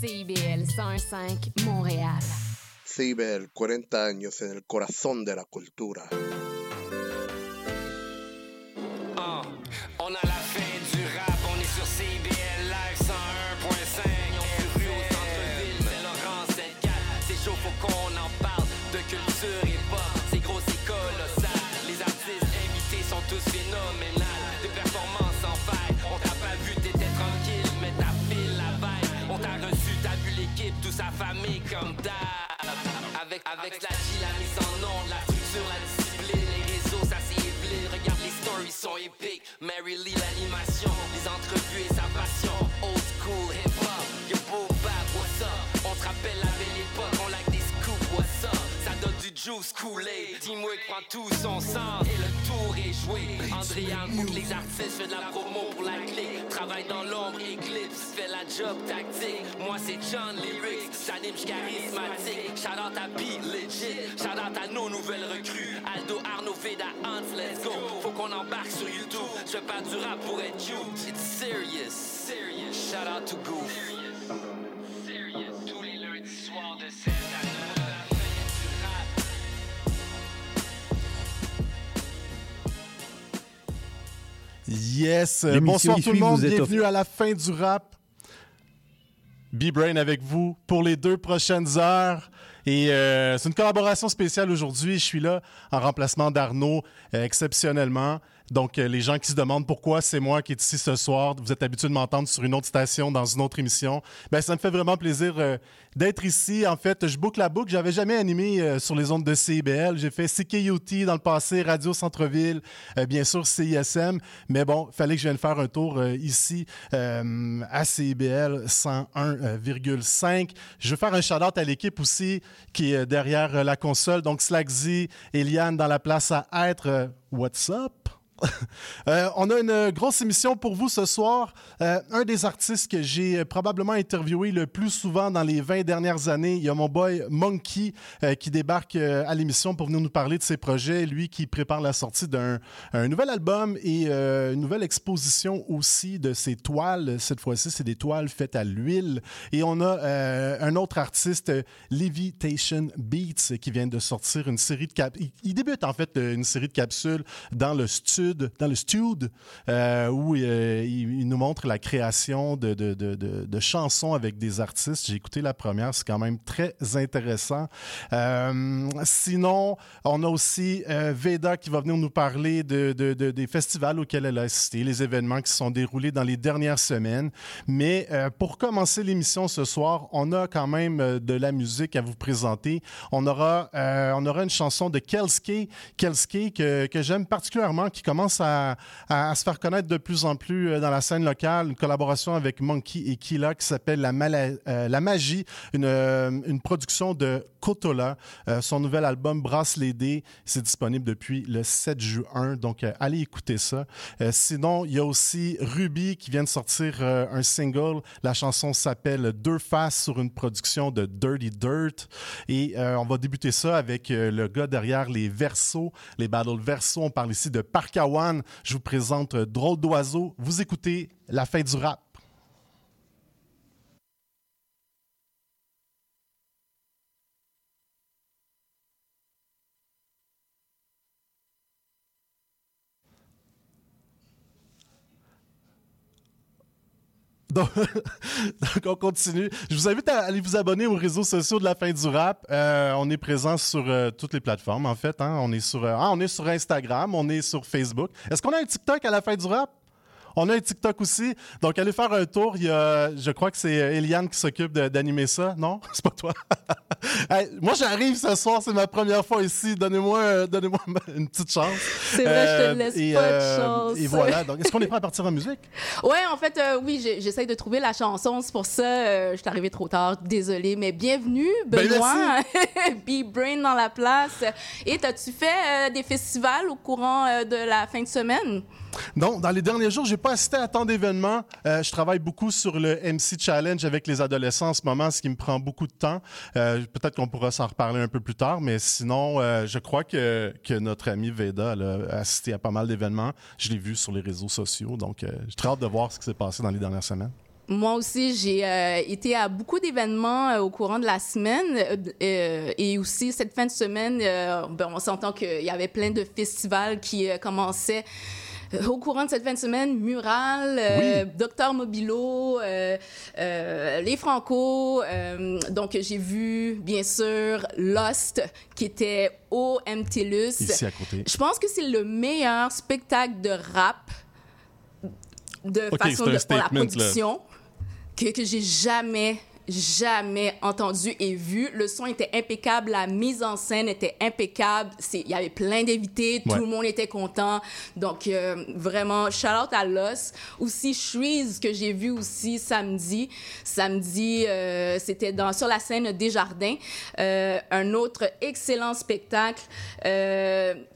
CIBL 105 Montréal. CIBL, 40 años en el corazón de la cultura. Ah, on a la fin du rap, on est sur CBL Live 101.5. On rue au centre-ville, Saint-Laurent, Sainte-Cat. C'est chaud, faut qu'on en parle de culture et pop. C'est gros, c'est colossal. Les artistes invités sont tous phénoménales. Sa famille comme d'hab. Avec, avec la G, la mise en onde, la structure, la discipline, les réseaux, ça c'est ébile. Regarde les stories sont épiques. Mary Lee, l'animation, juice teamwork prend tout son sens et le tour est joué. Andréan boucle les artistes, fait de la promo pour la clé. Travaille dans l'ombre, éclipse, fait la job tactique. Moi c'est John Lyrics, j'anime, charismatique. Shout out à B, legit. Shout out à nos nouvelles recrues. Aldo, Arnaud, Veda, Hans, let's go. Faut qu'on embarque sur YouTube. Je pas du rap pour être cute. It's serious, serious. Shout out to Goof. Tous les lundis soirs de 7 à Yes. Euh, Bonsoir tout le monde. Bienvenue à la fin du rap. B-Brain avec vous pour les deux prochaines heures. Et euh, c'est une collaboration spéciale aujourd'hui. Je suis là en remplacement d'Arnaud euh, exceptionnellement. Donc, euh, les gens qui se demandent pourquoi c'est moi qui est ici ce soir, vous êtes habitués de m'entendre sur une autre station, dans une autre émission. Ben, ça me fait vraiment plaisir euh, d'être ici. En fait, je boucle la boucle. J'avais jamais animé euh, sur les ondes de CIBL. J'ai fait CKUT dans le passé, Radio Centre-Ville, euh, bien sûr CISM. Mais bon, fallait que je vienne faire un tour euh, ici euh, à CIBL 101,5. Je veux faire un shout-out à l'équipe aussi qui est derrière la console. Donc, Slackzy, Eliane dans la place à être. What's up? Euh, on a une grosse émission pour vous ce soir. Euh, un des artistes que j'ai probablement interviewé le plus souvent dans les 20 dernières années, il y a mon boy Monkey euh, qui débarque euh, à l'émission pour venir nous parler de ses projets. Lui qui prépare la sortie d'un un nouvel album et euh, une nouvelle exposition aussi de ses toiles. Cette fois-ci, c'est des toiles faites à l'huile. Et on a euh, un autre artiste, euh, Levitation Beats, qui vient de sortir une série de cap. Il, débute en fait euh, une série de capsules dans le dans le stud, euh, où euh, il, nous montre la création de, de, de, de- chansons avec des artistes. J'ai écouté la première, c'est quand même très intéressant. Euh, sinon, on a aussi Veda qui va venir nous parler de, de- de- des festivals auxquels elle a assisté, les événements qui se sont déroulés dans les dernières semaines. Mais pour commencer l'émission ce soir, on a quand même de la musique à vous présenter. On aura, on aura une chanson de Kelske, Kelske que, que j'aime particulièrement, qui commence à, se faire connaître de plus en plus euh, dans la scène locale. Une collaboration avec Monkey et Kila qui s'appelle la, euh, Magie, une, euh, une production de Kotola. Son nouvel album Brasse les dés, c'est disponible depuis le 7 juin. Donc, allez écouter ça. Sinon, il y a aussi Ruby qui vient de sortir un single. La chanson s'appelle Deux faces sur une production de Dirty Dirt. Et on va débuter ça avec le gars derrière les versos, les battles versos. On parle ici de Je vous présente euh, Drôle d'oiseau. Vous écoutez La fin du rap. Donc, on continue. Je vous invite à aller vous abonner aux réseaux sociaux de la fin du rap. Euh, on est présent sur euh, toutes les plateformes, en fait. hein. On, est sur, euh, ah, on est sur Instagram, on est sur Facebook. Est-ce qu'on a un TikTok à la fin du rap? On a un TikTok aussi. Donc, allez faire un tour. Il y a, je crois que c'est euh, Eliane qui s'occupe d'animer ça. Non? C'est pas toi. Hey, moi, j'arrive ce soir. C'est ma première fois ici. Donnez-moi euh, donnez-moi une petite chance. C'est vrai, je Euh, te laisse et, pas euh, de chance. Et voilà. Donc, est-ce qu'on est prêt à partir en musique? Ouais, en fait, euh, oui, j'essaye de trouver la chanson. C'est pour ça, euh, je suis arrivée trop tard. Désolée, mais bienvenue, Ben, Benoît. B-Brain dans la place. Et as-tu fait euh, des festivals au courant euh, de la fin de semaine? Non, dans les derniers jours, j'ai pas assisté à tant d'événements. Euh, je travaille beaucoup sur le MC Challenge avec les adolescents en ce moment, ce qui me prend beaucoup de temps. Euh, Peut-être qu'on pourra s'en reparler un peu plus tard, mais sinon, euh, je crois que, que notre ami Veda a assisté à pas mal d'événements. Je l'ai vu sur les réseaux sociaux, donc j'ai très hâte de voir ce qui s'est passé dans les dernières semaines. Moi aussi, j'ai été à beaucoup d'événements au courant de la semaine et aussi cette fin de semaine, ben, on s'entend qu'il y avait plein de festivals qui commençaient. Euh, Au courant de cette fin de semaine, Mural, euh, Docteur Mobilo, euh, les Franco. donc, j'ai vu, bien sûr, Lost, qui était au MTLUS. Ici à côté. Je pense que c'est le meilleur spectacle de rap de façon de pour la là. production que, que j'ai jamais jamais entendu et vu. Le son était impeccable, la mise en scène était impeccable. Il y avait plein d'invités, Ouais. tout le monde était content. Donc, euh, vraiment, shout out à Los. Aussi, Shreeze, que j'ai vu aussi samedi. Samedi, euh, c'était dans, sur la scène Desjardins. Euh, un autre excellent spectacle.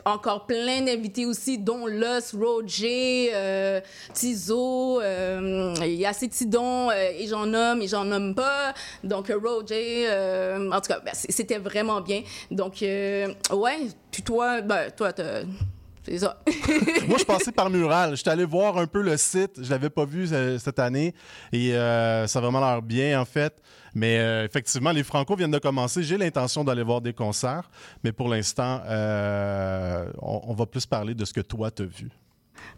Encore plein d'invités aussi, dont Los, Roger, euh, Tizo. euh, Il y a ces Tidons, euh, et j'en nomme, et j'en nomme pas. Donc, euh, Roger, euh, en tout cas, ben, c'était vraiment bien. Donc, ouais, puis toi, ben, toi, t'as- c'est ça. Moi, je passais par Mural. J'étais allé voir un peu le site. Je l'avais pas vu cette année. Et ça a vraiment l'air bien, en fait. Mais euh, effectivement, les Franco viennent de commencer. J'ai l'intention d'aller voir des concerts. Mais pour l'instant, euh, on, on va plus parler de ce que toi, t'as vu.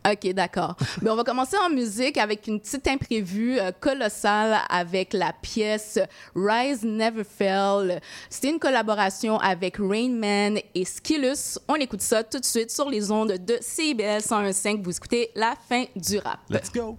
OK, d'accord. Mais on va commencer en musique avec une petite imprévue euh, colossale avec la pièce Rise Never Fell. C'était une collaboration avec Rain Man et Skillus. On écoute ça tout de suite sur les ondes de CIBL 101.5. Vous écoutez la fin du rap. Let's go!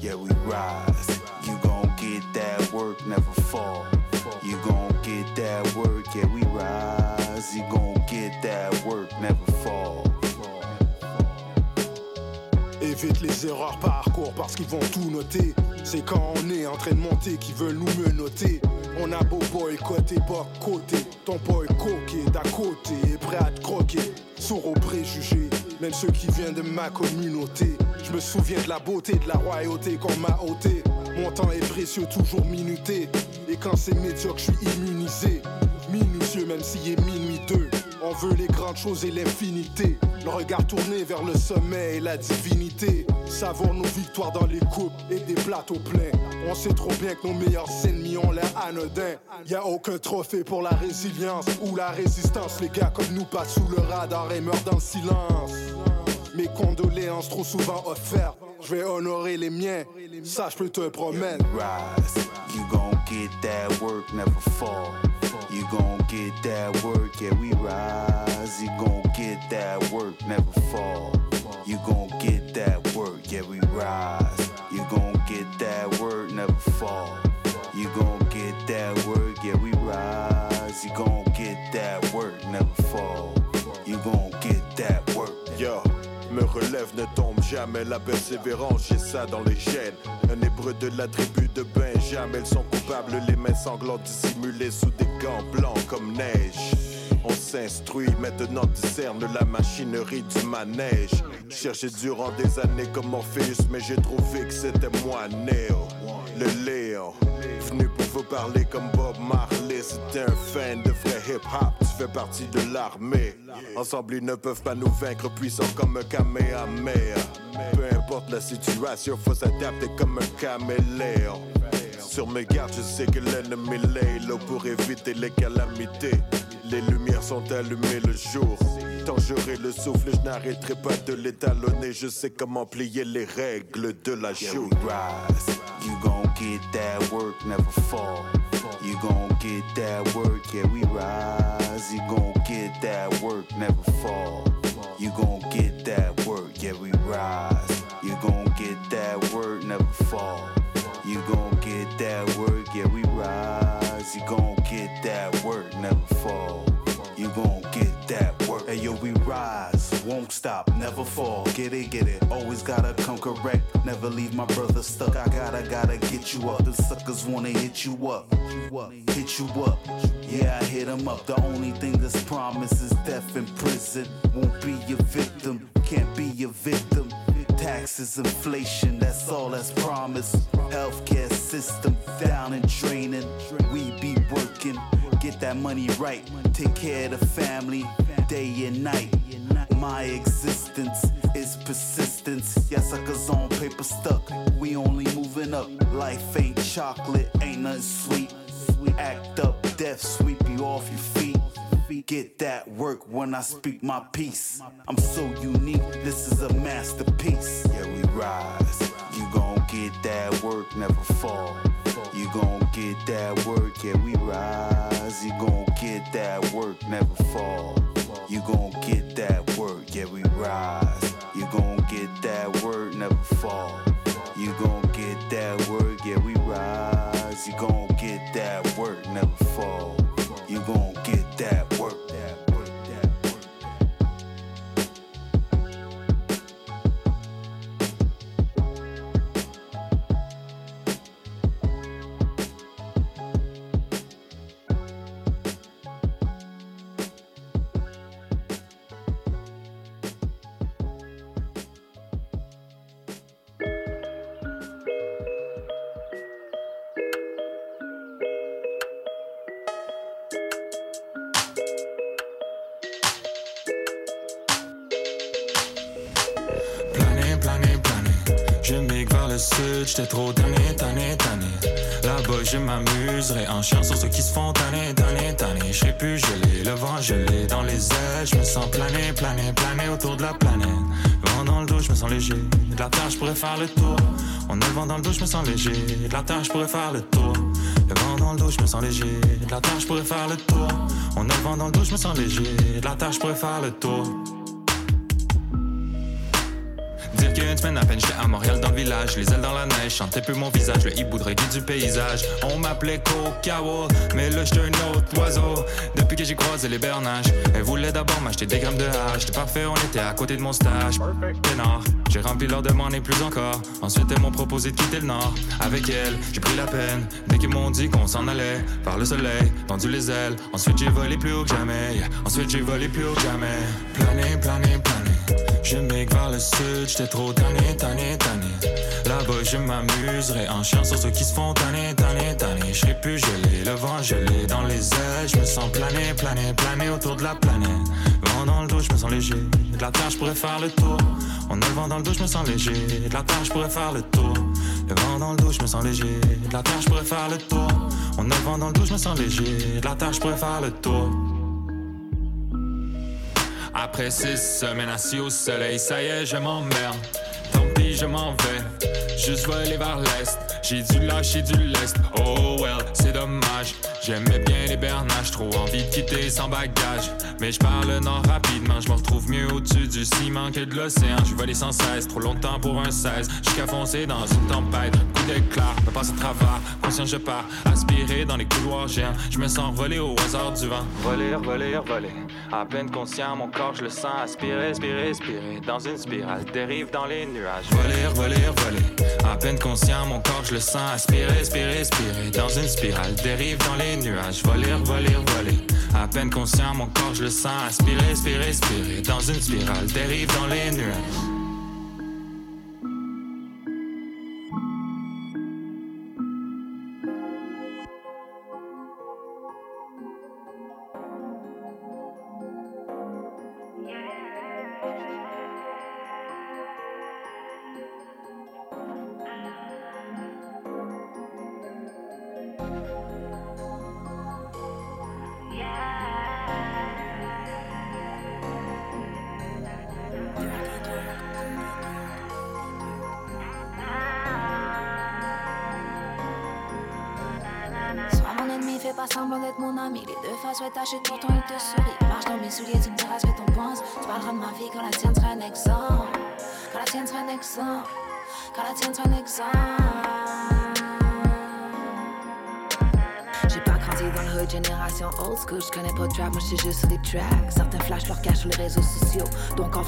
Yeah, we rise. You gon' get that work, never fall. You gon' get that work, yeah, we rise. You gon' get that work, never fall. Évite les erreurs parcours parce qu'ils vont tout noter. C'est quand on est en train de monter qu'ils veulent nous menotter. On a beau boycotter, côté. Ton boy coqué d'à côté est prêt à te croquer. Sourd aux préjugés, même ceux qui viennent de ma communauté. Je me souviens de la beauté, de la royauté qu'on m'a ôté. Mon temps est précieux, toujours minuté. Et quand c'est médiocre, je suis immunisé. Minutieux, même s'il est minuit deux. On veut les grandes choses et l'infinité. Le regard tourné vers le sommet et la divinité. Savons nos victoires dans les coupes et des plateaux pleins. On sait trop bien que nos meilleurs ennemis ont l'air anodins. Y a aucun trophée pour la résilience ou la résistance. Les gars comme nous passent sous le radar et meurent dans le silence. Mes condoléances trop souvent offertes. Je vais honorer les miens, ça je peux te promettre. rise. You gon' get that work, never fall. You gon' get that work, yeah, we rise. You gon' get that work, never fall. You gon' get that work, yeah, we rise. You gon' get that work, never fall. You gon' get that work, yeah, we rise. You gon' get that work, never fall. Relève, ne tombe jamais. La persévérance, j'ai ça dans les gènes. Un hébreu de la tribu de Benjamin. Ils sont coupables, les mains sanglantes dissimulées sous des gants blancs comme neige. On s'instruit, maintenant discerne la machinerie du manège. Cherché durant des années comme Morpheus, mais j'ai trouvé que c'était moi, Néo, le Léon. Venu pour vous parler comme Bob Marley, c'était un fan de vrai hip-hop, tu fais partie de l'armée. Ensemble, ils ne peuvent pas nous vaincre, puissants comme un Kamehameha. Peu importe la situation, faut s'adapter comme un caméléon. Sur mes gardes, je sais que l'ennemi l'est là pour éviter les calamités. Les lumières sont allumées le jour. Tant j'aurai le souffle, je n'arrêterai pas de l'étalonner. Je sais comment plier les règles de la Yeah, joue. You gon' get that work, never fall. You gon' get that work, yeah, we rise. You gon' get that work, never fall. You gon' get that work, yeah, we rise. You gon' get that work, never fall. You gon' get that work, yeah, we rise. You gon' get that work, never fall. You gon' get that work. Hey yo, we rise, won't stop, never fall. Get it, get it. Always gotta come correct. Never leave my brother stuck. I gotta, gotta get you up. The suckers wanna hit you up. Hit you up. Yeah, I hit 'em up. The only thing that's promised is death in prison. Won't be your victim, can't be your victim. Taxes, inflation, that's all that's promised. Healthcare system down and draining. We be working, get that money right. Take care of the family, day and night. My existence is persistence. Yes, suckers on paper stuck. We only moving up. Life ain't chocolate, ain't nothing sweet. Act up, death sweep you off your feet. Get that work when I speak my piece. I'm so unique, this is a masterpiece. Yeah, we rise. Get that work, never fall. You gon' get that work, yeah, we rise. You gon' get that work, never fall. You gon' get that work, yeah, we rise. You gon' get that work, never fall. You gon' get that work, yeah, we rise. You gon' get that work, never fall. M'amuserai en chien sur ceux qui se font tanner, tanner, tanner. Je plus gelé, le vent gelé dans les ailes. Je me sens planer, planer, planer autour de la planète. Vent dans le dos, je me sens léger. De la terre, je pourrais faire le tour. On le vent dans le dos, je me sens léger. De la terre, je pourrais faire le tour. Le vent dans le dos, je me sens léger. De la terre, je pourrais faire le tour. On le vent dans le dos, je me sens léger. De la terre, je pourrais faire le tour. Qu'une semaine à peine j'étais à Montréal dans le village Les ailes dans la neige, chantais plus mon visage Le hibou de reggae du paysage. On m'appelait Coca-Wall Mais là j'étais un autre oiseau. Depuis que j'ai croisé les bernages Elle voulait d'abord m'acheter des grammes de hache. J'étais parfait, on était à côté de mon stage. Pénard, j'ai rempli leur demande et plus encore. Ensuite elles m'ont proposé de quitter le nord. Avec elle, j'ai pris la peine. Dès qu'ils m'ont dit qu'on s'en allait Par le soleil, tendu les ailes. Ensuite j'ai volé plus haut que jamais. Ensuite j'ai volé plus haut que jamais. Planer, planer, planer je migre vers le sud, j'étais trop tanné, tanné, tanné. Là-bas, je m'amuserai en chien sur ceux qui se font tanner, tanner, tanner. Je serai plus gelé, le vent gelé dans les ailes. Je me sens planer, planer, planer autour de la planète. Vent dans le dos, je me sens léger. De la terre, je faire le tour. On a le vent dans le dos, je me sens léger. De la terre, je faire le tour. Le vent dans le dos, je me sens léger. De la terre, je faire le tour. On a le vent dans le dos, je me sens léger. De la terre, je faire le tour. Après six semaines assis au soleil, ça y est, je m'emmerde. Tant pis, je m'en vais. Juste voler vers l'est. J'ai dû lâcher du lest. Oh well, c'est dommage. J'aimais bien les bernages, trop envie de quitter sans bagage. Mais je parle le nord rapidement, je me retrouve mieux au-dessus du ciment que de l'océan. Je volé sans cesse, trop longtemps pour un 16. Jusqu'à foncer dans une tempête, coup d'éclat, me passe au travers. Conscient, je pars, aspiré dans les couloirs géants. Je me sens volé au hasard du vent. Voler, voler, voler. À peine conscient, mon corps, je le sens aspirer, aspirer, aspirer. Dans une spirale, dérive dans les nuages. Voler, voler, voler. À peine conscient, mon corps, je le sens aspirer, aspirer, aspirer. Dans une spirale, dérive dans les nuages. Voler, voler, voler. À peine conscient, mon corps, je le sens aspirer, aspirer, aspirer. Dans une spirale, dérive dans les nuages.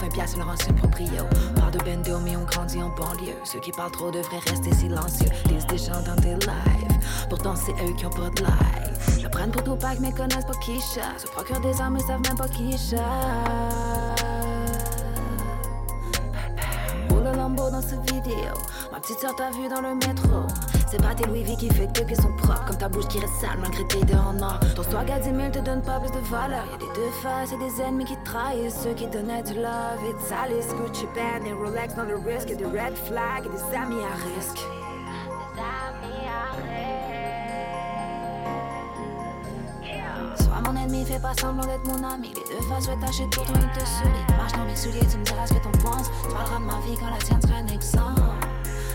20 piastres, Laurent, c'est proprio. Pas de bendo, mais on grandit en banlieue. Ceux qui parlent trop devraient rester silencieux. Disent des gens dans tes lives. Pourtant, c'est eux qui ont pas de life. Je prends pour tout pack, mais connaissent pas qui chasse. Se procurent des armes, mais savent même pas qui chasse. Roule le lambeau dans ce vidéo. Ma petite soeur t'a vu dans le métro. C'est pas tes Louis V qui fait que qui sont propres Comme ta bouche qui reste sale malgré tes dents en or Ton swag à 10 000 te donne pas plus de valeur Y'a des deux faces et des ennemis qui trahissent. Ceux qui donnaient du love et de salissent. Gucci band et Rolex dans le risque. Et des red flags et des amis à risque. Sois mon ennemi, fais pas semblant d'être mon ami. Les deux faces, ouais, tâcher pourtant il te sourit. Marche dans mes souliers, tu me diras ce que t'en penses. Tu parleras de ma vie quand la tienne sera un exemple.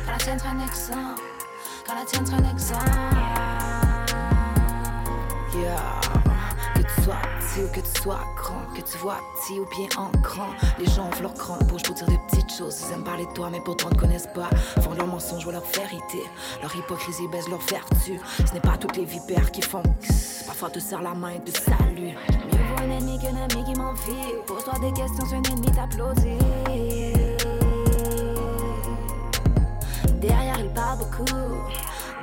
Quand la tienne sera un exemple. Quand la tienne sera un exemple. Yeah. Que tu sois petit ou que tu sois grand, que tu vois petit ou bien en grand. Les gens ouvrent leur cran pour dire des petites choses. Ils aiment parler de toi, mais pourtant ne connaissent pas. Font leurs mensonges ou leur vérité. Leur hypocrisie baisse leur vertu. Ce n'est pas toutes les vipères qui font. Parfois te serre la main et te salue. Mieux vaut un ennemi qu'un ami qui m'envie. Pose-toi des questions, un ennemi t'applaudit. Derrière, il parle beaucoup.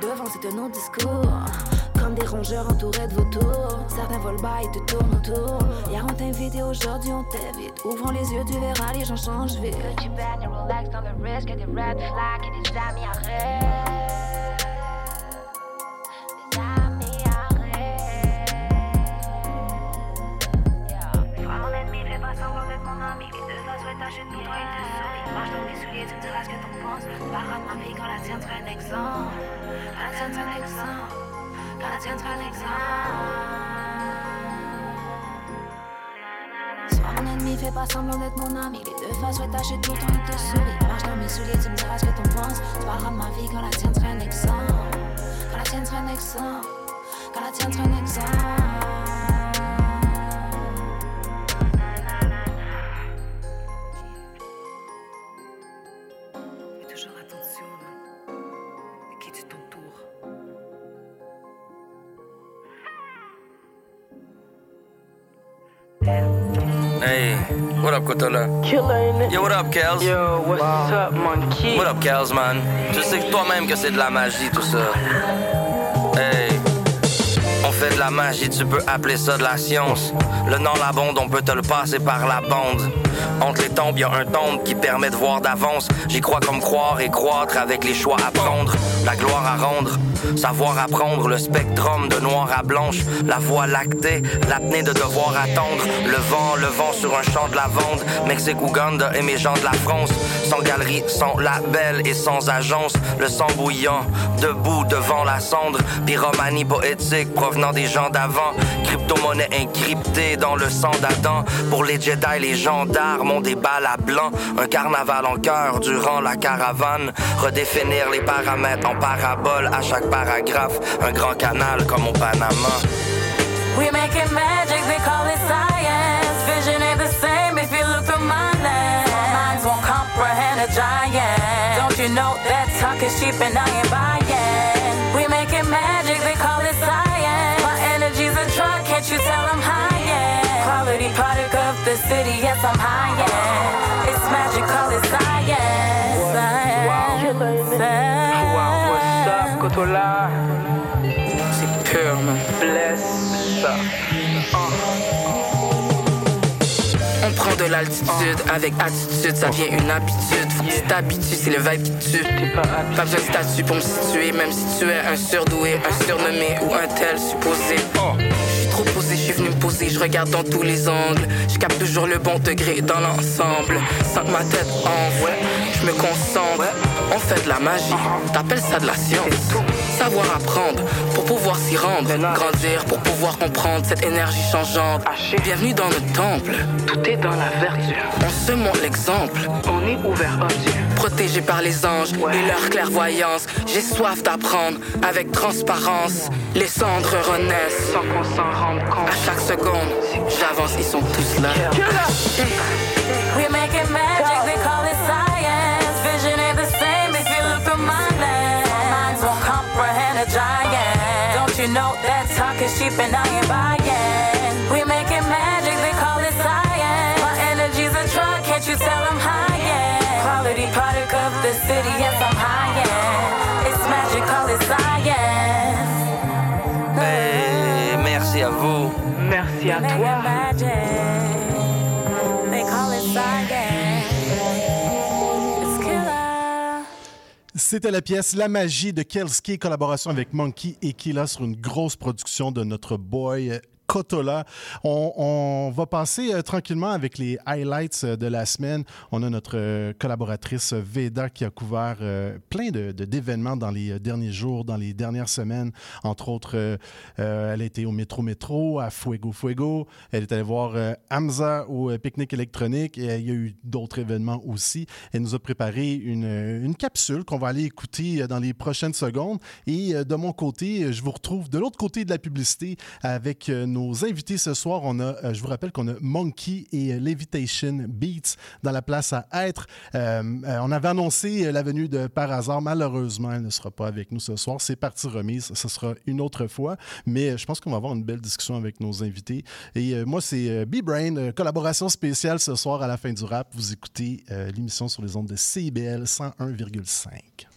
Devant, c'est un autre discours. Des rongeurs entourés de vautours. Certains volent bas et te tournent autour. Hier, on t'invitait, aujourd'hui, on t'évite. Ouvrons les yeux, tu verras, les gens changent vite. Tu bannes et Rolex dans le risque. Des red flags et des amis à rêve. Des amis à rêve. Sois mon ennemi, fais pas semblant d'être mon ami. Les deux faces, tâcher de tout, toi, il te sourit. Marche dans mes souliers, tu me diras ce que t'en penses. Tu parleras de ma vie quand la tienne sera un exemple. La tienne sera un exemple. La tienne. Sois mon ennemi, fais pas semblant d'être mon ami. Les deux faces, ouais, tâcher tout le temps, te sourit. Marche dans mes souliers, tu me diras ce que t'en penses. Tu de ma vie quand la tienne sera un exemple. Quand la tienne sera un exemple. Quand la tienne un exemple. Yo, what up, Kels? Yo, what's up, monkey? What up, Kels, man? Tu sais que toi-même que c'est de la magie, tout ça. Hey, on fait de la magie, tu peux appeler ça de la science. Le nom la bonde, on peut te le passer par la bande. Entre les tombes, y a un tombe qui permet de voir d'avance. J'y crois comme croire et croître avec les choix à prendre. La gloire à rendre, savoir apprendre le spectrum de noir à blanche. La voie lactée, l'apnée de devoir attendre. Le vent, le vent sur un champ de lavande. Mexique, Ouganda et mes gens de la France. Sans galerie, sans label et sans agence. Le sang bouillant, debout devant la cendre. Pyromanie poétique provenant des gens d'avant. Crypto-monnaie encryptée dans le sang d'Adam. Pour les Jedi, les gendarmes ont des balles à blanc. Un carnaval en cœur durant la caravane. Redéfinir les paramètres en parabole à chaque paragraphe. Un grand canal comme au Panama. We make it magic, they call it science. Vision ain't the same if you look through my lens. Minds won't comprehend a giant. Don't you know that talk is cheap and I ain't buying? We make it magic, they call it science. My energy's a drug, can't you tell I'm high? Yeah. Quality product of the city, yes I'm high. Yeah. Ça. On prend de l'altitude avec attitude, ça vient une habitude. Faut que tu t'habitues, c'est le vibe qui tue. Pas besoin de statut pour me situer, même si tu es un surdoué, un surnommé ou un tel supposé. Je suis venu me poser, je regarde dans tous les angles. Je capte toujours le bon degré dans l'ensemble. Sans que ma tête envoie, je me concentre. On fait de la magie, t'appelles ça de la science. Savoir apprendre pour pouvoir s'y rendre. Grandir pour pouvoir comprendre cette énergie changeante. Bienvenue dans le temple. Tout est dans la verdure. On se montre l'exemple. On est ouvert à Dieu. Protégé par les anges et leur clairvoyance. J'ai soif d'apprendre avec transparence. Les cendres renaissent. Sans qu'on s'en rende compte. À chaque seconde, j'avance, ils sont tous là. We make you know that talk is cheap and I ain't buying? We make it magic, they call it science. My energy's a drug, can't you tell I'm high? Yeah. Quality product of the city, yes I'm high. Yeah. It's magic, call it science. Hey, merci à vous. Merci à toi. C'était la pièce La magie de Kelski, collaboration avec Monkey et Killa sur une grosse production de notre boy Kotola. On, va passer euh, tranquillement avec les highlights euh, de la semaine. On a notre euh, collaboratrice Veda qui a couvert plein de- de- d'événements dans les derniers jours, dans les dernières semaines. Entre autres, elle a été au Métro Métro, à Fuego Fuego. Elle est allée voir Hamza au pique-nique électronique et il y a eu d'autres événements aussi. Elle nous a préparé une, capsule qu'on va aller écouter dans les prochaines secondes. Et de mon côté, je vous retrouve de l'autre côté de la publicité avec euh, nos invités ce soir. On a, euh, je vous rappelle qu'on a Monkey et Levitation Beats dans la place à être. Euh, euh, on avait annoncé la venue de Par hasard. Malheureusement, elle ne sera pas avec nous ce soir. C'est partie remise. Ce sera une autre fois. Mais je pense qu'on va avoir une belle discussion avec nos invités. Et moi, c'est B-Brain, collaboration spéciale ce soir à la fin du rap. Vous écoutez l'émission sur les ondes de CIBL 101,5.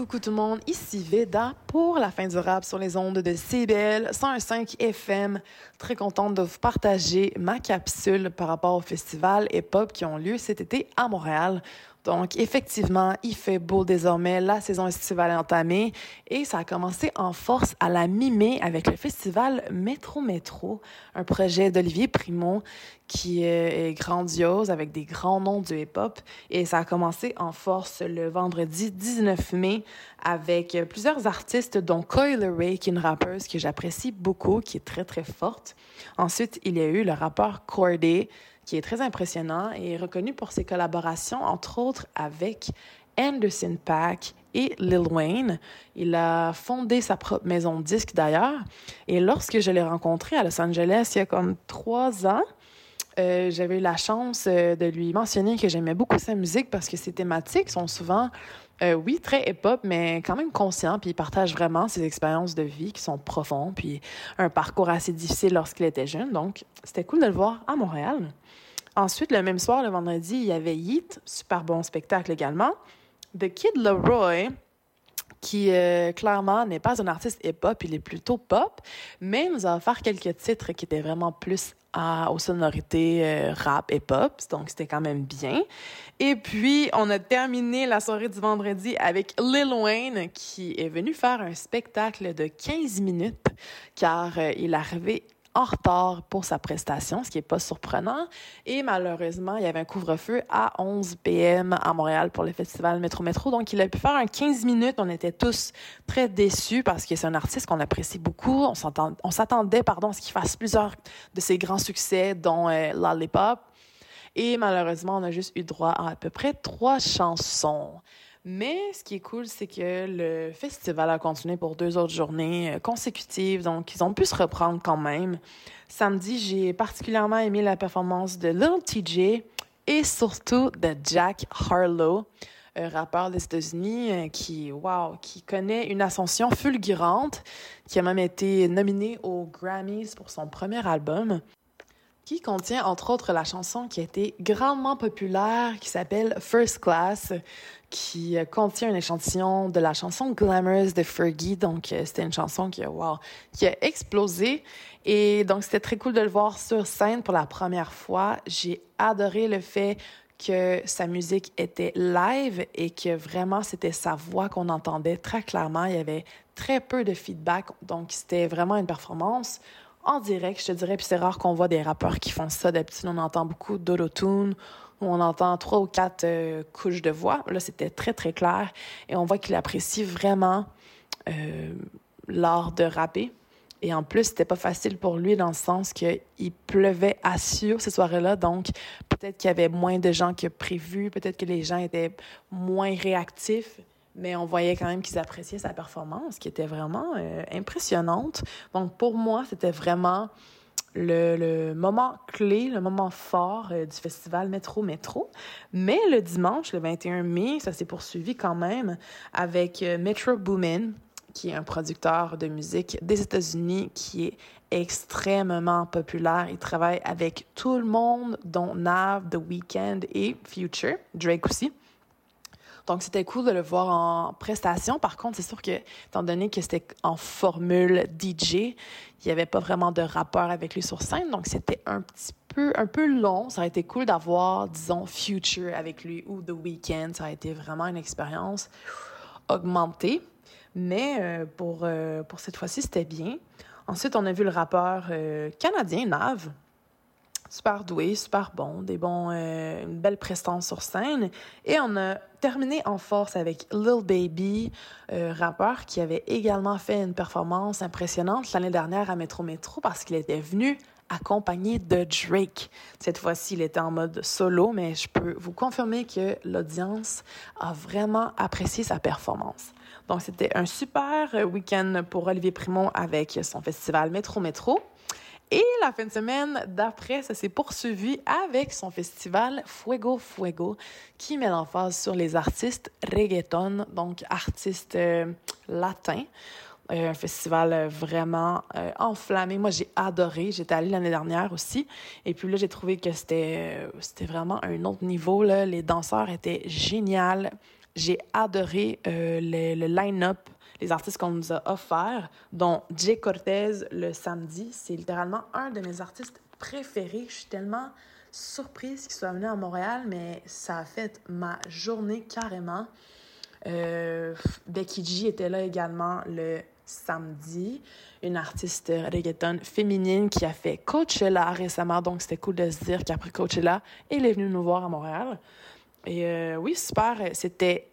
Coucou tout le monde, ici Veda pour la fin du rap sur les ondes de CBL 101.5 FM. Très contente de vous partager ma capsule par rapport au festival hip-hop qui ont lieu cet été à Montréal. Donc, effectivement, il fait beau désormais. La saison estivale est entamée et ça a commencé en force à la mi-mai avec le festival Métro Métro, un projet d'Olivier Primo qui est grandiose avec des grands noms du hip-hop. Et ça a commencé en force le vendredi 19 mai avec plusieurs artistes, dont Coyle Ray, qui est une rappeuse que j'apprécie beaucoup, qui est très, très forte. Ensuite, il y a eu le rappeur Corday, qui est très impressionnant et est reconnu pour ses collaborations, entre autres avec Anderson Paak et Lil Wayne. Il a fondé sa propre maison de disques d'ailleurs. Et lorsque je l'ai rencontré à Los Angeles il y a comme trois ans, euh, j'avais eu la chance euh, de lui mentionner que j'aimais beaucoup sa musique parce que ses thématiques sont souvent, euh, oui, très hip-hop, mais quand même conscients. Puis il partage vraiment ses expériences de vie qui sont profondes, puis un parcours assez difficile lorsqu'il était jeune. Donc, c'était cool de le voir à Montréal. Ensuite, le même soir, le vendredi, il y avait Yeet, super bon spectacle également. The Kid Leroy, qui euh, clairement n'est pas un artiste hip-hop, il est plutôt pop, mais il nous a offert quelques titres qui étaient vraiment plus à, aux sonorités euh, rap et pop, donc c'était quand même bien. Et puis, on a terminé la soirée du vendredi avec Lil Wayne qui est venu faire un spectacle de 15 minutes car euh, il est arrivé en retard pour sa prestation, ce qui n'est pas surprenant. Et malheureusement, il y avait un couvre-feu à 11 p.m. à Montréal pour le festival Métro Métro. Donc, il a pu faire un 15 minutes. On était tous très déçus parce que c'est un artiste qu'on apprécie beaucoup. On s'attendait à ce qu'il fasse plusieurs de ses grands succès, dont euh, Lollipop. Et malheureusement, on a juste eu droit à à peu près trois chansons. Mais ce qui est cool, c'est que le festival a continué pour deux autres journées euh, consécutives, donc ils ont pu se reprendre quand même. Samedi, j'ai particulièrement aimé la performance de Lil TJ et surtout de Jack Harlow, un rappeur des États-Unis euh, qui, wow, qui connaît une ascension fulgurante, qui a même été nominé aux Grammys pour son premier album qui contient entre autres la chanson qui a été grandement populaire, qui s'appelle First Class, qui euh, contient un échantillon de la chanson Glamorous de Fergie. Donc, euh, c'était une chanson qui, wow, qui a explosé. Et donc, c'était très cool de le voir sur scène pour la première fois. J'ai adoré le fait que sa musique était live et que vraiment c'était sa voix qu'on entendait très clairement. Il y avait très peu de feedback, donc c'était vraiment une performance en direct, je te dirais. Puis c'est rare qu'on voit des rappeurs qui font ça. D'habitude, on entend beaucoup d'autotune, où on entend trois ou quatre euh, couches de voix. Là, c'était très, très clair. Et on voit qu'il apprécie vraiment euh, l'art de rapper. Et en plus, c'était pas facile pour lui dans le sens qu'il pleuvait à Sio ces soirées-là. Donc, peut-être qu'il y avait moins de gens que prévu. Peut-être que les gens étaient moins réactifs mais on voyait quand même qu'ils appréciaient sa performance, qui était vraiment euh, impressionnante. Donc, pour moi, c'était vraiment le, moment clé, le moment fort euh, du festival Métro Métro. Mais le dimanche, le 21 mai, ça s'est poursuivi quand même avec euh, Metro Boomin, qui est un producteur de musique des États-Unis qui est extrêmement populaire. Il travaille avec tout le monde, dont Nav, The Weeknd et Future, Drake aussi. Donc, c'était cool de le voir en prestation. Par contre, c'est sûr que, étant donné que c'était en formule DJ, il n'y avait pas vraiment de rappeur avec lui sur scène. Donc, c'était un petit peu, un peu long. Ça aurait été cool d'avoir, disons, Future avec lui ou The Weeknd. Ça a été vraiment une expérience augmentée. Mais euh, pour, euh, pour cette fois-ci, c'était bien. Ensuite, on a vu le rappeur euh, canadien, Nav, super doué, super bon, des euh, une belle prestance sur scène. Et on a terminé en force avec Lil Baby, euh, rappeur qui avait également fait une performance impressionnante l'année dernière à Metro Metro parce qu'il était venu accompagné de Drake. Cette fois-ci, il était en mode solo, mais je peux vous confirmer que l'audience a vraiment apprécié sa performance. Donc, c'était un super week-end pour Olivier Primont avec son festival Metro Metro. Et la fin de semaine d'après, ça s'est poursuivi avec son festival Fuego Fuego, qui met l'emphase sur les artistes reggaeton, donc artistes euh, latins. Euh, un festival vraiment euh, enflammé. Moi, j'ai adoré. J'étais allée l'année dernière aussi. Et puis là, j'ai trouvé que c'était c'était vraiment un autre niveau. Là. Les danseurs étaient géniaux. J'ai adoré le, le line-up les artistes qu'on nous a offerts, dont Jay Cortez le samedi. C'est littéralement un de mes artistes préférés. Je suis tellement surprise qu'il soit venu à Montréal, mais ça a fait ma journée carrément. Euh, Becky G était là également le samedi, une artiste reggaeton féminine qui a fait Coachella récemment, donc c'était cool de se dire qu'après Coachella, elle est venue nous voir à Montréal. Et euh, oui, super, c'était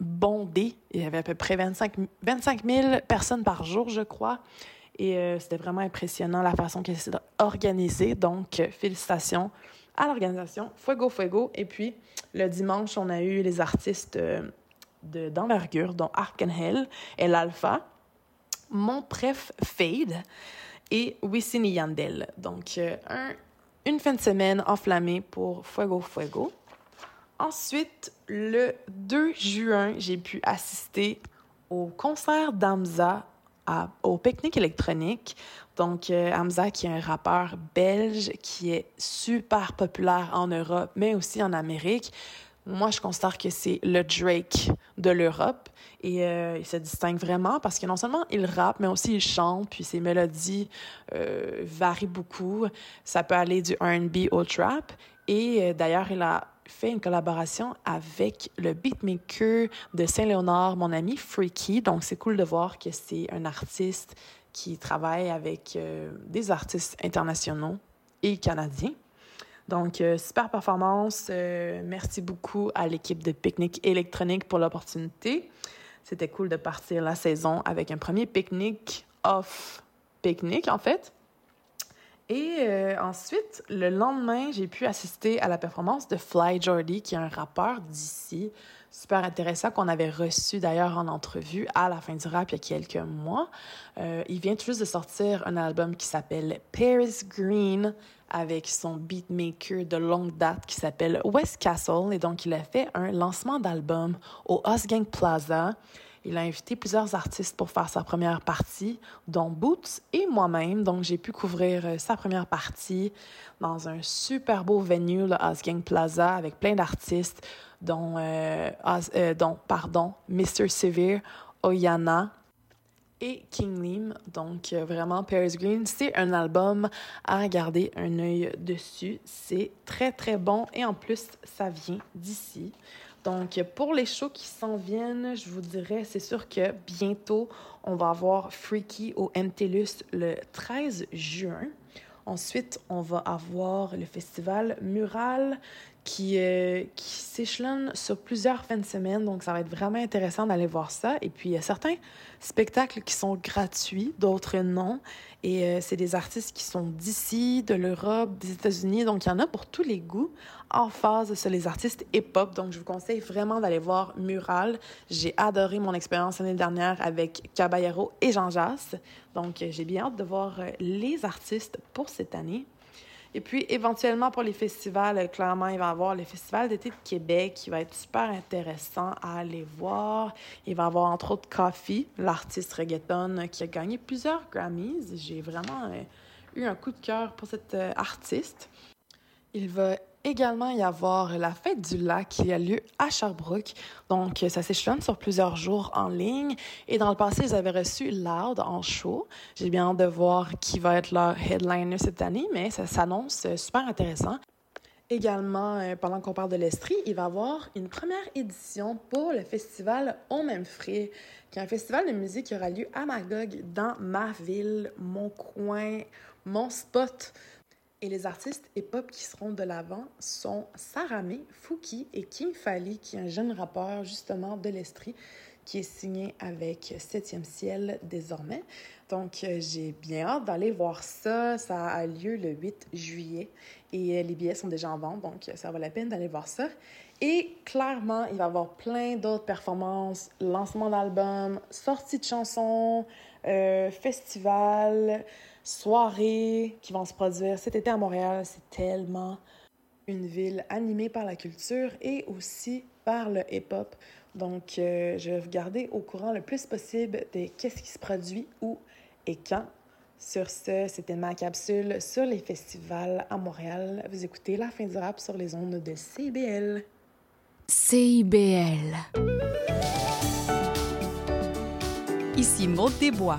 bondé. Il y avait à peu près 25, 25 000 personnes par jour, je crois. Et euh, c'était vraiment impressionnant la façon qu'elle s'est organisée. Donc, euh, félicitations à l'organisation Fuego Fuego. Et puis, le dimanche, on a eu les artistes euh, d'envergure, dont Arkenhell et l'Alpha, Mon Pref Fade et Wisin Yandel. Donc, un, une fin de semaine enflammée pour Fuego Fuego. Ensuite, le 2 juin, j'ai pu assister au concert d'Amza au pique-nique électronique. Donc, euh, Hamza, qui est un rappeur belge qui est super populaire en Europe, mais aussi en Amérique. moi, je considère que c'est le Drake de l'Europe. Et euh, il se distingue vraiment parce que non seulement il rappe, mais aussi il chante, puis ses mélodies euh, varient beaucoup. Ça peut aller du RB au trap. Et euh, d'ailleurs, il a fait une collaboration avec le beatmaker de Saint-Léonard, mon ami Freaky. Donc, c'est cool de voir que c'est un artiste qui travaille avec des artistes internationaux et canadiens. Donc, super performance. merci beaucoup à l'équipe de Picnic électronique pour l'opportunité c'était cool de partir la saison avec un premier pique-nique off pique-nique, en fait. Et euh, ensuite, le lendemain, j'ai pu assister à la performance de Fly Jordy, qui est un rappeur d'ici, super intéressant, qu'on avait reçu d'ailleurs en entrevue à la fin du rap il y a quelques mois. Euh, il vient tout juste de sortir un album qui s'appelle Paris Green, avec son beatmaker de longue date qui s'appelle West Castle. Et donc, il a fait un lancement d'album au Osgang Plaza. Il a invité plusieurs artistes pour faire sa première partie, dont Boots et moi-même. Donc, j'ai pu couvrir euh, sa première partie dans un super beau venue, le Osgang Plaza, avec plein d'artistes, dont, euh, euh, dont, pardon, Mr. Severe, Oyana, et King Lim. Donc, vraiment, Paris Green, c'est un album à garder un œil dessus. C'est très, très bon et en plus, ça vient d'ici. Donc, pour les shows qui s'en viennent, je vous dirais, c'est sûr que bientôt, on va avoir Freaky au MTLUS le 13 juin. Ensuite, on va avoir le festival Mural qui, euh, qui s'échelonne sur plusieurs fins de semaine. Donc, ça va être vraiment intéressant d'aller voir ça. Et puis, il y a certains spectacles qui sont gratuits, d'autres non. Et euh, c'est des artistes qui sont d'ici, de l'Europe, des États-Unis. Donc, il y en a pour tous les goûts en phase sur les artistes hip-hop. Donc, je vous conseille vraiment d'aller voir Mural. J'ai adoré mon expérience l'année dernière avec Caballero et Jean Jass. Donc, j'ai bien hâte de voir euh, les artistes pour cette année. Et puis, éventuellement, pour les festivals, euh, clairement, il va y avoir le Festival d'été de Québec qui va être super intéressant à aller voir. Il va y avoir, entre autres, Coffee, l'artiste reggaeton qui a gagné plusieurs Grammys. J'ai vraiment euh, eu un coup de cœur pour cet euh, artiste. Il va également y avoir la fête du lac qui a lieu à Sherbrooke. Donc, ça s'échelonne sur plusieurs jours en ligne. Et dans le passé, ils avaient reçu Loud en show. J'ai bien hâte de voir qui va être leur headliner cette année, mais ça s'annonce super intéressant. Également, euh, pendant qu'on parle de l'Estrie, il va y avoir une première édition pour le festival Au Même Frais, qui est un festival de musique qui aura lieu à Magog, dans ma ville, mon coin, mon spot. Et les artistes hip-hop qui seront de l'avant sont Saramé, Fouki et King Fali, qui est un jeune rappeur justement de l'Estrie qui est signé avec Septième Ciel désormais. Donc, euh, j'ai bien hâte d'aller voir ça. Ça a lieu le 8 juillet et euh, les billets sont déjà en vente, donc ça vaut la peine d'aller voir ça. Et clairement, il va y avoir plein d'autres performances, lancement d'albums, sorties de chansons, euh, festivals, soirées qui vont se produire cet été à Montréal. C'est tellement une ville animée par la culture et aussi par le hip-hop. Donc, euh, je vais vous garder au courant le plus possible de qu'est-ce qui se produit, où et quand. Sur ce, c'était ma capsule sur les festivals à Montréal. Vous écoutez La fin du rap sur les ondes de CBL. CIBL. Ici Maude Desbois.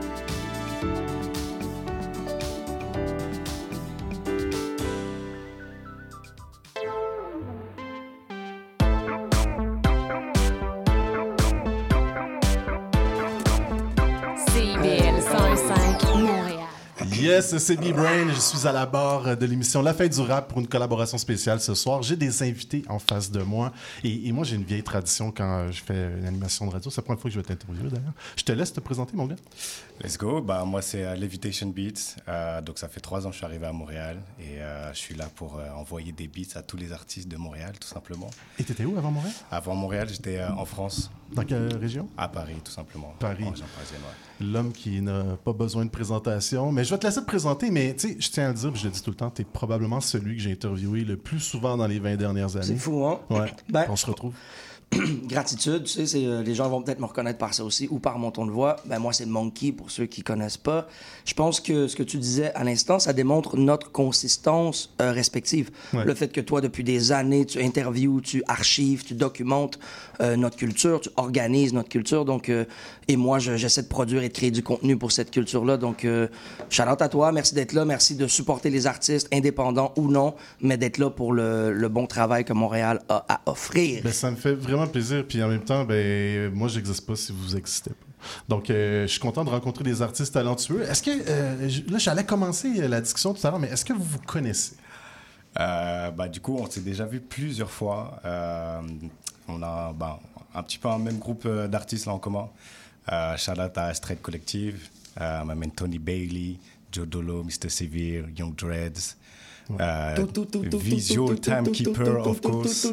Yes, c'est B-Brain. Je suis à la barre de l'émission La Fête du Rap pour une collaboration spéciale ce soir. J'ai des invités en face de moi. Et, moi, j'ai une vieille tradition quand je fais une animation de radio. C'est la première fois que je vais t'interviewer d'ailleurs. Je te laisse te présenter, mon gars. Let's go. Bah, moi, c'est euh, Levitation Beats. Euh, donc, ça fait trois ans que je suis arrivé à Montréal. Et euh, je suis là pour envoyer des beats à tous les artistes de Montréal, tout simplement. Et t'étais où avant Montréal? Avant Montréal, j'étais en France. Dans quelle région? À Paris, tout simplement. Paris. Ouais. L'homme qui n'a pas besoin de présentation. Mais je vais te laisser te présenter, mais tu sais, je tiens à le dire, puis je le dis tout le temps, tu es probablement celui que j'ai interviewé le plus souvent dans les 20 dernières années. C'est fou, hein? Ouais. Ben- On se retrouve. Gratitude, tu sais, euh, les gens vont peut-être me reconnaître par ça aussi ou par mon ton de voix. Ben moi, c'est Monkey pour ceux qui connaissent pas. Je pense que ce que tu disais à l'instant, ça démontre notre consistance euh, respective. Ouais. Le fait que toi, depuis des années, tu interviews, tu archives, tu documentes euh, notre culture, tu organises notre culture. Donc, euh, et moi, je- j'essaie de produire et de créer du contenu pour cette culture-là. Donc, euh, shout out à toi, merci d'être là, merci de supporter les artistes, indépendants ou non, mais d'être là pour le, le bon travail que Montréal a à offrir. Ben, ça me fait vraiment plaisir. Puis en même temps, ben, moi, j'existe pas si vous existez pas. Donc, euh, je suis content de rencontrer des artistes talentueux. Est-ce que, euh, là, j'allais commencer la discussion tout à l'heure, mais est-ce que vous vous connaissez? Euh, bah, du coup, on s'est déjà vu plusieurs fois. Euh, on a bah, un petit peu un même groupe d'artistes là en commun. Out à Straight Collective, ma Tony Bailey, Joe Dolo, Mr. Severe, Young Dreads. Tout, Timekeeper, of course.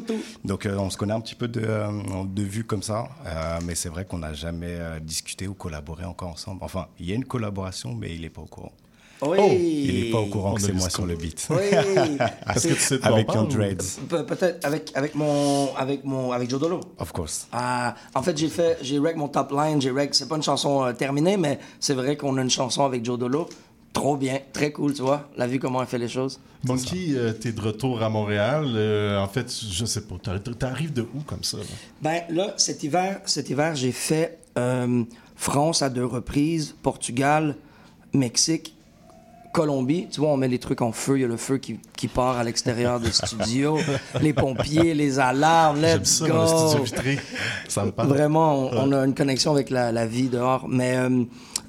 Donc, euh, on se connaît un petit peu de, euh, de vue comme ça, euh, mais c'est vrai qu'on n'a jamais euh, discuté ou collaboré encore ensemble. Enfin, il y a une collaboration, mais il n'est pas au courant. Oui. Oh, il n'est pas au courant On que c'est moi sur le beat. Oui. Que tu sais Avec ou- Dreads. Pe- Peut-être avec, avec mon avec mon avec Joe Dolo. Of course. Ah, en fait, j'ai fait j'ai reg mon top line, j'ai reg c'est pas une chanson euh, terminée mais c'est vrai qu'on a une chanson avec Joe Dolo. Trop bien, très cool, tu vois. La vue comment elle fait les choses. Monkey, euh, t'es de retour à Montréal? Euh, en fait, je sais pas, t'ar- t'arrives de où comme ça? là? Ben là, cet hiver, cet hiver, j'ai fait euh, France à deux reprises, Portugal, Mexique, Colombie. Tu vois, on met les trucs en feu. Il y a le feu qui, qui part à l'extérieur des studios. les pompiers, les alarmes, let's ça go. dans le studio vitré. Ça me parle. Vraiment, on, a une connexion avec la, la vie dehors. Mais euh,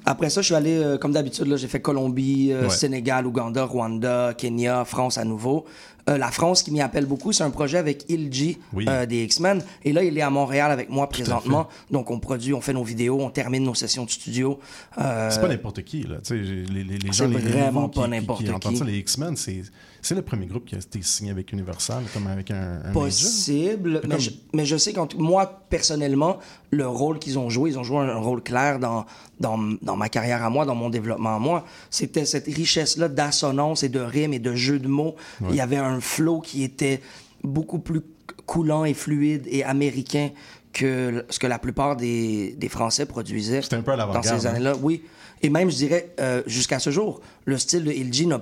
après ça, je suis allé, euh, comme d'habitude, j'ai fait Colombie, euh, Ouais. Sénégal, Ouganda, Rwanda, Kenya, France à nouveau. Euh, la France qui m'y appelle beaucoup, c'est un projet avec Ilji Oui. des X-Men. Et là, il est à Montréal avec moi présentement. Donc, on produit, on fait nos vidéos, on termine nos sessions de studio. C'est pas n'importe qui, là. Tu sais, j'ai- les, les, les gens, les vraiment pas n'importe qui entendent qui. ça, les X-Men, c'est, c'est le premier groupe qui a été signé avec Universal, comme avec un, un possible, mais, Comme- je, mais je sais que moi, personnellement, le rôle qu'ils ont joué, ils ont joué un, rôle clair dans, dans, dans ma carrière à moi, dans mon développement à moi. C'était cette richesse-là d'assonance et de rimes et de jeux de mots. Ouais. Il y avait un flow qui était beaucoup plus coulant et fluide et américain que ce que la plupart des, des Français produisaient C'était un peu à dans ces hein? années-là. Oui. Et même, je dirais, euh, jusqu'à ce jour, le style de Ilji a,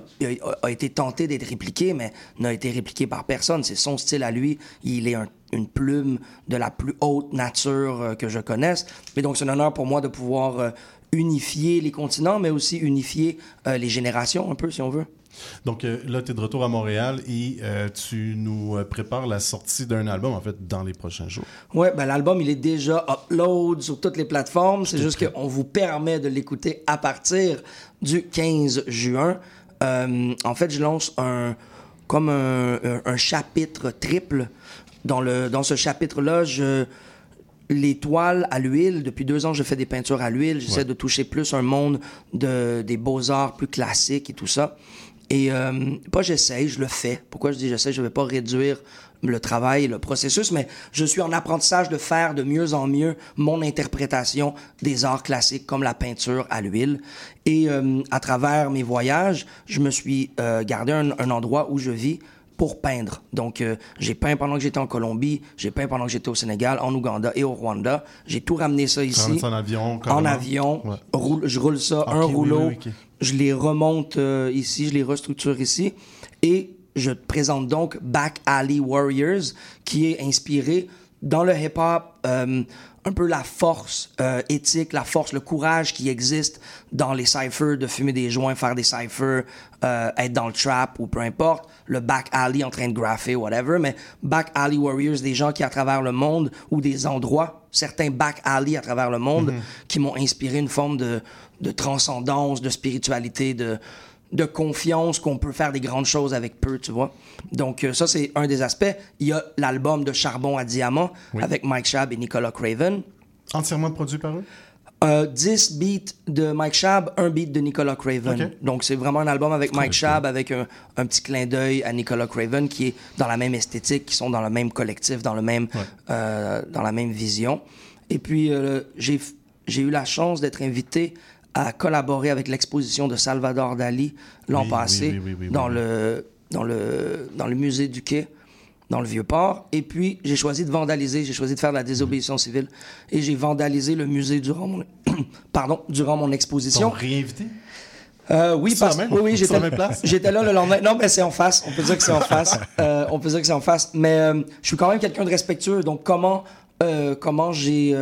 a été tenté d'être répliqué, mais n'a été répliqué par personne. C'est son style à lui. Il est un- une plume de la plus haute nature euh, que je connaisse. Et donc, c'est un honneur pour moi de pouvoir euh, unifier les continents, mais aussi unifier euh, les générations, un peu, si on veut. Donc euh, là, tu es de retour à Montréal et euh, tu nous euh, prépares la sortie d'un album, en fait, dans les prochains jours. Ouais, ben l'album, il est déjà upload sur toutes les plateformes. C'est juste qu'on vous permet de l'écouter à partir du 15 juin. Euh, en fait, je lance un comme un, un- un chapitre triple. Dans, le, dans ce chapitre-là, je les toiles à l'huile. Depuis deux ans, je fais des peintures à l'huile. J'essaie Ouais. de toucher plus un monde de, des beaux-arts plus classiques et tout ça. Et euh, pas j'essaye, je le fais. Pourquoi je dis j'essaie? Je vais pas réduire le travail, le processus, mais je suis en apprentissage de faire de mieux en mieux mon interprétation des arts classiques comme la peinture à l'huile. Et euh, à travers mes voyages, je me suis euh, gardé un, un endroit où je vis pour peindre. Donc, euh, j'ai peint pendant que j'étais en Colombie, j'ai peint pendant que j'étais au Sénégal, en Ouganda et au Rwanda. J'ai tout ramené ça ici. ça en avion, En avion. Ouais. Roule- je roule ça, Ok, un rouleau. oui. Je les remonte euh, ici, je les restructure ici. Et je te présente donc Back Alley Warriors, qui est inspiré dans le hip-hop, euh, un peu la force euh, éthique, la force, le courage qui existe dans les cyphers, de fumer des joints, faire des cyphers, euh, être dans le trap ou peu importe, le back alley en train de graffer, whatever, mais back alley warriors, des gens qui à travers le monde ou des endroits, certains back alley à travers le monde, Mhm. qui m'ont inspiré une forme de, de transcendance, de spiritualité, de, de confiance qu'on peut faire des grandes choses avec peu, tu vois. Donc, euh, ça, c'est un des aspects. Il y a l'album de Charbon à Diamant Oui. avec Mike Shab et Nicolas Craven. Entièrement produit par eux? Euh, 10 beats de Mike Shab, un beat de Nicolas Craven. Donc c'est vraiment un album avec Mike Shab, avec un, un petit clin d'œil à Nicolas Craven qui est dans la même esthétique, qui sont dans le même collectif, dans, le même, euh, dans la même vision. Et puis euh, j'ai eu la chance d'être invité à collaborer avec l'exposition de Salvador Dali l'an Oui, passé oui, oui, oui, dans. Le, dans, le, dans le musée du Quai dans le Vieux-Port. Et puis, j'ai choisi de vandaliser, j'ai choisi de faire de la désobéissance civile. Et j'ai vandalisé le musée durant mon, pardon, durant mon exposition. Réinvité? Euh, oui, parce même? oui, oui, j'étais la même place? j'étais là le lendemain. Non, mais c'est en face. On peut dire que c'est en face. Euh, on peut dire que c'est en face. Mais euh, je suis quand même quelqu'un de respectueux. Donc comment euh, comment j'ai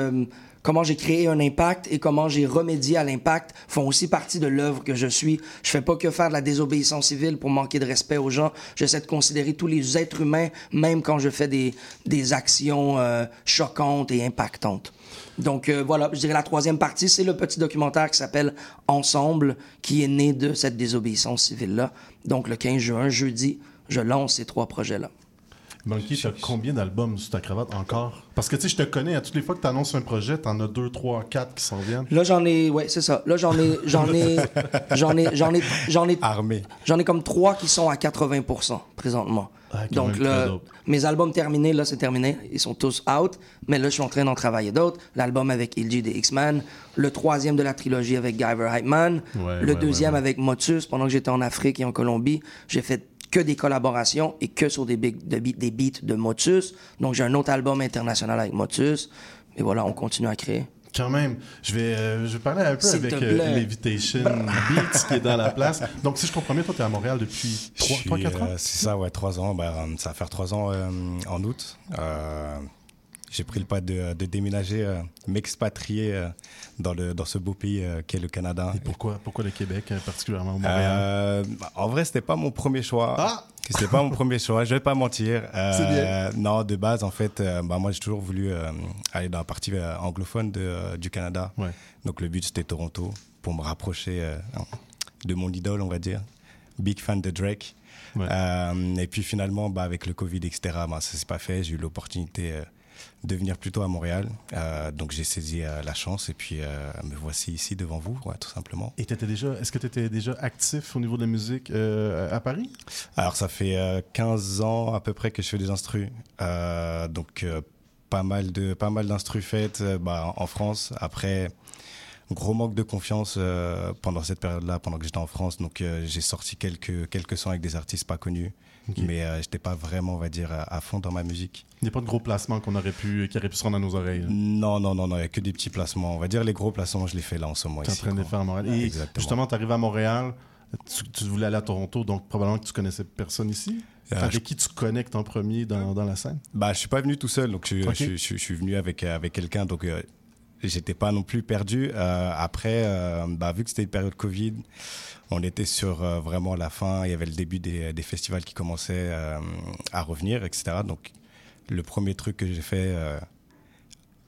comment j'ai créé un impact et comment j'ai remédié à l'impact font aussi partie de l'œuvre que je suis. Je fais pas que faire de la désobéissance civile pour manquer de respect aux gens. J'essaie de considérer tous les êtres humains, même quand je fais des des actions euh, choquantes et impactantes. Donc euh, voilà, je dirais la troisième partie, c'est le petit documentaire qui s'appelle Ensemble, qui est né de cette désobéissance civile-là. Donc le 15 juin, jeudi, je lance ces trois projets-là. Monkey, t'as combien d'albums sous ta cravate encore? Parce que tu sais, je te connais, à toutes les fois que tu annonces un projet, t'en as deux, trois, quatre qui s'en viennent. Là, j'en ai, ouais, c'est ça. Là, j'en ai, j'en ai, j'en ai, j'en ai, j'en ai, Armé. j'en ai comme trois qui sont à 80% présentement. Ah, Donc là, mes albums terminés, là, c'est terminé. Ils sont tous out. Mais là, je suis en train d'en travailler d'autres. L'album avec Ilji des X-Men. Le troisième de la trilogie avec Guyver Hype Man. Ouais, le ouais, deuxième ouais. avec Motus. Pendant que j'étais en Afrique et en Colombie, j'ai fait que des collaborations et que sur des, big- de beat- des beats de Motus. Donc, j'ai un autre album international avec Motus. Et voilà, on continue à créer. Quand même, je vais, euh, je vais parler un peu avec euh, Beats qui est dans la place. Donc, si je comprends bien, toi, tu es à Montréal depuis Je suis, 3-4 ans? euh, c'est ça, ouais, 3 ans. Euh, ça va faire 3 ans euh, en août. J'ai pris le pas de, de déménager, euh, m'expatrier euh, dans, le, dans ce beau pays euh, qu'est le Canada. Et pourquoi, pourquoi le Québec, euh, particulièrement au Montréal? En vrai, c'était pas mon premier choix. Ah C'était pas mon premier choix, je vais pas mentir. C'est bien. Non, de base, en fait, bah, moi, j'ai toujours voulu aller dans la partie anglophone de, du Canada. Ouais. Donc, le but, c'était Toronto, pour me rapprocher de mon idole, on va dire. Big fan de Drake. Ouais. Et puis, finalement, bah, avec le Covid, etc., bah, ça s'est pas fait. J'ai eu l'opportunité de venir plutôt à Montréal. Euh, donc, j'ai saisi euh, la chance et puis euh, me voici ici devant vous, ouais, tout simplement. Et t'étais déjà, est-ce que tu étais déjà actif au niveau de la musique à Paris? Alors, ça fait euh, 15 ans à peu près que je fais des instrus. Donc, pas mal de pas mal d'instrus faites bah, en France. Après, gros manque de confiance euh, pendant cette période-là, pendant que j'étais en France. Donc, euh, j'ai sorti quelques, quelques sons avec des artistes pas connus. Mais euh, j'étais pas vraiment, on va dire, à, à fond dans ma musique. Il n'y a pas de gros placements qu'on aurait pu, qui auraient pu se rendre à nos oreilles. là? Non, non, non, non, il n'y a que des petits placements. On va dire les gros placements, je les fais là en ce moment. T'es en ici, train de les faire à Montréal. Et Exactement. justement, tu arrives à Montréal, tu, tu voulais aller à Toronto, donc probablement que tu connaissais personne ici? Euh, avec je- qui tu connectes en premier dans, dans la scène? Bah, je suis pas venu tout seul, donc je, Ok. je, suis venu avec, avec quelqu'un, donc euh, j'étais pas non plus perdu. Euh, après, euh, bah, vu que c'était une période Covid, on était sur euh, vraiment la fin, il y avait le début des, des festivals qui commençaient à revenir, etc. Donc, le premier truc que j'ai fait,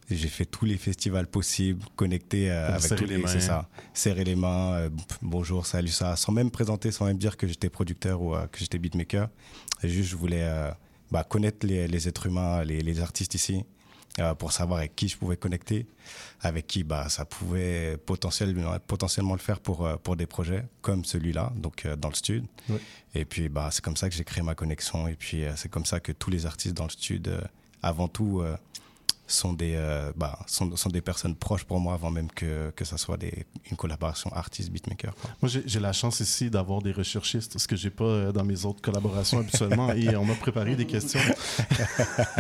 j'ai fait tous les festivals possibles, connectés Pour avec tous les les, c'est ça, serrer les mains, bonjour, salut, ça, sans même présenter, sans même dire que j'étais producteur ou que j'étais beatmaker. Juste, je voulais bah, connaître les, les êtres humains, les, les artistes ici, pour savoir avec qui je pouvais connecter, avec qui bah, ça pouvait potentiellement, potentiellement le faire pour, euh, pour des projets comme celui-là, donc euh, dans le. Ouais. Et puis, bah, c'est comme ça que j'ai créé ma connexion. Et puis, euh, c'est comme ça que tous les artistes dans le euh, avant tout, euh, sont, des, euh, bah, sont, sont des personnes proches pour moi avant même que, que ça soit des, une collaboration artiste-beatmaker. Moi, j'ai la chance ici d'avoir des recherchistes, ce que j'ai pas euh, dans mes autres collaborations habituellement, et on m'a préparé des questions.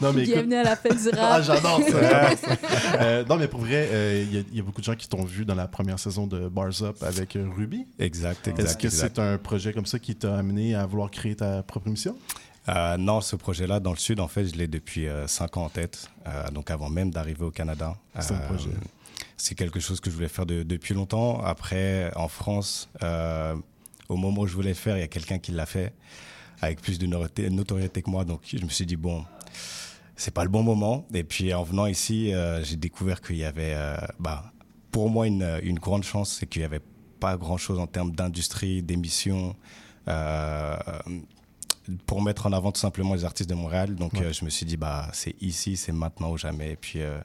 non, mais écoute- Bienvenue à la fête du rap. Ah, j'adore ça. Euh, non, mais pour vrai, euh, il y, a- il y a beaucoup de gens qui t'ont vu dans la première saison de Bars Up avec Ruby. Exact, exact. Est-ce que c'est un projet comme ça qui t'a amené à vouloir créer ta propre émission? Euh, non, ce projet-là, dans le Sud, en fait, je l'ai depuis 5 ans en tête, euh, donc avant même d'arriver au Canada. C'est un Euh, projet. C'est quelque chose que je voulais faire de- depuis longtemps. Après, en France, euh, au moment où je voulais le faire, il y a quelqu'un qui l'a fait, avec plus de notoriété- que moi. Donc, je me suis dit, bon, c'est pas le bon moment. Et puis, en venant ici, euh, j'ai découvert qu'il y avait, euh, bah, pour moi, une, une grande chance, c'est qu'il n'y avait pas grand-chose en termes d'industrie, d'émissions. Pour mettre en avant tout simplement les artistes de Montréal. Donc Ouais. euh, je me suis dit bah c'est ici, c'est maintenant ou jamais. Et puis euh,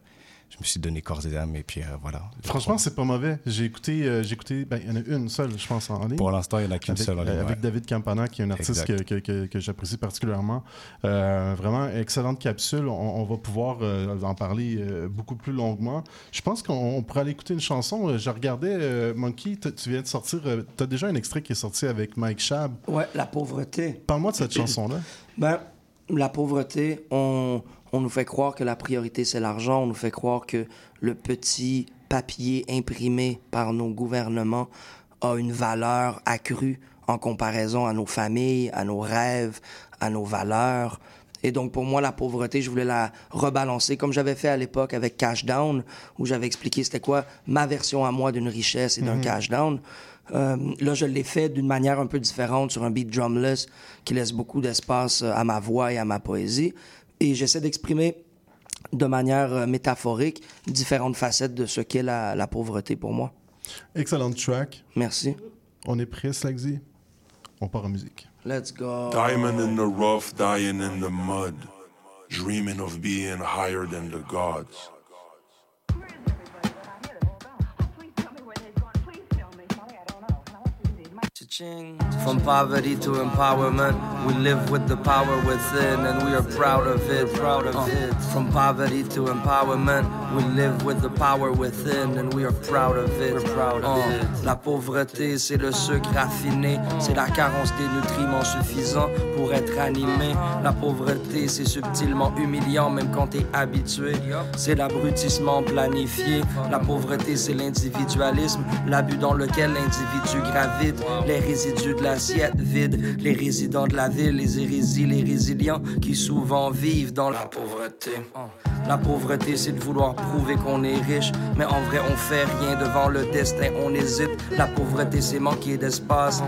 je me suis donné corps et âme et puis euh, voilà. Franchement, c'est pas mauvais. J'ai écouté, euh, j'ai écouté, ben, il y en a une seule, je pense, en ligne. Pour l'instant, il y en a qu'une Avec- seule en ligne, euh, Avec ouais. David Campana, qui est un artiste que, que, que- que j'apprécie particulièrement. Euh, vraiment, excellente capsule. On, on va pouvoir euh, en parler euh, beaucoup plus longuement. Je pense qu'on on pourrait aller écouter une chanson. Je regardais, euh, Monkey, tu viens de sortir, tu as déjà un extrait qui est sorti avec Mike Shab. Ouais, La pauvreté. Parle-moi de cette chanson-là. Ben, la pauvreté, on, on nous fait croire que la priorité, c'est l'argent. On nous fait croire que le petit papier imprimé par nos gouvernements a une valeur accrue en comparaison à nos familles, à nos rêves, à nos valeurs. Et donc, pour moi, la pauvreté, je voulais la rebalancer, comme j'avais fait à l'époque avec Cash Down, où j'avais expliqué c'était quoi ma version à moi d'une richesse et d'un Mhm. cash down. Euh, là, je l'ai fait d'une manière un peu différente sur un beat drumless qui laisse beaucoup d'espace euh, à ma voix et à ma poésie. Et j'essaie d'exprimer de manière euh, métaphorique différentes facettes de ce qu'est la, la pauvreté pour moi. Excellente track. Merci. On est prêt, Slagsy? On part en musique. Let's go. Diamond in the rough, dying in the mud, dreaming of being higher than the gods. From poverty to empowerment, we live with the power within, and we are proud of it. Proud of it. From poverty to empowerment, we live with the power within, and we are proud of it. We're proud of it. La pauvreté, c'est le sucre raffiné, c'est la carence des nutriments suffisants pour être animé. La pauvreté, c'est subtilement humiliant, même quand t'es habitué. C'est l'abrutissement planifié. La pauvreté, c'est l'individualisme, l'abus dans lequel l'individu gravite. Les résidus de l'assiette vide, les résidents de la les hérésies, les résilients qui souvent vivent dans la pauvreté. La pauvreté, c'est de vouloir prouver qu'on est riche, mais en vrai, on fait rien devant le destin, on hésite. La pauvreté, c'est manquer d'espace.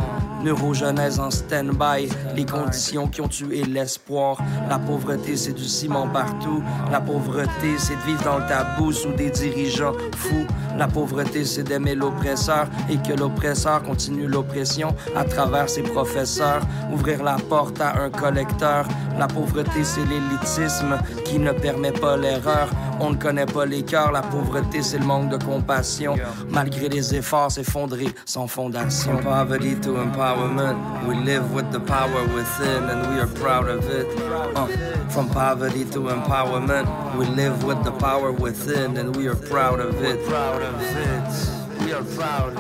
Neurogenèse en stand-by, les conditions qui ont tué l'espoir. La pauvreté, c'est du ciment partout. La pauvreté, c'est de vivre dans le tabou sous des dirigeants fous. La pauvreté, c'est d'aimer l'oppresseur et que l'oppresseur continue l'oppression à travers ses professeurs. Ouvrir la porte à un collecteur. La pauvreté, c'est l'élitisme qui ne permet pas l'erreur. On ne connaît pas les cœurs. La pauvreté, c'est le manque de compassion. Malgré les efforts, s'effondrer sans fondation. From poverty to empowerment, we live with the power within and we are proud of it. Uh, From poverty to empowerment, we live with the power within and we are proud of it. Proud of it. We are proud.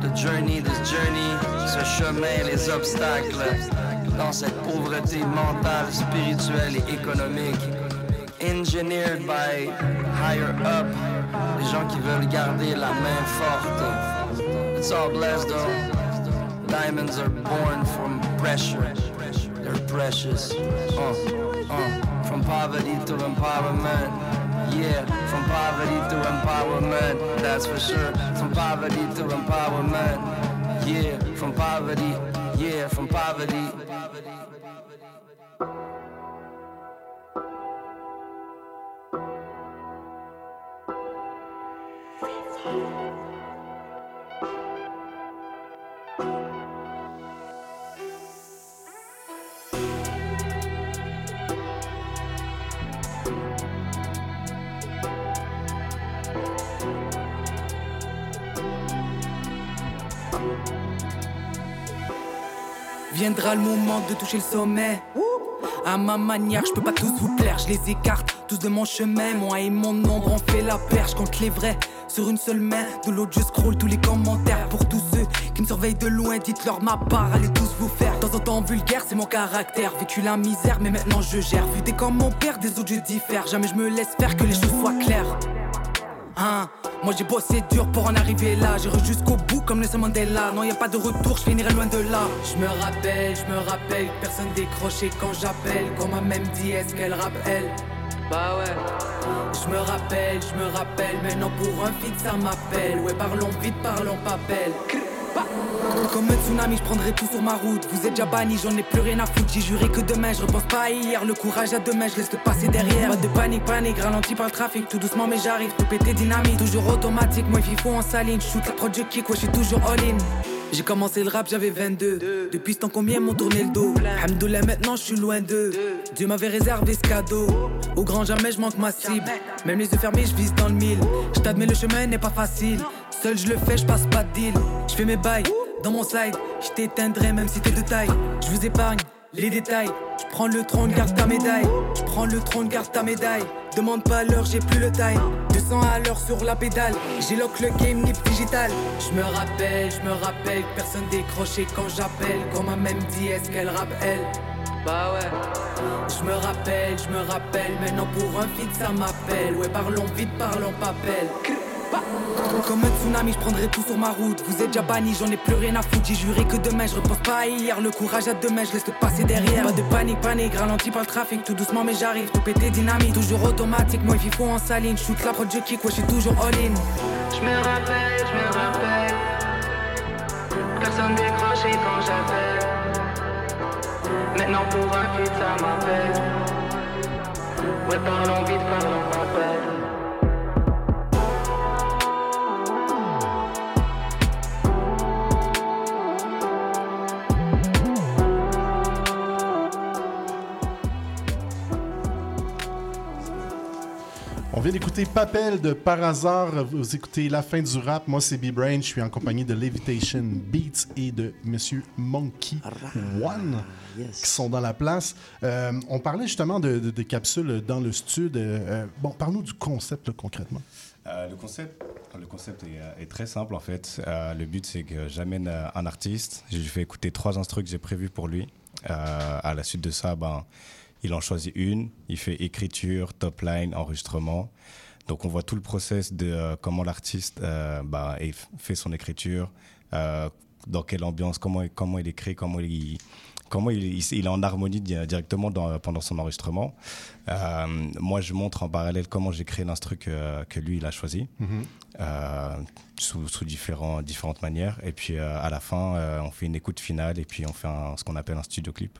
The journey, this journey, ce chemin, les obstacles, dans cette pauvreté mentale, spirituelle et économique. Engineered by higher up, les gens qui veulent garder la main forte. It's all blessed though. Diamonds are born from pressure. They're precious. Uh, uh. From poverty to empowerment. Yeah, from poverty to empowerment. That's for sure. From poverty to empowerment. Yeah, from poverty. Yeah, from poverty. Viendra le moment de toucher le sommet. À ma manière, je peux pas tous vous plaire, je les écarte tous de mon chemin. Moi et mon ombre, on fait la paire, je compte les vrais sur une seule main. De l'autre, je scroll tous les commentaires pour tous ceux qui me surveillent de loin. Dites-leur ma part, allez tous vous faire. De temps en temps vulgaire, c'est mon caractère. Vécu la misère, mais maintenant je gère. Vu des comme mon père, des autres je diffère. Jamais je me laisse faire que les choses soient claires. Hein? Moi j'ai bossé dur pour en arriver là, j'irai jusqu'au bout comme Nelson Mandela. Non y a pas de retour, je finirai loin de là. Je me rappelle, je me rappelle, personne décroché quand j'appelle. Qu'on m'a même dit est-ce qu'elle rappelle? Bah ouais. Je me rappelle, je me rappelle, maintenant pour un feat ça m'appelle. Ouais parlons vite, parlons pas belle. Comme un tsunami, je prendrai tout sur ma route. Vous êtes déjà banni, j'en ai plus rien à foutre. J'ai juré que demain, je repense pas à hier. Le courage à demain, je laisse le passer derrière. Pas de panique, panique, ralenti par le trafic. Tout doucement, mais j'arrive. Tout pété dynamique, toujours automatique. Moi, fifo en saline. Shoot la prod, je kick, ouais, je suis toujours all in. J'ai commencé le rap, j'avais 22. Depuis ce temps, combien m'ont tourné le dos? Hamdoulah, maintenant je suis loin d'eux. Dieu m'avait réservé ce cadeau. Au grand jamais, je manque ma cible. Même les yeux fermés, je vise dans le mille. Je t'admets, le chemin n'est pas facile. Seul, je le fais, je passe pas de deal. Je fais mes bails dans mon side. Je t'éteindrai même si t'es de taille. Je vous épargne les détails. Je prends le trône, garde ta médaille. Je prends le trône, garde ta médaille. Demande pas l'heure, j'ai plus le time. 200 à l'heure sur la pédale. J'ai lock le game nip digital. Je me rappelle, je me rappelle, personne décroché quand j'appelle. Qu'on m'a même dit, est-ce qu'elle rappe elle? Bah ouais. Je me rappelle, je me rappelle. Maintenant pour un feed, ça m'appelle. Ouais, parlons vite, parlons Comme un tsunami, je prendrai tout sur ma route. Vous êtes déjà banni, j'en ai plus rien à foutre. J'ai juré que demain, je repose pas à hier. Le courage à demain, je laisse le passer derrière. Pas de panique, panique, ralenti par le trafic. Tout doucement, mais j'arrive. Tout pété dynamique, toujours automatique. Moi, il faut en saline. Shoot la prod, je kick, ouais, je suis toujours all-in. Je me rappelle, je me rappelle. Personne décroché quand j'appelle. Maintenant pour un feat, ça m'appelle. Ouais, parlons vite, parlons papel. Vient d'écouter Papel de Par hasard. Vous écoutez La fin du rap. Moi, c'est B-Brain. Je suis en compagnie de Levitation Beats et de Monsieur Monkey One qui sont dans la place. Euh, on parlait justement de, de- de capsules dans le studio. Euh, bon, parle-nous du concept là, concrètement. Euh, le concept, le concept est, euh, est très simple en fait. Euh, le but c'est que j'amène euh, un artiste, je lui fais écouter trois instrus que j'ai prévus pour lui. Euh, à la suite de ça, ben, il en choisit une, il fait écriture, top line, enregistrement. Donc on voit tout le process de euh, comment l'artiste euh, est- fait son écriture, euh, dans quelle ambiance, comment, comment il écrit, comment il, comment il, il- il est en harmonie di- directement dans- pendant son enregistrement. Moi, je montre en parallèle comment j'ai créé l'instru que, que lui, il a choisi, Mhm. euh, sous, sous différents, différentes manières. Et puis, à la fin, on fait une écoute finale et puis on fait un- ce qu'on appelle un studio clip.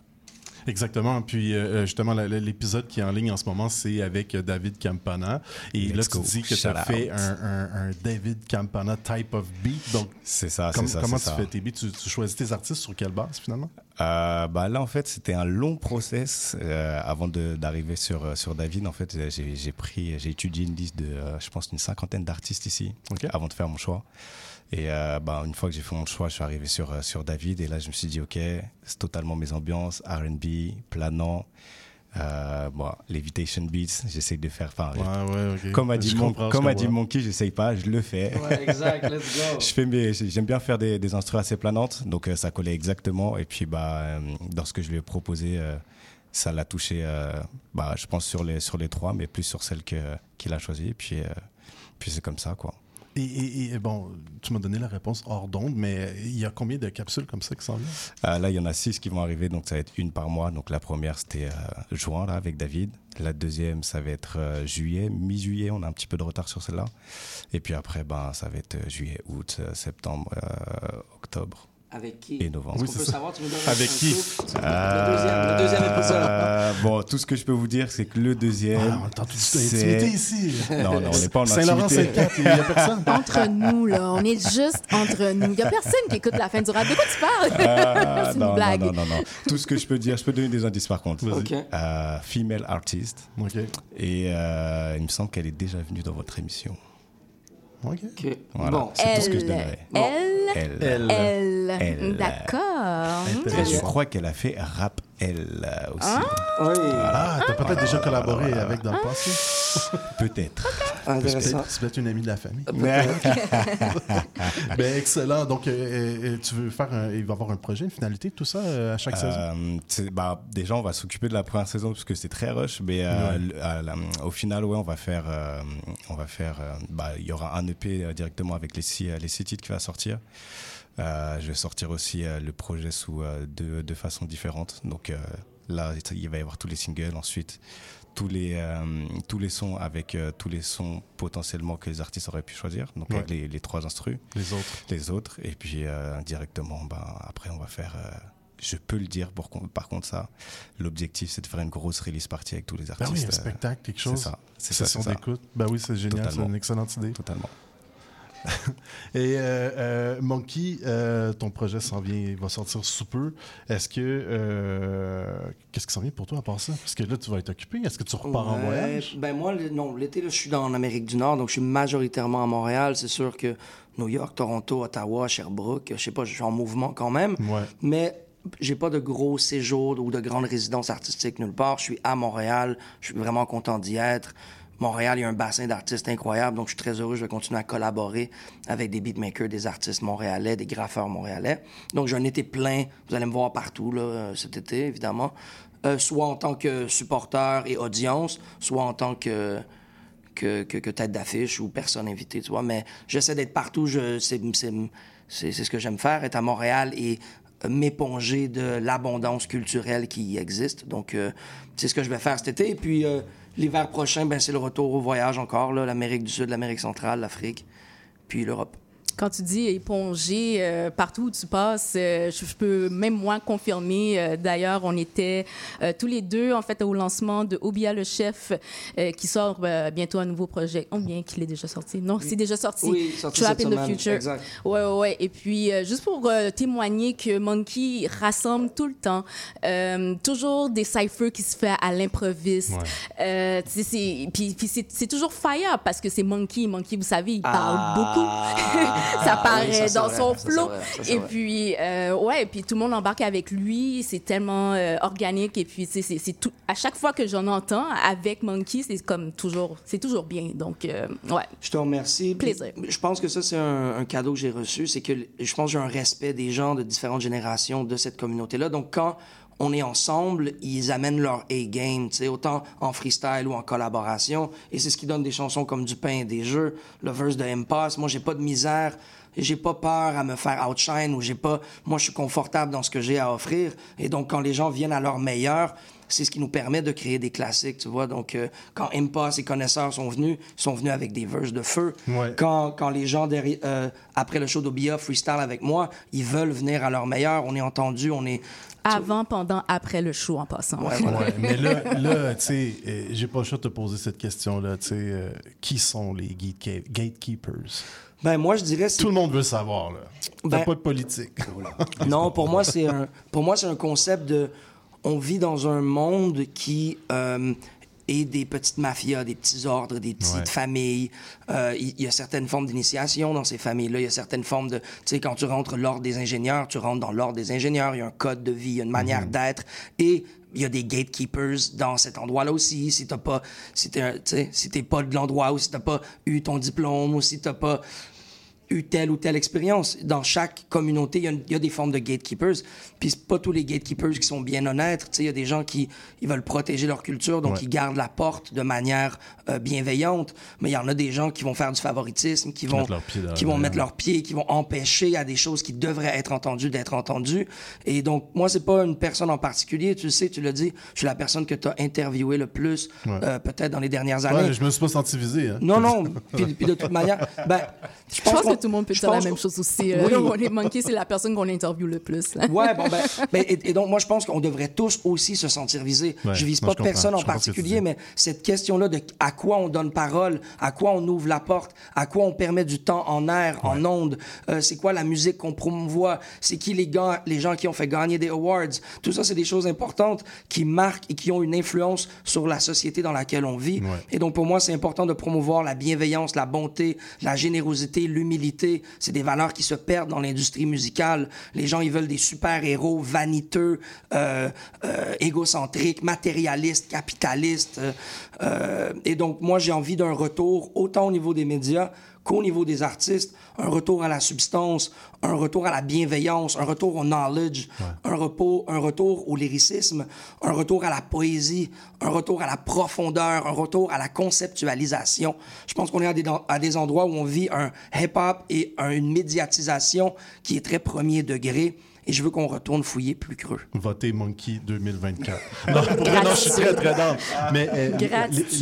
Exactement. Puis euh, justement, la- la- l'épisode qui est en ligne en ce moment, c'est avec euh, David Campana. Et Let's là, tu go. dis que tu as fait un, un- un David Campana type of beat. Donc, C'est ça, c'est ça, comment tu ça. fais tes beats? Tu, tu choisis tes artistes sur quelle base finalement? Euh, bah là en fait c'était un long process euh, avant d'arriver sur euh, sur David en fait euh, j'ai pris j'ai étudié une liste de euh, je pense une cinquantaine d'artistes ici avant de faire mon choix et euh, bah, une fois que j'ai fait mon choix je suis arrivé sur euh, sur David et là je me suis dit ok c'est totalement mes ambiances R&B planant euh, bon, Levitation Beats, j'essaye de faire. Enfin, Ouais, ouais, ok. Comme a dit, Mon- comme a dit. Monkey, j'essaye pas, je le fais. Ouais, exact, let's go. je fais mes, j'aime bien faire des, des instrus assez planantes, donc euh, ça collait exactement. Et puis, bah, euh, dans ce que je lui ai proposé, euh, ça l'a touché, euh, bah, je pense sur les, sur les trois, mais plus sur celle que, qu'il a choisie. Et puis, euh, puis c'est comme ça, quoi. Et, bon, tu m'as donné la réponse hors d'onde, mais il y a combien de capsules comme ça qui s'en viennent Euh, là, il y en a six qui vont arriver, donc ça va être une par mois. Donc la première, c'était euh, juin, là, avec David. La deuxième, ça va être euh, juillet, mi-juillet. On a un petit peu de retard sur celle-là. Et puis après, ben, ça va être juillet, août, septembre, octobre. Avec qui Et novembre. Est-ce qu'on peut savoir, tu me donnes Avec qui scoop? Le deuxième, le deuxième épisode. Euh, Bon, tout ce que je peux vous dire, c'est que le deuxième. Ah, on est en toute c'est- intimité ici. Non, non, on n'est pas en Saint-Laurent, intimité. Il y a personne. Entre nous, là. On est juste entre nous. Il n'y a personne qui écoute la fin du rap. De quoi tu parles? Ah, C'est une non, blague. non, non, non, non. Tout ce que je peux dire, je peux donner des indices par contre. Vas-y. Ok. Euh, female artist. Et euh, il me semble qu'elle est déjà venue dans votre émission. Ok. Voilà, Bon. c'est tout ce que je donnerais. Elle. Elle. Elle. Elle. D'accord. Et je crois qu'elle a fait rap elle euh, aussi. Ah, t'as peut-être déjà collaboré avec dans le passé. Peut-être. Intéressant. peut-être- c'est peut-être une amie de la famille. Ben, excellent. Donc, euh, euh, tu veux faire un- il va y avoir un projet, une finalité, tout ça euh, à chaque saison? Euh, bah, déjà, on va s'occuper de la première saison parce que c'est très rush. Mais euh, à au final, ouais, on va faire, euh, on va faire. euh, bah, il y aura un EP directement avec les six, les six titres qui va sortir. Euh, je vais sortir aussi euh, le projet sous euh, deux, deux façons différentes. Donc là, il va y avoir tous les singles. Ensuite, tous les euh, tous les sons avec euh, tous les sons potentiellement que les artistes auraient pu choisir. Donc avec les, les trois instrus. Les autres. Les autres. Et puis euh, directement, ben, après, on va faire. je peux le dire, pour, par contre, ça. L'objectif, c'est de faire une grosse release party avec tous les artistes. oui, un spectacle, quelque c'est chose. ça. C'est ça. C'est ça. d'écoute. Ben oui, c'est génial, c'est une excellente idée. Totalement. Et euh, euh, Monkey, euh, ton projet s'en vient, il va sortir sous peu. Est-ce que. Qu'est-ce qui s'en vient pour toi à part ça? Parce que là, tu vas être occupé. Est-ce que tu repars en voyage? Ben moi, le- non, l'été, je suis en Amérique du Nord, donc je suis majoritairement à Montréal. C'est sûr que New York, Toronto, Ottawa, Sherbrooke, je sais pas, je suis en mouvement quand même. Ouais. Mais j'ai pas de gros séjours ou de grandes résidences artistiques nulle part. Je suis à Montréal. Je suis vraiment content d'y être. Montréal, il y a un bassin d'artistes incroyable, donc je suis très heureux. Je vais continuer à collaborer avec des beatmakers, des artistes montréalais, des graffeurs montréalais. Donc j'ai un été plein. Vous allez me voir partout là, euh, cet été, évidemment. Euh, soit en tant que supporter et audience, soit en tant que que, tête d'affiche ou personne invitée, tu vois. Mais j'essaie d'être partout. Je, c'est, c'est, c'est, c'est ce que j'aime faire, être à Montréal et euh, m'éponger de l'abondance culturelle qui existe. Donc, c'est ce que je vais faire cet été. Puis, l'hiver prochain, ben, c'est le retour au voyage encore, l'Amérique du Sud, l'Amérique centrale, l'Afrique, puis l'Europe. Quand tu dis éponger euh, partout où tu passes, euh, je, je peux même moi confirmer. euh, D'ailleurs, on était euh, tous les deux en fait au lancement de Obia le chef, euh, qui sort euh, bientôt un nouveau projet. Oh bien qu'il est déjà sorti. Non, c'est déjà sorti. Oui, sorti Trap in the semaine, Future. exact. Ouais, ouais, ouais. Et puis euh, juste pour euh, témoigner que Monkey rassemble tout le temps, euh, toujours des cyphers qui se fait à l'improviste. Euh, tu sais, c'est puis, puis c'est c'est toujours fire parce que c'est Monkey. Monkey, vous savez, il parle beaucoup. ça oui, paraît ça, c'est dans vrai, son c'est Et puis, euh, ouais, puis tout le monde embarque avec lui. C'est tellement euh, organique. Et puis, tu sais, c'est c'est tout. À chaque fois que j'en entends avec Monkey, c'est comme toujours, c'est toujours bien. Donc, euh, ouais. Je te remercie. Puis, Plaisir. Je pense que ça, c'est un, un cadeau que j'ai reçu. C'est que je pense que j'ai un respect des gens de différentes générations de cette communauté-là. Donc, quand on est ensemble, ils amènent leur A-game, autant en freestyle ou en collaboration. Et c'est ce qui donne des chansons comme Du pain et des jeux, le verse de Impasse. Moi, j'ai pas de misère. J'ai pas peur à me faire outshine ou j'ai pas. Moi, je suis confortable dans ce que j'ai à offrir. Et donc, quand les gens viennent à leur meilleur, c'est ce qui nous permet de créer des classiques, tu vois. Donc, euh, quand Impasse et Connaisseurs sont venus, ils sont venus avec des verses de feu. Ouais. Quand, quand les gens, derrière, euh, après le show d'Obia, freestyle avec moi, ils veulent venir à leur meilleur. On est entendu, on est... Avant, pendant, après le show, en passant. Ouais, mais là, là tu sais, euh, j'ai pas le choix de te poser cette question-là. Tu sais, euh, qui sont les gate- gatekeepers? Ben, moi, je dirais... Tout le monde veut savoir, là. T'as Ben- pas de politique. Non, pour moi, c'est un, pour moi, c'est un concept de. On vit dans un monde qui euh, est des petites mafias, des petits ordres, des petites Ouais. familles. Euh, Il y, a certaines formes d'initiation dans ces familles-là. Il y a certaines formes de. Tu sais, quand tu rentres l'ordre des ingénieurs, tu rentres dans l'ordre des ingénieurs. Il y a un code de vie, il y a une manière d'être. Et il y a des gatekeepers dans cet endroit-là aussi. Si t'as pas, si t'es, si t'es pas de l'endroit ou si t'as pas eu ton diplôme ou si t'as pas eu telle ou telle expérience. Dans chaque communauté, il y a, y des formes de gatekeepers. Puis c'est pas tous les gatekeepers qui sont bien honnêtes. Tu sais, il y a des gens qui ils veulent protéger leur culture, donc Ouais. ils gardent la porte de manière euh, bienveillante. Mais il y en a des gens qui vont faire du favoritisme, qui vont, qui vont mettre leurs pieds, qui vont empêcher à des choses qui devraient être entendues d'être entendues. Et donc, moi, c'est pas une personne en particulier. Tu le sais, tu l'as dit, je suis la personne que tu as interviewé le plus, Ouais. euh, peut-être dans les dernières années. Ouais, je me suis pas senti visé. hein. Non, non. Puis, puis de toute manière, ben, Je pense que tout le monde peut dire la même chose aussi. euh, Oui. on est Monkey, c'est la personne qu'on interview le plus. Ouais, bon, ben, ben, et, et donc, moi, je pense qu'on devrait tous aussi se sentir visés. Ouais, je vise pas je personne en particulier, mais cette question-là de à quoi on donne parole, à quoi on ouvre la porte, à quoi on permet du temps en air, en ondes, euh, c'est quoi la musique qu'on promouvoit, c'est qui les, gars, les gens qui ont fait gagner des awards. Tout ça, c'est des choses importantes qui marquent et qui ont une influence sur la société dans laquelle on vit. Ouais. Et donc, pour moi, c'est important de promouvoir la bienveillance, la bonté, la générosité, l'humilité. C'est des valeurs qui se perdent dans l'industrie musicale. Les gens, ils veulent des super-héros vaniteux, euh, euh, égocentriques, matérialistes, capitalistes. euh, et donc, moi, j'ai envie d'un retour, autant au niveau des médias qu'au niveau des artistes, un retour à la substance, un retour à la bienveillance, un retour au knowledge, un, repos, un retour au lyricisme, un retour à la poésie, un retour à la profondeur, un retour à la conceptualisation. Je pense qu'on est à des, à des endroits où on vit un hip-hop et un- une médiatisation qui est très premier degré. Et je veux qu'on retourne fouiller plus creux. Votez Monkey 2024. non, pour vrai, non, je suis très, très down. Mais euh,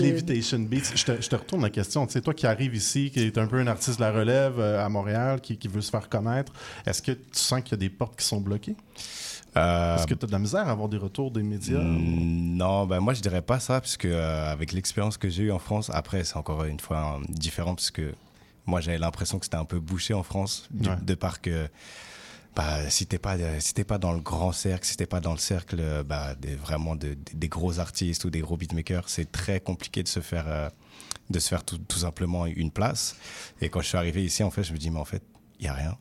L'Evitation Beats, je te, je te retourne la question. Tu sais, toi qui arrives ici, qui est un peu un artiste de la relève euh, à Montréal, qui, qui veut se faire connaître, est-ce que tu sens qu'il y a des portes qui sont bloquées? Euh, Est-ce que tu as de la misère à avoir des retours des médias? Mm, Non, ben moi je dirais pas ça, puisque euh, avec l'expérience que j'ai eue en France, après c'est encore une fois euh, différent, puisque Moi, j'avais l'impression que c'était un peu bouché en France, du- Ouais. de par que si t'es pas, si t'es pas dans le grand cercle, si t'es pas dans le cercle euh, bah, des, vraiment de- des- gros artistes ou des gros beatmakers, c'est très compliqué de se faire, euh, de se faire tout, simplement une place. Et quand je suis arrivé ici, en fait, je me dis, mais en fait, il y a rien.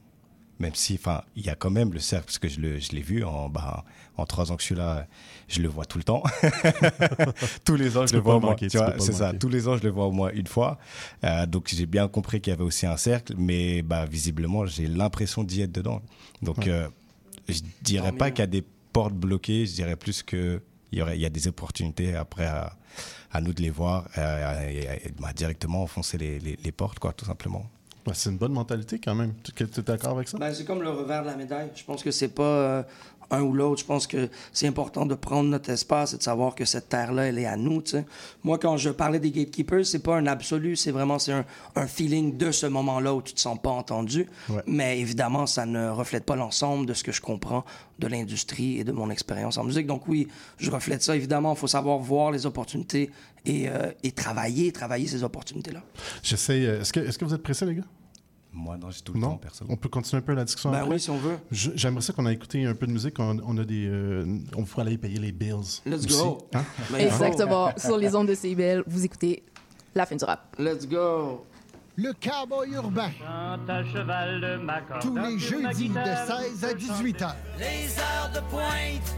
Même si, enfin, il y a quand même le cercle, parce que je l'ai vu en, bah, en trois ans que je suis là, je le vois tout le temps. tous les ans, je le vois au moins. c'est ça. Tous les ans, je le vois au moins une fois. Euh, donc, j'ai bien compris qu'il y avait aussi un cercle, mais bah, visiblement, j'ai l'impression d'y être dedans. Donc, Ouais. euh, je dirais pas qu'il y a des portes bloquées, je dirais plus que il y aurait, il y a des opportunités après à, à nous de les voir euh, et, et, bah, directement enfoncer les, les, les portes, quoi, tout simplement. C'est une bonne mentalité quand même. Tu es d'accord avec ça? Ben, c'est comme le revers de la médaille. Je pense que c'est pas euh, un ou l'autre. Je pense que c'est important de prendre notre espace et de savoir que cette terre-là, elle est à nous. Moi, quand je parlais des gatekeepers, c'est pas un absolu, c'est vraiment c'est un, un feeling de ce moment-là où tu te sens pas entendu. Ouais. Mais évidemment, ça ne reflète pas l'ensemble de ce que je comprends de l'industrie et de mon expérience en musique. Donc oui, je reflète ça. Évidemment, il faut savoir voir les opportunités et, euh, et travailler, travailler ces opportunités-là. J'essaie. euh, Est-ce que, est-ce que vous êtes pressé, les gars? Moi, non, j'ai tout le Non? temps, personne. On peut continuer un peu la discussion Ben après? oui, si on veut. J'aimerais ça qu'on a écouté un peu de musique. On, on a des. euh, on va aller payer les bills. Let's aussi. go. Hein? Ben, faut. Exactement. Sur les ondes de CIBL, vous écoutez la fin du rap. Let's go. Le cowboy urbain. Tous les jeudis de 16 à 18 heures. Les heures de pointe,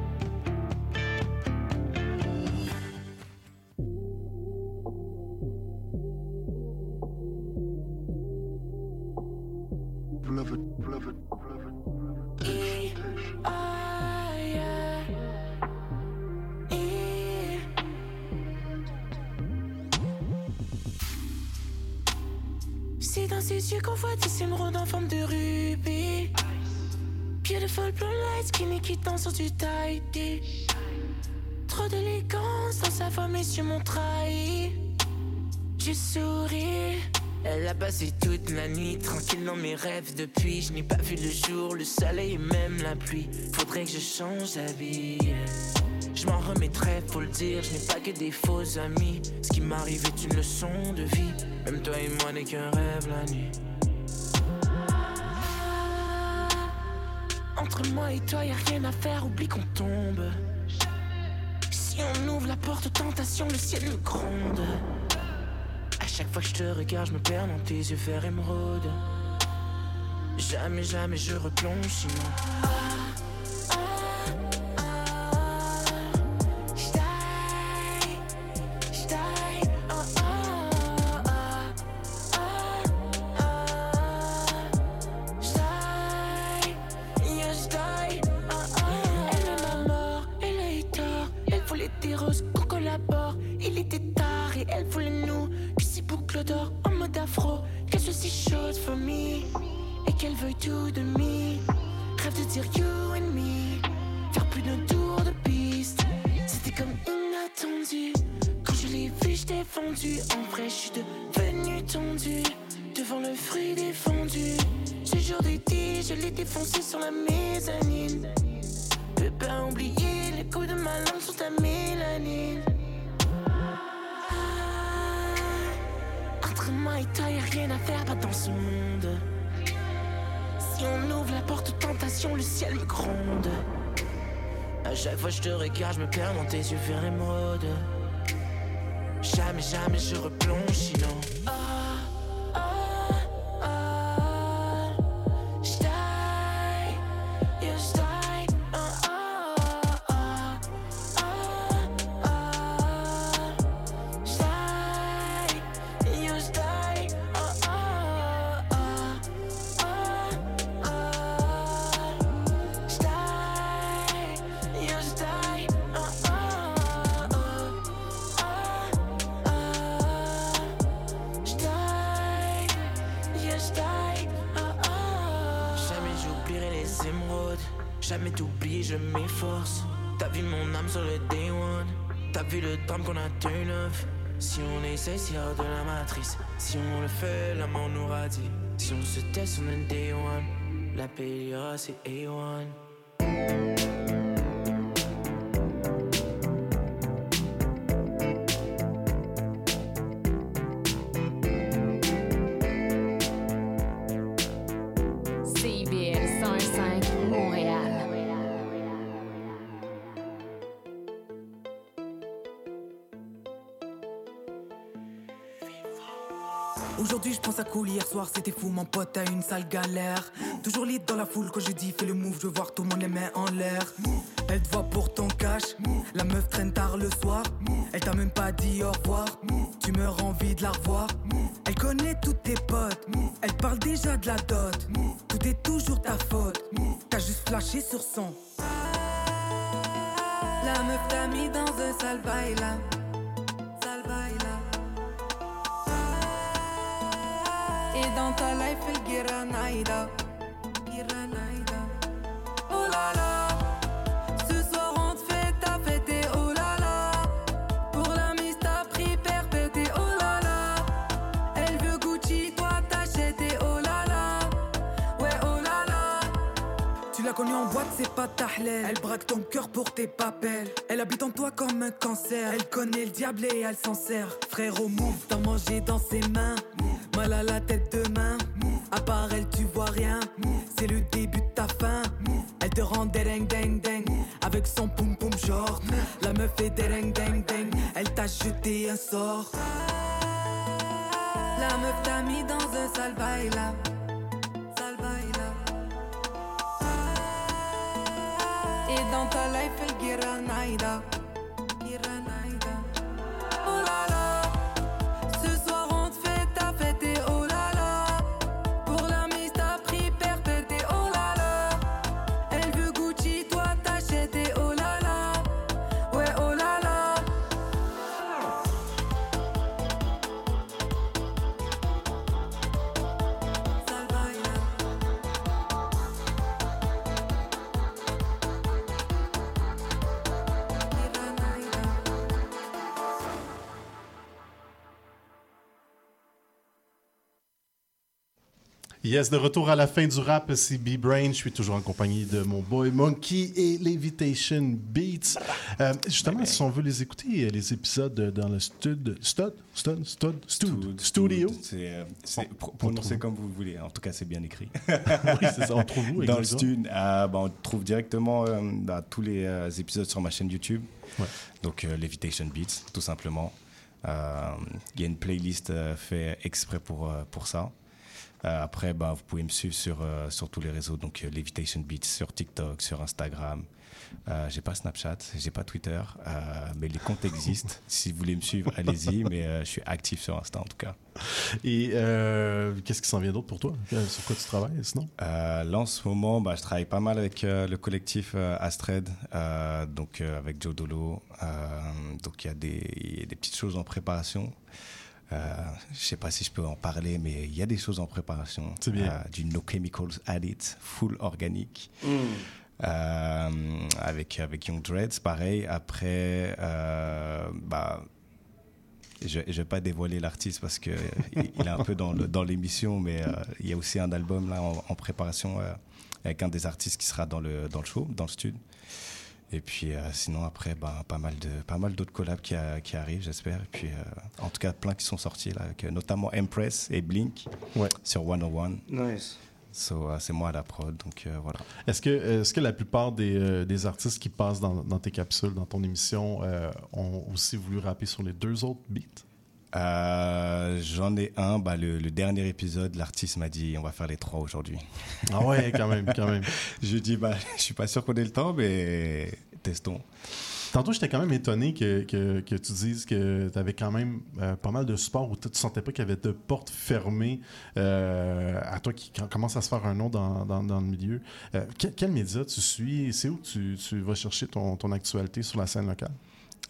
Skinny qui sur du taille Trop d'élégance dans sa voix, mes yeux m'ont trahi. J'ai souri. Elle a passé toute la nuit tranquille dans mes rêves depuis. Je n'ai pas vu le jour, le soleil et même la pluie. Faudrait que je change d'avis. Je m'en remettrai, faut le dire. Je n'ai pas que des faux amis. Ce qui m'arrive est une leçon de vie. Même toi et moi n'est qu'un rêve la nuit. Entre moi et toi, y a rien à faire, oublie qu'on tombe. Si on ouvre la porte aux tentations, le ciel nous gronde. À chaque fois que je te regarde, je me perds dans tes yeux verts émeraude. Jamais, jamais je replonge sinon. Jamais, je replonge hors de la matrice. Si on le fait, la mort nous radie. Si on se teste, on est day one. La PLA, c'est A1. Aujourd'hui je pense à cool, hier soir c'était fou, mon pote a une sale galère. Toujours lit dans la foule quand je dis fais le move, je veux voir tout le monde les mains en l'air. Elle te voit pour ton cash, la meuf traîne tard le soir. Elle t'a même pas dit au revoir, tu meurs envie de la revoir. Elle connaît tous tes potes, elle parle déjà de la dot. Tout est toujours ta faute, t'as juste flashé sur son. La meuf t'a mis dans un sale bail dans ta life, Giranaïda. Giranaïda. Oh là là. Ce soir, on te fait ta fête oh là là. Pour la mise, t'as pris perpète oh là là. Elle veut Gucci, toi t'achètes et oh là là. Ouais, oh là là. Tu l'as connue en boîte, c'est pas ta halal. Elle braque ton cœur pour tes papels. Elle habite en toi comme un cancer. Elle connaît le diable et elle s'en sert. Frère au move, t'as mangé dans ses mains. Mal à la tête de main. À part elle, tu vois rien. C'est le début de ta fin. Elle te rend deng deng deng. Avec son poum poum short. La meuf est deng deng deng. Elle t'a jeté un sort. La meuf t'a mis dans un sale bail. Et dans ta life, elle Giranaïda. Giranaïda. Yes, de retour à la fin du rap, c'est B-Brain. Je suis toujours en compagnie de mon boy Monkey et Levitation Beats. Euh, justement, si on veut les écouter, euh, les épisodes dans le stud, stud, stud, stud, stud, studio. C'est, euh, prononcé comme vous voulez. En tout cas, c'est bien écrit. oui, c'est ça. On trouve où Dans le stud, euh, bah, on trouve directement euh, bah, tous les euh, épisodes sur ma chaîne YouTube. Ouais. Donc, euh, Levitation Beats, tout simplement. Euh, Il y a une playlist euh, fait exprès pour, euh, pour ça. Euh, après, bah, vous pouvez me suivre sur, euh, sur tous les réseaux, donc euh, Levitation Beats, sur TikTok, sur Instagram. J'ai pas Snapchat, j'ai pas Twitter, mais les comptes existent. si vous voulez me suivre, allez-y, mais je suis actif sur Insta en tout cas. Et qu'est-ce qui s'en vient d'autre pour toi? Sur quoi tu travailles sinon? Là, en ce moment, bah, je travaille pas mal avec le collectif Astred, donc avec Joe Dolo. Donc y, il y a des petites choses en préparation. Euh, je sais pas si je peux en parler, mais il y a des choses en préparation. C'est bien. Euh, du No Chemicals Added, full organique. Mm. Euh, avec, avec Young Dreads, pareil. Après, euh, bah, je ne vais pas dévoiler l'artiste parce qu'il il est un peu dans le- dans l'émission, mais euh, il y a aussi un album là en, en préparation euh, avec un des artistes qui sera dans le, dans le show, dans le studio. Et puis euh, sinon après, bah, pas mal de pas mal d'autres collabs qui, a- qui arrivent, j'espère. Et puis euh, en tout cas plein qui sont sortis là, avec, euh, notamment Empress et Blink sur 101. Nice. So, euh, c'est moi à la prod, donc euh, voilà. Est-ce que, est-ce que la plupart des, euh, des artistes qui passent dans, dans tes capsules, dans ton émission, euh, ont aussi voulu rapper sur les deux autres beats? Euh, J'en ai un, bah, le, le dernier épisode, l'artiste m'a dit on va faire les trois aujourd'hui. Ah ouais, quand même, quand même. Je dis bah, je suis pas sûr qu'on ait le temps, mais testons. Tantôt, j'étais quand même étonné que, que, que tu dises que tu avais quand même euh, pas mal de support où tu ne sentais pas qu'il y avait de portes fermées euh, à toi qui com- commence à se faire un nom dans, dans, dans le milieu. Euh, quel, quel média tu suis? C'est où tu, tu vas chercher ton, ton actualité sur la scène locale?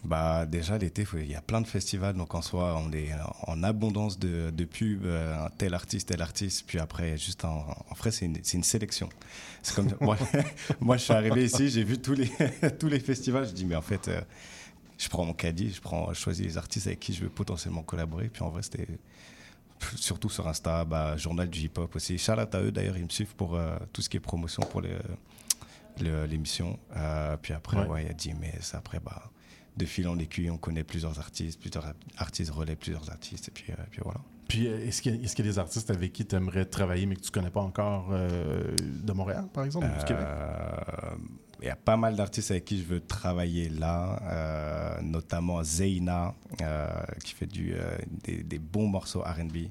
Bah déjà l'été, il y a plein de festivals, donc en soi on est en abondance de, de pubs, euh, tel artiste, tel artiste, puis après juste en, en vrai c'est une, une sélection. C'est comme moi, moi je suis arrivé ici, j'ai vu tous les tous les festivals, je dis mais en fait euh, je prends mon caddie, je prends, je choisis les artistes avec qui je veux potentiellement collaborer, puis en vrai c'était surtout sur Insta, bah, journal du hip hop aussi. Out à eux d'ailleurs, ils me suivent pour euh, tout ce qui est promotion pour les- l'émission. Euh, puis après, Ouais. ouais, il y a Dimes. Après, bah, de fil en aiguille, on connaît plusieurs artistes, plusieurs artistes relais, plusieurs artistes, et puis, euh, puis voilà. Puis, euh, est-ce qu'il y, a- est-ce qu'il y a des artistes avec qui tu aimerais travailler, mais que tu connais pas encore euh, de Montréal, par exemple, ou du Québec? Il y a pas mal d'artistes avec qui je veux travailler là, euh, notamment Zeina, qui fait du, des, des bons morceaux RB.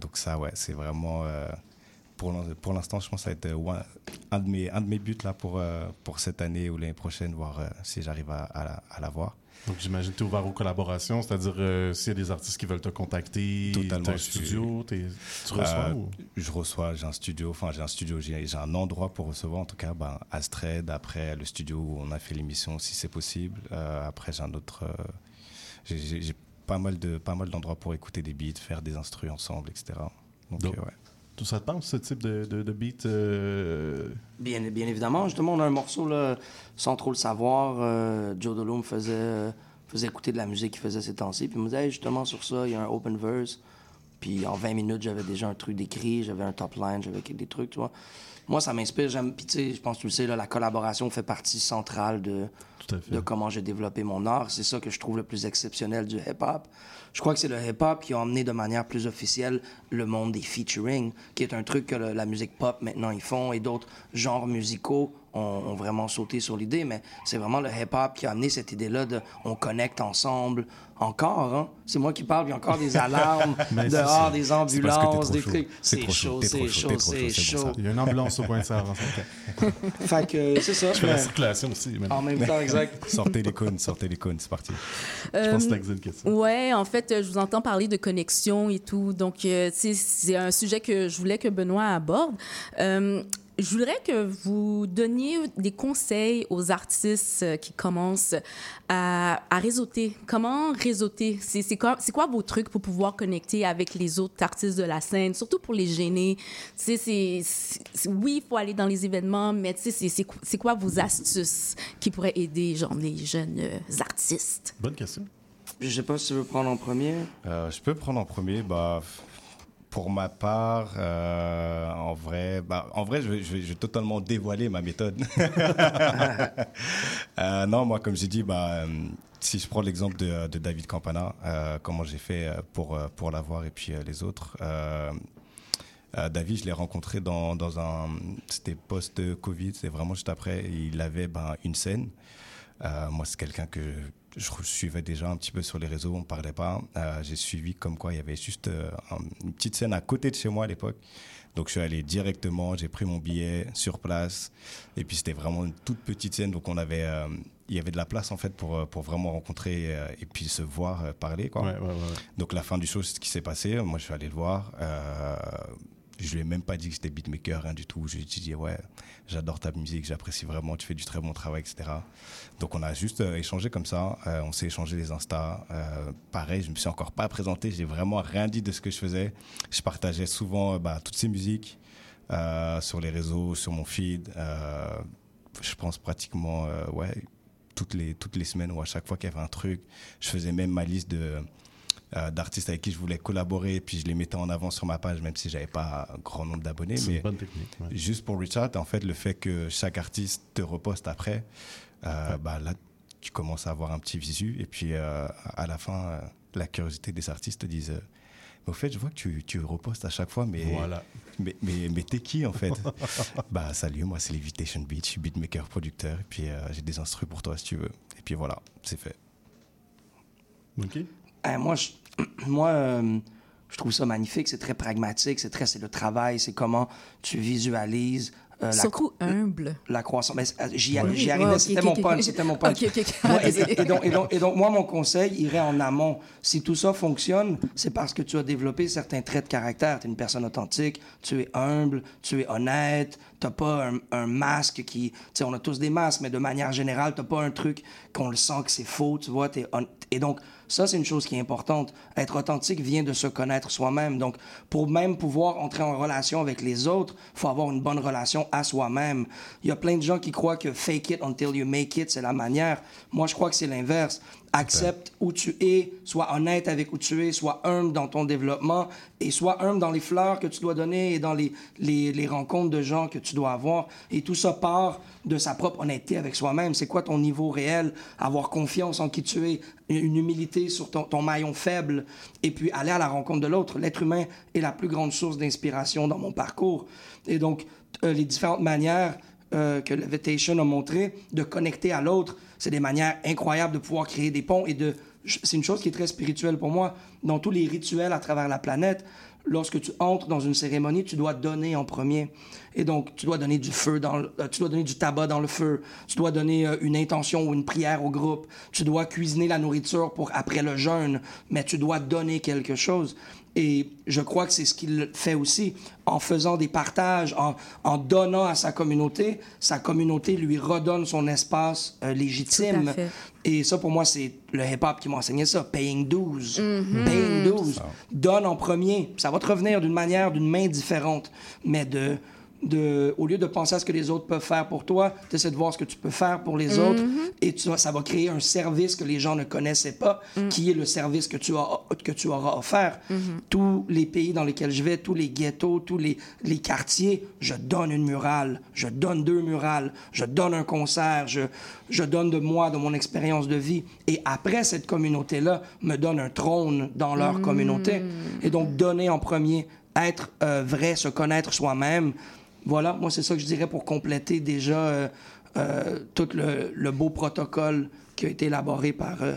Donc ça, ouais, c'est vraiment... pour l'in- pour l'instant, je pense que ça va être un, de mes, un de mes buts là, pour, euh, pour cette année ou l'année prochaine, voir euh, si j'arrive à, à, la- à l'avoir. Donc, j'imagine que tu es ouvert aux collaborations, c'est-à-dire euh, s'il y a des artistes qui veulent te contacter, t'as un studio, tu reçois ou- Je reçois, j'ai un studio, enfin j'ai un studio, j'ai un endroit pour recevoir, en tout cas, ben, Astred, après le studio où on a fait l'émission, si c'est possible. Après, j'ai un autre. j'ai- pas mal de pas mal d'endroits pour écouter des beats, faire des instrus ensemble, etc. Donc, Donc, ouais. Tout ça te pense, ce type de, de, de beat? euh, Bien, bien évidemment. Justement, on a un morceau, là, sans trop le savoir, euh, Joe Dolo me faisait, euh, faisait écouter de la musique qu'il faisait ces temps-ci. Puis il me disait, Hey, justement, sur ça, il y a un open verse. Puis en 20 minutes, j'avais déjà un truc d'écrit, j'avais un top line, j'avais des trucs, tu vois. Moi, ça m'inspire. J'aime, puis tu sais, je pense que tu le sais, là, la collaboration fait partie centrale de, de comment j'ai développé mon art. C'est ça que je trouve le plus exceptionnel du hip-hop. Je crois que c'est le hip-hop qui a emmené de manière plus officielle le monde des featuring, qui est un truc que la musique pop maintenant ils font et d'autres genres musicaux ont, ont vraiment sauté sur l'idée. Mais c'est vraiment le hip-hop qui a amené cette idée-là de on connecte ensemble. Encore, hein? C'est moi qui parle, il y a encore des alarmes dehors, des ambulances, des trucs. C'est chaud, c'est chaud, c'est chaud. Il y a une ambulance au coin de ça avant. Fait que c'est ça. Je fais la circulation aussi. mais- En même temps, exact. sortez les cônes, sortez les cônes, c'est parti. Je pense que Euh, c'est une question. Ouais, en fait, euh, je vous entends parler de connexion et tout. Donc, euh, tu sais, c'est un sujet que je voulais que Benoît aborde. Je voudrais que vous donniez des conseils aux artistes euh, qui commencent à, à réseauter. Comment réseauter? C'est quoi, vos trucs pour pouvoir connecter avec les autres artistes de la scène, surtout pour les gêner? Tu sais, c'est- c'est- oui, il faut aller dans les événements, mais tu sais, c'est- quoi- vos astuces qui pourraient aider, genre, les jeunes euh, artistes? Bonne question. Je sais pas si tu veux prendre en premier. Euh, je peux prendre en premier. Bah, pour ma part, euh, en vrai, bah, en vrai, je vais, je vais- je vais totalement dévoiler ma méthode. Euh, non, moi, comme j'ai dit, bah, euh, si je prends l'exemple de, de David Campana, euh, comment j'ai fait pour, pour l'avoir et puis les autres. David, je l'ai rencontré dans, dans un. C'était post-Covid, c'est vraiment juste après. Il avait ben, une scène. Moi, c'est quelqu'un que je suivais déjà un petit peu sur les réseaux, on ne parlait pas. Euh, J'ai suivi comme quoi il y avait juste euh, un- une petite scène à côté de chez moi à l'époque. Donc je suis allé directement, j'ai pris mon billet sur place. Et puis c'était vraiment une toute petite scène, donc on avait, euh, il y avait de la place en fait pour, pour vraiment rencontrer et puis se voir, parler. Quoi. Ouais, ouais, ouais. Donc la fin du show, c'est ce qui s'est passé. Moi, je suis allé le voir. Je lui ai même pas dit que j'étais beatmaker, rien du tout. Je lui ai dit, ouais, j'adore ta musique, j'apprécie vraiment, tu fais du très bon travail, etc. Donc on a juste euh, échangé comme ça. Euh, on s'est échangé les Insta. Euh, pareil, je me suis encore pas présenté. J'ai vraiment rien dit de ce que je faisais. Je partageais souvent bah, toutes ces musiques sur les réseaux, sur mon feed. Je pense pratiquement, ouais, toutes les, toutes les semaines ou à chaque fois qu'il y avait un truc. Je faisais même ma liste de, euh, d'artistes avec qui je voulais collaborer, puis je les mettais en avant sur ma page, même si j'avais pas un grand nombre d'abonnés. C'est Mais une bonne technique. ouais. juste pour Richard, en fait, le fait que chaque artiste te reposte après, euh, bah, là, tu commences à avoir un petit visu. Et puis, euh, à la fin, la curiosité des artistes te disent Mais au fait, je vois que tu, tu repostes à chaque fois, mais, Voilà. mais, mais, mais t'es qui en fait? Bah, salut, moi, c'est Levitation Beat, je suis beatmaker, producteur, et puis euh, j'ai des instruments pour toi si tu veux. Et puis voilà, c'est fait. OK. Eh, moi, je, moi euh, je trouve ça magnifique. C'est très pragmatique. C'est très, c'est le travail. C'est comment tu visualises euh, la Surtout humble. la croissance. Mais euh, j'y Ouais, arrivais, ok, c'était ok, mon ok, punch, ok. c'était mon punch. Ok, ok, ok. Ouais, et, donc, et donc- et donc, moi, mon conseil irait en amont. Si tout ça fonctionne, c'est parce que tu as développé certains traits de caractère. Tu es une personne authentique, tu es humble, tu es honnête, tu pas un, un masque qui... Tu sais, on a tous des masques, mais de manière générale, tu pas un truc qu'on le sent que c'est faux, tu vois. Et donc, ça, c'est une chose qui est importante. Être authentique vient de se connaître soi-même. Donc, pour même pouvoir entrer en relation avec les autres, faut avoir une bonne relation à soi-même. Il y a plein de gens qui croient que fake it until you make it, c'est la manière. Moi, je crois que c'est l'inverse. Accepte où tu es, sois honnête avec où tu es, sois humble dans ton développement et sois humble dans les fleurs que tu dois donner et dans les, les, rencontres de gens que tu dois avoir. Et tout ça part de sa propre honnêteté avec soi-même. C'est quoi ton niveau réel? Avoir confiance en qui tu es, une humilité sur ton, ton maillon faible et puis aller à la rencontre de l'autre. L'être humain est la plus grande source d'inspiration dans mon parcours. Et donc, euh, les différentes manières euh, que Levitation a montré de connecter à l'autre, c'est des manières incroyables de pouvoir créer des ponts et de... C'est une chose qui est très spirituelle pour moi. Dans tous les rituels à travers la planète, lorsque tu entres dans une cérémonie, tu dois donner en premier. Et donc, tu dois donner du feu, dans euh, tu dois donner du tabac dans le feu, tu dois donner euh, une intention ou une prière au groupe, tu dois cuisiner la nourriture pour après le jeûne, mais tu dois donner quelque chose. Et je crois que c'est ce qu'il fait aussi en faisant des partages, en, en donnant à sa communauté. Sa communauté lui redonne son espace euh, légitime. Et ça, pour moi, c'est le hip-hop qui m'a enseigné ça. Paying dues. Mhm. Paying dues. Donne en premier. Ça va te revenir d'une manière, d'une main différente. Mais de, de, au lieu de penser à ce que les autres peuvent faire pour toi, tu essaies de voir ce que tu peux faire pour les Mhm. autres. Et tu, ça va créer un service que les gens ne connaissaient pas, Mm. qui est le service que tu, as, que tu auras offert. Mhm. Tous les pays dans lesquels je vais, tous les ghettos, tous les, les quartiers, je donne une murale, je donne deux murales, je donne un concert, je, je donne de moi, de mon expérience de vie. Et après, cette communauté-là me donne un trône dans leur Mm. communauté. Et donc, donner en premier, être euh, vrai, se connaître soi-même. Voilà, moi, c'est ça que je dirais pour compléter déjà euh, euh, tout le, le beau protocole qui a été élaboré par euh,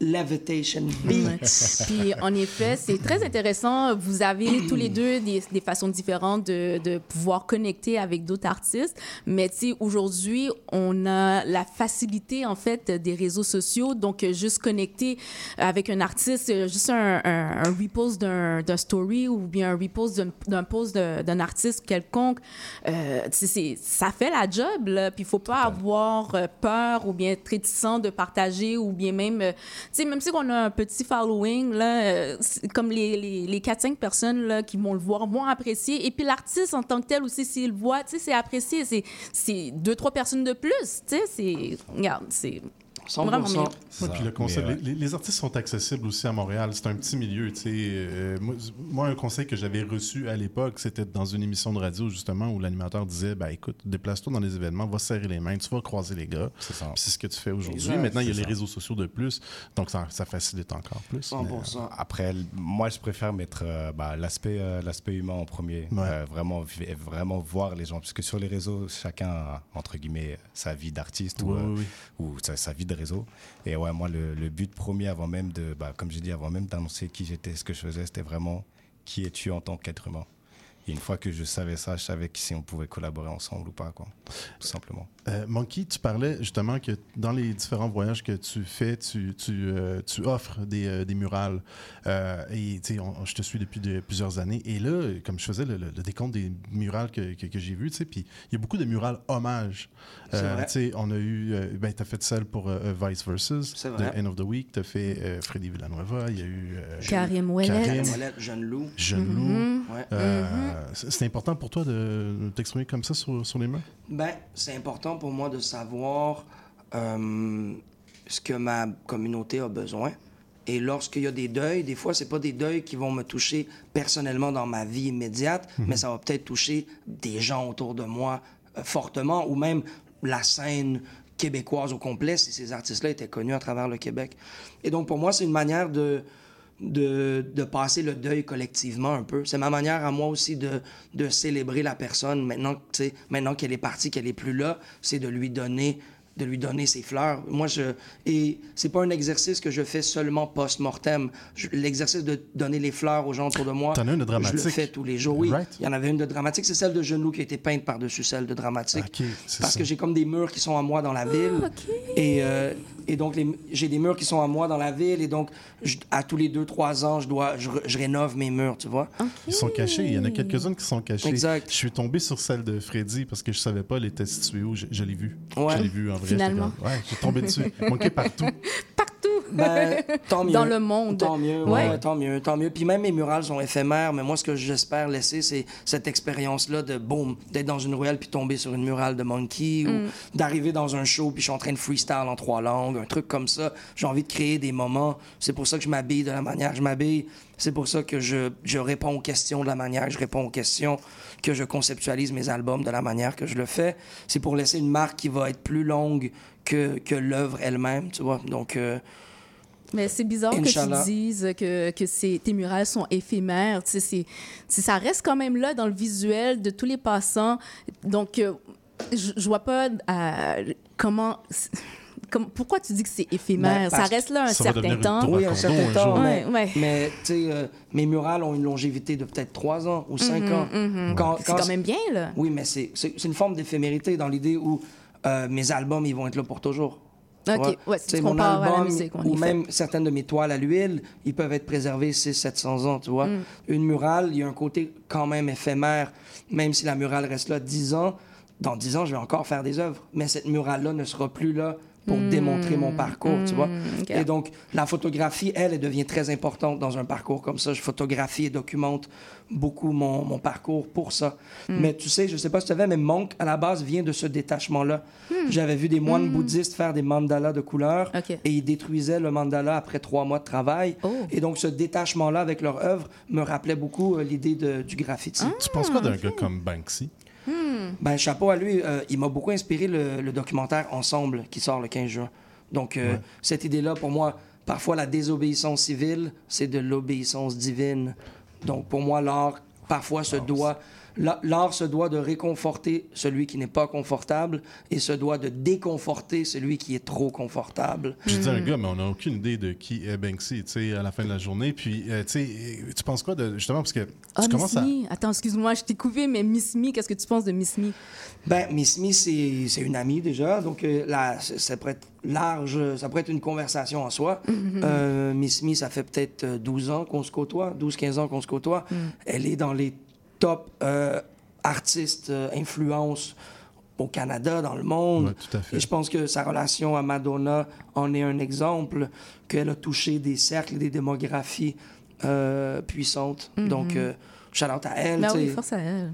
Levitation Beats. Puis en effet, c'est très intéressant. Vous avez tous les deux des, des façons différentes de, de pouvoir connecter avec d'autres artistes. Mais tu sais, aujourd'hui, on a la facilité en fait des réseaux sociaux. Donc juste connecter avec un artiste, juste un, un, un repost d'un d'un story ou bien un repost d'un- d'un post d'un artiste quelconque, euh, tu sais, c'est- ça fait la job. Là. Puis il faut pas avoir euh, peur ou bien être réticent de partager ou bien même euh, sais, même si on a un petit following, là, euh, comme les, les, les 4-5 personnes là, qui vont le voir vont apprécier. Et puis l'artiste en tant que tel aussi, s'il le voit, c'est apprécié. C'est, c'est deux, trois personnes de plus. Sais, c'est. Regarde, c'est. Vraiment bien. Ouais, puis le concept, ouais. les, les artistes sont accessibles aussi à Montréal. C'est un petit milieu, tu sais. Euh, moi, moi, un conseil que j'avais reçu à l'époque, c'était dans une émission de radio, justement, où l'animateur disait, ben écoute, déplace-toi dans les événements, va serrer les mains, tu vas croiser les gars. C'est ça. Puis c'est ce que tu fais aujourd'hui. Maintenant, il y a les réseaux sociaux de plus, donc ça, ça facilite encore plus. mais, euh, Après, moi, je préfère mettre euh, bah, l'aspect euh, l'aspect humain en premier. Euh, vraiment, vraiment voir les gens. Parce que sur les réseaux, chacun a, entre guillemets, sa vie d'artiste Ouais, ou sa, sa vie de Et ouais, moi, le, but premier, avant même de, bah, comme j'ai dit, avant même d'annoncer qui j'étais, ce que je faisais, c'était vraiment qui es-tu en tant qu'être humain. Et une fois que je savais ça, je savais si on pouvait collaborer ensemble ou pas, quoi. Tout simplement. Euh, Monkey, tu parlais justement que dans les différents voyages que tu fais, tu, tu, euh, tu offres des, euh, des murales. Euh, et on- je te suis depuis de- plusieurs années. Et là, comme je faisais le, décompte des murales que, que, que j'ai sais, puis il y a beaucoup de murales hommages. Sais, on a eu, euh, ben, tu as fait celle pour euh, euh, Vice Versus, vrai. End of the Week. Tu as fait euh, Freddy Villanueva. Il y a eu. euh, Karim Ouellet. Karim. Ouellet, Jeune Loup. Jeune. Loup. Ouais. Euh, c'est- C'est important pour toi de t'exprimer comme ça sur, sur les murs? Ben, c'est important pour moi de savoir euh, ce que ma communauté a besoin. Et lorsqu'il y a des deuils, des fois, c'est pas des deuils qui vont me toucher personnellement dans ma vie immédiate, Mhm. mais ça va peut-être toucher des gens autour de moi euh, fortement, ou même la scène québécoise au complet, si ces artistes-là étaient connus à travers le Québec. Et donc, pour moi, c'est une manière de, de, passer le deuil collectivement un peu. C'est ma manière à moi aussi de, de célébrer la personne maintenant, maintenant qu'elle est partie, qu'elle est plus là, c'est de lui donner de lui donner ses fleurs. Moi, je et c'est pas un exercice que je fais seulement post-mortem. L'exercice de donner les fleurs aux gens autour de moi, T'en as une de je le dramatique. fais tous les jours. Oui, Right. il y en avait une de dramatique. C'est celle de genou qui a été peinte par-dessus celle de dramatique. Ok, c'est Parce ça. que j'ai comme des murs qui sont à moi dans la ville. Et, euh, et donc, les- j'ai des murs qui sont à moi dans la ville. Et donc, je- à tous les deux, trois ans, je, dois, je, rénove mes murs, tu vois. Ils sont cachés. Il y en a quelques-unes qui sont cachées. Exact. Je suis tombé sur celle de Freddy parce que je savais pas elle était située où. Je, je l'ai vue. Ouais. Je l'ai vue en vrai. Finalement. comme- Ouais, j'ai tombé dessus. Manqué partout. Ben, tant mieux. Dans le monde. Tant mieux, ouais, Ouais. tant mieux, tant mieux. Puis même mes murales sont éphémères, mais moi, ce que j'espère laisser, c'est cette expérience-là de boum, d'être dans une ruelle puis tomber sur une murale de Monkey Mm. ou d'arriver dans un show puis je suis en train de freestyle en trois langues, un truc comme ça. J'ai envie de créer des moments. C'est pour ça que je m'habille de la manière que je m'habille. C'est pour ça que je, je réponds aux questions de la manière que je réponds aux questions, que je conceptualise mes albums de la manière que je le fais. C'est pour laisser une marque qui va être plus longue que, que l'œuvre elle-même, tu vois. Donc, euh, Mais c'est bizarre Inch'Allah. que tu dises que, que c'est- tes murales sont éphémères. Tu sais, c'est- c'est- ça reste quand même là dans le visuel de tous les passants. Donc, euh, je, je vois pas euh, comment, comme- Pourquoi tu dis que c'est éphémère? Ben, ça reste là un certain temps. Oui, un certain un temps, jour. mais- Ouais, ouais. Mais, tu sais, euh, mes murales ont une longévité de peut-être 3 ans ou 5 Mhm, ans. mhm. C'est quand même bien, là. Oui, mais c'est c'est- c'est une forme d'éphémérité dans l'idée où euh, mes albums, ils vont être là pour toujours. Ok, ouais, si Tu mon à la album, musique, en ou même certaines de mes toiles à l'huile, ils peuvent être préservés 600-700 ans, tu vois. Mm. Une murale, il y a un côté quand même éphémère. Même si la murale reste là 10 ans, dans 10 ans, je vais encore faire des œuvres. Mais cette murale-là ne sera plus là pour démontrer mon parcours, tu vois. Mm, ok. Et donc, la photographie, elle, elle devient très importante dans un parcours comme ça. Je photographie et documente beaucoup mon, mon parcours pour ça. Mm. Mais tu sais, je sais pas si tu savais, mais Monk, à la base, vient de ce détachement-là. J'avais vu des moines bouddhistes faire des mandalas de couleurs Ok. et ils détruisaient le mandala après trois mois de travail. Oh. Et donc, ce détachement-là avec leur œuvre me rappelait beaucoup euh, l'idée de- du graffiti. Tu penses quoi d'un gars comme Banksy? Hmm. Ben, chapeau à lui. euh, il m'a beaucoup inspiré le, le documentaire Ensemble qui sort le 15 juin. Donc, euh, cette idée-là, pour moi, parfois la désobéissance civile, c'est de l'obéissance divine. Donc, pour moi, l'art, parfois, se doit. La- L'art se doit de réconforter celui qui n'est pas confortable et se doit de déconforter celui qui est trop confortable. Je dis un gars, mais on n'a aucune idée de qui est Banksy, tu sais, à la fin de la journée. Puis, euh, tu sais, euh, tu penses quoi de. Justement, parce que tu Ah, Miss commences à. Me. Attends, excuse-moi, je t'ai coupé, mais Miss Me, qu'est-ce que tu penses de Miss Me? Ben, Miss Me, c'est c'est une amie déjà, donc euh, là, ça pourrait être large, ça pourrait être une conversation en soi. Mhm. Euh, Miss Me, ça fait peut-être euh, 12 ans qu'on se côtoie, 12-15 ans qu'on se côtoie. Mm. Elle est dans les top euh, artistes, euh, influences au Canada, dans le monde. Ouais, tout à fait. Et je pense que sa relation à Madonna en est un exemple, qu'elle a touché des cercles des démographies euh, puissantes. Mhm. Donc, euh, shout out à elle. Ben oui, force à elle.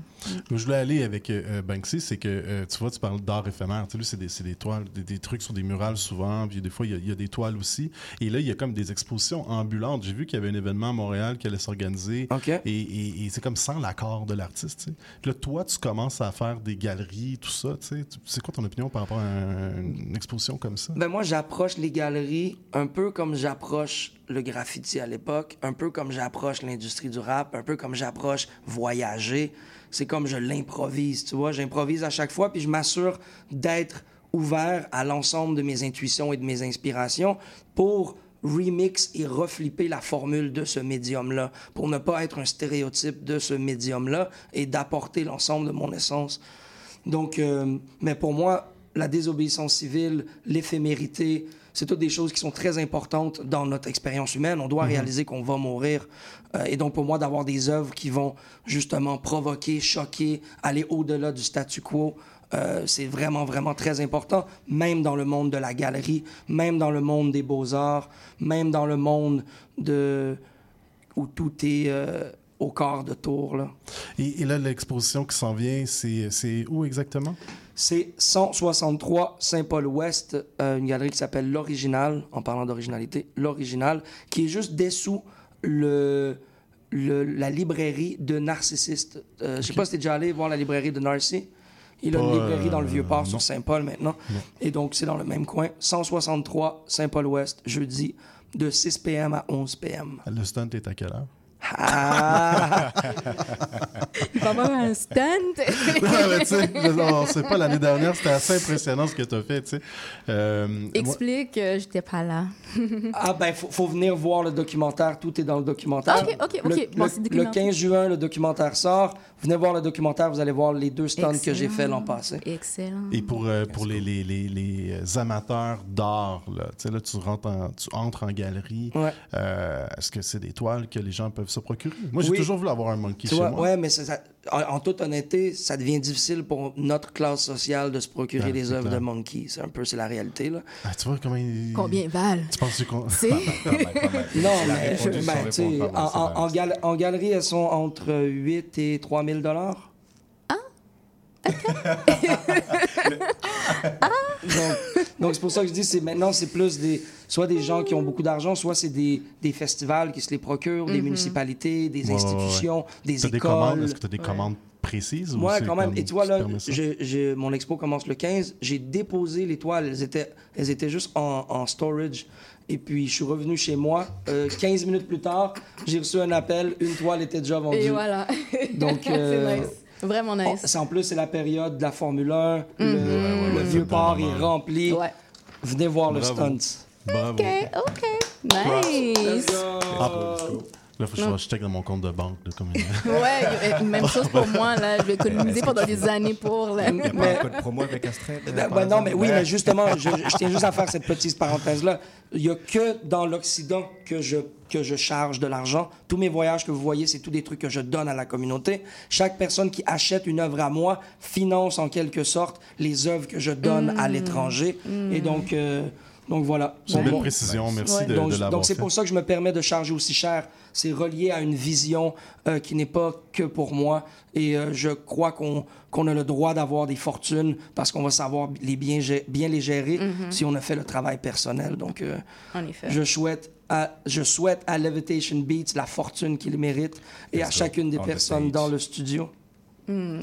Où je voulais aller avec euh, euh, Banksy, c'est que, euh, tu vois, tu parles d'art éphémère. Tu sais, lui, c'est des, c'est des toiles, des, des trucs sur des murales souvent, puis des fois, il y a- il y, a des toiles aussi. Et là, il y a comme des expositions ambulantes. J'ai vu qu'il y avait un événement à Montréal qui allait s'organiser. Et, et- et c'est comme sans l'accord de l'artiste, tu sais. Puis là, toi, tu commences à faire des galeries, tout ça, tu sais. C'est quoi ton opinion par rapport à un- une exposition comme ça? Ben moi, j'approche les galeries un peu comme j'approche le graffiti à l'époque, un peu comme j'approche l'industrie du rap, un peu comme j'approche voyager. C'est comme je l'improvise, tu vois. J'improvise à chaque fois, puis je m'assure d'être ouvert à l'ensemble de mes intuitions et de mes inspirations pour remix et reflipper la formule de ce médium-là, pour ne pas être un stéréotype de ce médium-là et d'apporter l'ensemble de mon essence. Donc, euh, mais pour moi, la désobéissance civile, l'éphémérité, c'est toutes des choses qui sont très importantes dans notre expérience humaine. On doit Mhm. réaliser qu'on va mourir. Euh, et donc, pour moi, d'avoir des œuvres qui vont justement provoquer, choquer, aller au-delà du statu quo, euh, c'est vraiment, vraiment très important, même dans le monde de la galerie, même dans le monde des beaux-arts, même dans le monde de... où tout est euh, au quart de tour. Là. Et, et là, l'exposition qui s'en vient, c'est c'est où exactement? C'est 163 Saint-Paul-Ouest, euh, une galerie qui s'appelle L'Original, en parlant d'originalité, L'Original, qui est juste dessous le, le- la librairie de Narcissiste. Euh, Je sais pas si t'es déjà allé voir la librairie de Narcy. Il a une librairie dans le euh, Vieux-Port sur Saint-Paul maintenant. Et donc, c'est dans le même coin. 163 Saint-Paul-Ouest, jeudi, de 6 p.m. à 11 p.m. Le stunt est à quelle heure? Ah! Il va avoir un stunt. non, mais tu sais, on sait pas, l'année dernière, c'était assez impressionnant ce que tu as fait, tu sais. Euh, moi- Explique, euh, j'étais pas là. Ah ben, faut, faut venir voir le documentaire. Tout est dans le documentaire. Ok, ok, ok. Le, Bon, le- c'est le documenté. 15 juin, le documentaire sort. Venez voir le documentaire, vous allez voir les deux stunts que j'ai Excellent. fait l'an passé. Excellent. Et pour, euh, pour les, les, les, les amateurs d'art, là, tu sais, là, tu, rentres en, tu entres en galerie. Ouais. Euh, Est-ce que c'est des toiles que les gens peuvent se procurer? Moi, j'ai Oui. toujours voulu avoir un monkey Tu chez vois, moi. ouais, mais ça- ça- en, en toute honnêteté, ça devient difficile pour notre classe sociale de se procurer Ah, des œuvres de Monkey. C'est un peu, c'est la réalité, là. Ah, tu vois comment ils... Combien valent? Tu penses qu'on... Non, mais, en galerie, elles sont entre 8 et 3 000 donc, donc c'est pour ça que je dis, c'est maintenant, c'est plus des, soit des gens qui ont beaucoup d'argent, soit c'est des, des festivals qui se les procurent, des Mhm. municipalités, des Ouais, ouais, ouais. institutions, des T'as écoles. des commandes? Est-ce que tu as des commandes précises? ou Ouais, c'est quand même. Et tu vois, là, mon expo commence le 15. J'ai déposé les toiles. Elles étaient, elles étaient juste en, en storage. Et puis, je suis revenu chez moi. Euh, 15 minutes plus tard, j'ai reçu un appel. Une toile était déjà vendue. Et voilà. Donc, euh, c'est nice. Vraiment Oh, nice. c'est- en plus, c'est la période de la Formule 1. Le, Mhm. le vieux port est rempli. Ouais. Venez voir le Bravo. stunt. Bravo. OK, OK. Nice. Ah, Là, faut que je fasse check dans mon compte de banque. Là, comme... Ouais, même chose pour moi, là. Je vais économiser pendant des années pour... Là. Il n'y a pas un code promo avec Astrid? euh, Ben, ben non, exemple? mais oui, mais justement, je, je tiens juste à faire cette petite parenthèse-là. Il n'y a que dans l'Occident que je, que je charge de l'argent. Tous mes voyages que vous voyez, c'est tous des trucs que je donne à la communauté. Chaque personne qui achète une œuvre à moi finance en quelque sorte les œuvres que je donne à Mm. l'étranger. Et donc, euh, donc voilà. C'est une Bon, belle bon. précision. Merci de, donc, de l'avoir donc c'est pour ça que je me permets de charger aussi cher. C'est relié à une vision euh, qui n'est pas que pour moi. Et euh, je crois qu'on qu'on a le droit d'avoir des fortunes parce qu'on va savoir les bien, bien les gérer Mhm. si on a fait le travail personnel. Donc, euh, En effet. je souhaite à, je souhaite à Levitation Beats la fortune qu'il mérite et à chacune des On personnes dans le studio. Hmm.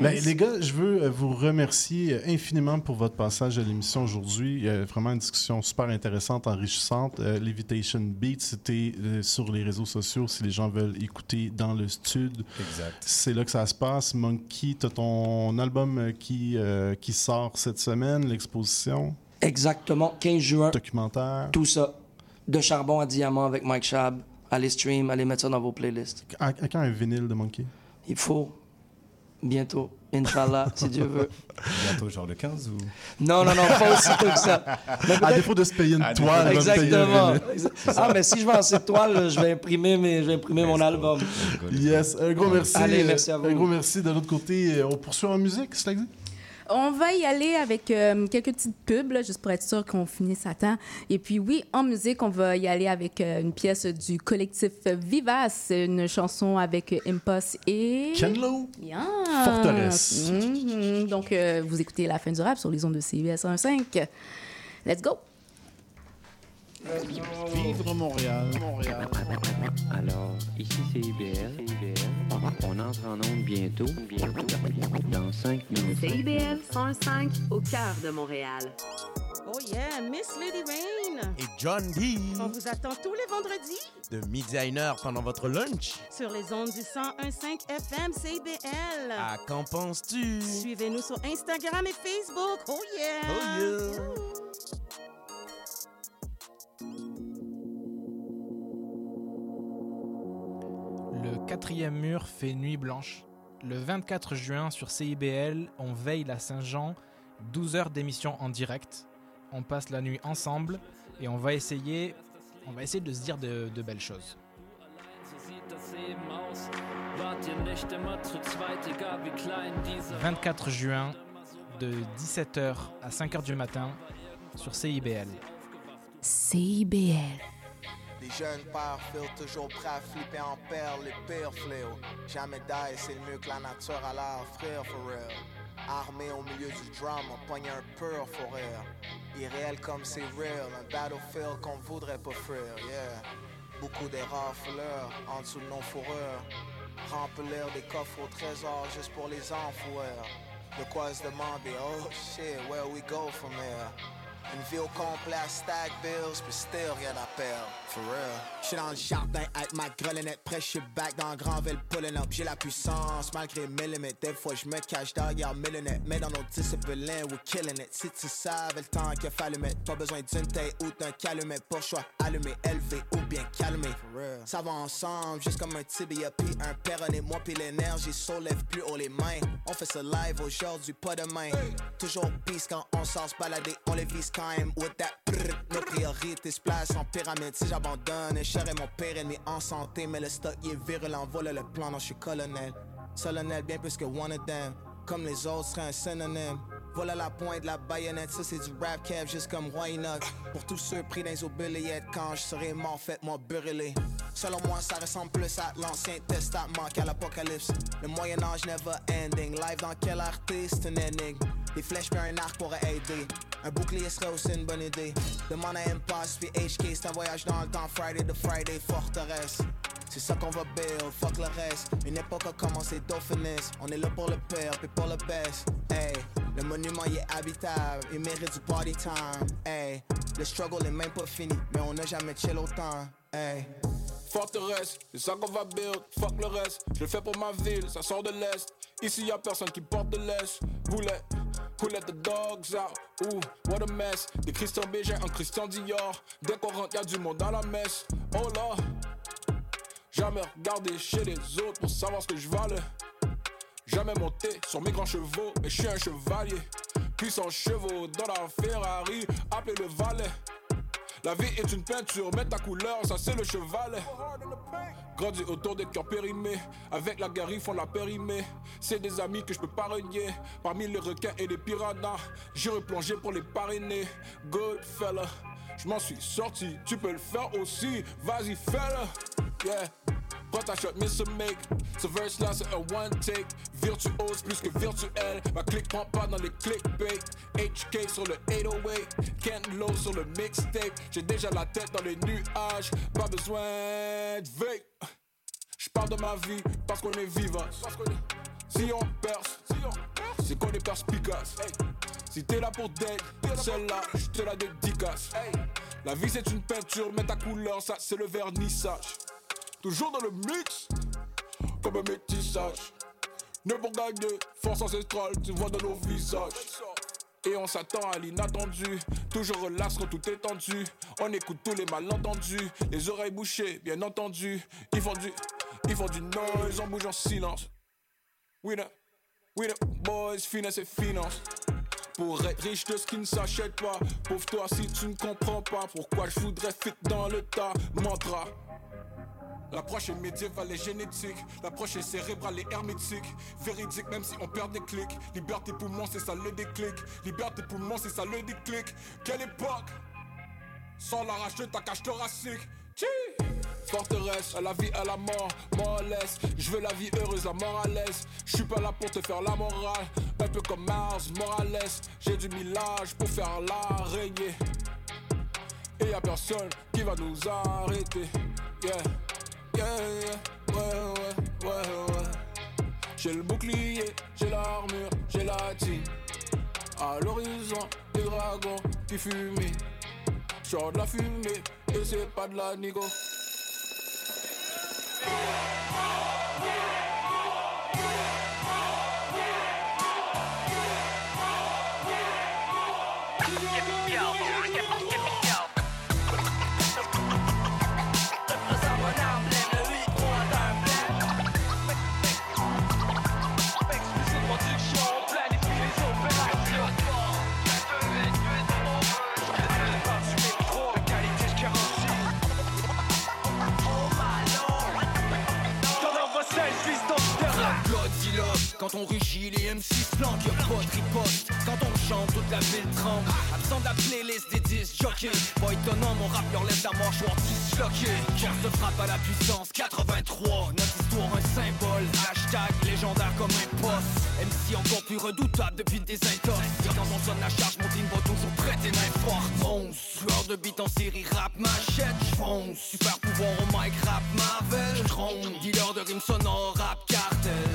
Ben, les gars, je veux euh, vous remercier euh, infiniment pour votre passage à l'émission aujourd'hui. Il y a vraiment une discussion super intéressante, enrichissante. Euh, Levitation Beat, c'était euh, sur les réseaux sociaux si les gens veulent écouter dans le studio. Exact. C'est là que ça se passe. Monkey, tu as ton album qui, euh, qui sort cette semaine, l'exposition? Exactement, 15 juin. Documentaire. Tout ça. De charbon à diamant avec Mike Shab. Allez stream, allez mettre ça dans vos playlists. À, à quand un vinyle de Monkey? Il faut. Bientôt. Inch'Allah, si Dieu veut. Bientôt, genre le 15 ou... Non, non, non, pas aussi tôt que ça. Mais À défaut de se payer une toile, Exactement. Ah, mais si je vends assez de toiles, je vais imprimer, mes, je vais imprimer mon album. Yes, un gros merci. Allez, merci à vous. Un gros merci. De l'autre côté, on poursuit en musique, que dit? On va y aller avec euh, quelques petites pubs, là, juste pour être sûr qu'on finisse à temps. Et puis oui, en musique, on va y aller avec euh, une pièce du collectif Vivace, une chanson avec euh, Impost et... Ken Lo. Yes. Forteresse. Mhm. Donc, euh, vous écoutez La fin du rap sur les ondes de CUS 1.5. Let's go! Vivre Montréal. Montréal. Alors, ici c'est IBL. On entre en onde bientôt. Bientôt. Dans 5 minutes. CIBL 105 au cœur de Montréal. Oh yeah, Miss Lady Rain. Et John D. On vous attend tous les vendredis De midi à une heure pendant votre lunch. sur les ondes du 101.5 FM CIBL. À qu'en penses-tu? Suivez-nous sur Instagram et Facebook. Oh yeah. Oh yeah. Quatrième mur fait nuit blanche. Le 24 juin sur CIBL, on veille la Saint-Jean, 12 heures d'émission en direct. On passe la nuit ensemble et on va essayer, on va essayer de se dire de, de belles choses. « 24 juin, de 17h à 5h du matin, sur CIBL. CIBL. Les jeunes pères toujours prêts à flipper en perles les pires fléaux. Jamais die, c'est le mieux que la nature a l'air offrir for real. Armé au milieu du drum, on un pur fou rire. Irréel comme c'est real, un battlefield qu'on voudrait pas fuir, yeah. Beaucoup d'erreurs fleurs en dessous de nos fourrures. Remplir des coffres au trésor juste pour les enfouir. De quoi se demander, oh shit, where we go from here? Une vie au complet à stack bills, puis still rien à perdre. For real. J'suis dans le jardin avec ma grelinette, près j'suis back dans Grandville, pulling up. J'ai la puissance malgré mes limites. Des fois j'me cache derrière mes lunettes, mais dans nos disciplines, we killing it. Si tu savais le temps qu'il fallu mettre, pas besoin d'une taille ou d'un calumet pour choix allumé, élevé ou bien calmé. Ça va ensemble, juste comme un tibia puis un péroné. Moi puis l'énergie soulève plus haut les mains. On fait ce live aujourd'hui, pas demain. Toujours peace quand on sort se balader, on les vise quand même. With that brrr, nos priorités se placent en pyramide. Si j'abandonne, cher est mon père ennemi en santé. Mais le stock il est virulent, voilà le plan, non, je suis colonel. Solennel, bien plus que one of them. Comme les autres serait un synonyme. Voilà la pointe de la baïonnette, ça c'est du rap cap, juste comme not. Pour tous ceux pris dans les oubliettes, quand je serai mort, faites-moi brûler. Selon moi, ça ressemble plus à l'Ancien Testament qu'à l'Apocalypse. Le Moyen-Âge never ending. Live dans quel artiste, une énigme? Des flèches puis un arc pourraient aider. Un bouclier serait aussi une bonne idée. Demande à Impasse puis HK, c'est un voyage dans le temps. Friday to Friday, forteresse. C'est ça qu'on va build, fuck le reste. Une époque a commencé Dauphinus. On est là pour le pire, puis pour le best. Hey, le monument il est habitable, il mérite du party time. Hey, le struggle est même pas fini, mais on n'a jamais chill autant. Hey. Forteresse, c'est ça qu'on va build, fuck le reste. Je le fais pour ma ville, ça sort de l'Est. Ici y a personne qui porte de l'Est. Boulet, who let the dogs out? Ooh, what a mess. Des Christian Bégin, un Christian Dior. Dès qu'on rentre, y'a du monde dans la messe. Oh là, jamais regardé chez les autres pour savoir ce que je valais. Jamais monté sur mes grands chevaux, mais je suis un chevalier. Puissant chevaux dans la Ferrari, appelé le valet. La vie est une peinture, mets ta couleur, ça c'est le chevalet. Grandi autour des cœurs périmés, avec la guerre ils font la périmée. C'est des amis que je peux pas renier. Parmi les requins et les piranhas, j'ai replongé pour les parrainer. Good fella, je m'en suis sorti, tu peux le faire aussi. Vas-y, fais-le, yeah. Prends ta shot, miss a make. Ce verse là c'est un one take. Virtuose plus que virtuel. Ma clique prend pas dans les clickbait. HK sur le 808. Ken Low sur le mixtape. J'ai déjà la tête dans les nuages. Pas besoin de veille. J'parle de ma vie parce qu'on est vivant. Si on perce, c'est qu'on est perspicace. Si t'es là pour date, celle-là, je te la dédicace. La vie c'est une peinture, mets ta couleur, ça c'est le vernissage. Toujours dans le mix, comme un métissage. Ne pour gagner, force ancestrale, tu vois dans nos visages. Et on s'attend à l'inattendu, toujours relax quand tout est tendu. On écoute tous les malentendus, les oreilles bouchées, bien entendu. Ils font du, ils font du noise, on bouge en silence. We the boys, finesse et finance. Pour être riche de ce qui ne s'achète pas. Pauvre toi si tu ne comprends pas pourquoi je voudrais fit dans le tas? Mantra. L'approche est médiévale et génétique. L'approche est cérébrale et hermétique. Véridique, même si on perd des clics. Liberté poumon, c'est ça le déclic. Liberté poumon, c'est ça le déclic. Quelle époque? Sans l'arrache de ta cage thoracique. Tchi Forteresse, à la vie, à la mort, mort laisse. Je veux la vie heureuse, la mort à l'aise. Je suis pas là pour te faire la morale. Un peu comme Mars, Morales. J'ai du millage pour faire la régner. Et y'a personne qui va nous arrêter. Yeah. Ouais, ouais, ouais, ouais. J'ai le bouclier, j'ai l'armure, j'ai la team. À l'horizon, des dragons qui fument. Sors de la fumée, et c'est pas de la nigo. Quand on rugit, les MC se planquent, y'a pas de riposte. Quand on chante, toute la ville tremble. Absent de la playlist des 10 jockeys. Pas étonnant, mon rap leur laisse la mâchoire disloquée. Force de frappe à la puissance 83. Notre histoire, un symbole. Hashtag légendaire comme un poste. MC encore plus redoutable depuis des intos. Et quand on sonne la charge, mon team va toujours prêter main forte. Monstre, sueur de beat en série rap machette. J'fonce, super pouvoir au mic rap Marvel. J'trompe, dealer de rimes sonores rap cartel.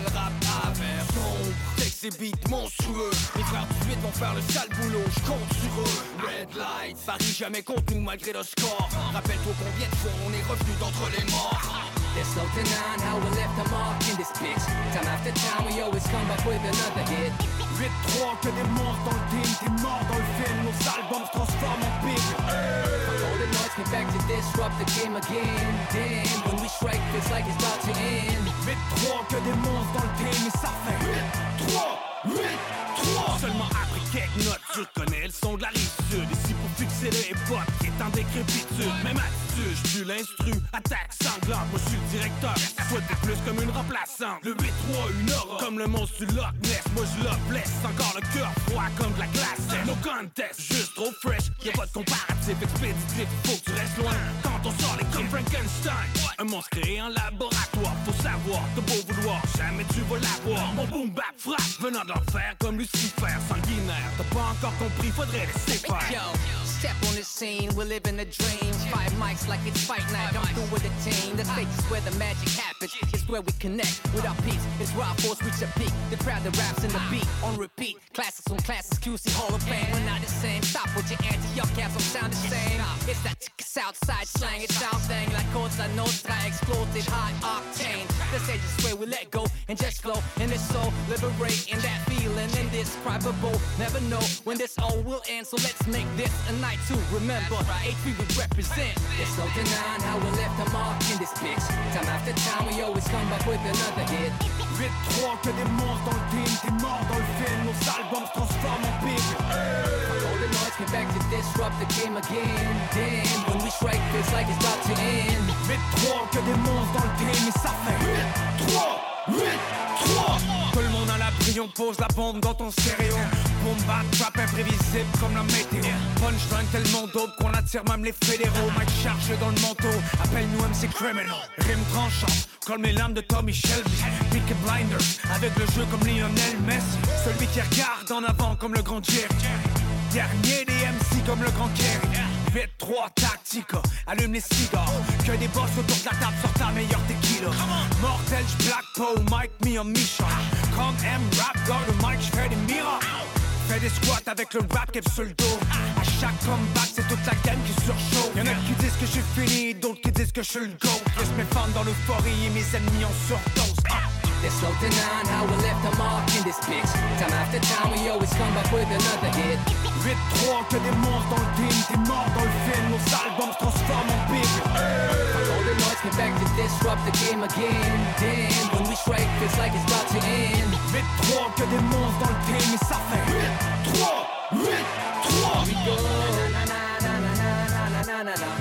Du ciel rap. Sombre, texte ces beats monstrueux. Les frères du 8 vont faire le sale boulot, je compte sur eux. Red light, Paris jamais contre nous malgré le score. Rappelle-toi combien de fois on est revenu d'entre les morts. There's no denying how we left a mark in this bitch. Time after time, we always come back with another hit. 8-3, que des morts dans le team, t'es mort dans le film, nos albums se transforment en big. All the back to disrupt the game again. Damn, when we strike, feels like it's about to end. 8-3, que des monstres dans le team, et ça fait 8-3, 8-3. Seulement après quelques notes, tu reconnais le son de la rive sud. Ici pour fixer le hip-hop qui est en décrépitude. Même attitude, je l'instru, attaque sanglante. Moi je suis le directeur, soit t'es plus comme une remplaçante. Le 8-3, une aura, comme le monstre du Loch Ness. Moi je le blesse, encore le cœur froid comme de la glace. No contest, juste trop fresh, y'a pas de comparatif expéditif. Faut que tu restes loin quand on sort les comme Frankenstein. Un monstre créé en laboratoire, faut savoir, t'as beau vouloir, jamais tu vas l'avoir. Mon boom bap frappe, venant de l'enfer comme Lucifer, sanguinaire. T'as pas encore compris, faudrait laisser faire. Step on the scene, we're living a dream. Five mics like it's fight night. I'm through with the team. The stage is where the magic happens. It's where we connect with our peace. It's where our force reach a peak. The crowd, the raps, in the beat on repeat. Classics on classes, QC Hall of Fame. We're not the same. Stop with your anti your caps don't sound the same. It's that Southside slang. It sounds thing like Cosa Nostra exploded high octane. The stage is where we let go and just flow. And it's so liberating that feeling indescribable. Never know when this all will end. So let's make this a night right to remember. Right. HP we represent. There's no denying how we left a mark in this bitch. Time after time, we always come back with another hit. Vite trop que des morts dans le film, des morts dans le film. Nos albums se transforment en big. Hey. All the noise came back to disrupt the game again. Damn, when we strike, feels like it's about to end. Vite trop que des monstres dans le game, et ça fait 8, 3, 8, 3. On pose la bombe dans ton stéréo. Bomba, trap imprévisible comme la météo. Punchline tellement dope qu'on attire même les fédéraux. Mike charge dans le manteau, appelle-nous MC Criminal. Rime tranchant, comme les lames de Tommy Shelby. Pick a blinder, avec le jeu comme Lionel Messi. Celui qui regarde en avant comme le grand Jerry. Dernier des MC comme le grand Kerry. 8-3 Tactica, allume les cigares. Que des boss autour de la table sortent ta meilleure tequila. Mortel, Black Paul, Mike, me en mission. Comme M, rap, dans le mic, j'fais des miracles. Fais des squats avec le rap cap sur le dos. À chaque comeback, c'est toute la game qui surchauffe. Y'en a qui disent que j'ai fini, d'autres qui disent que je suis le GOAT. Laisse mes fans dans l'euphorie et mes ennemis en surdose. Ah. There's no denying how we left a mark in this bitch. Time after time, we always come back with another hit. 8-3, que des monstres dans le team, t'es mort dans le film, nos albums se transforment en big. All the noise came back to disrupt the game again. Damn, when we strike, feels like it's about to end. 8-3, que des monstres dans le team, et ça fait 8-3, 8-3. We go. Na na na na na na na na na na na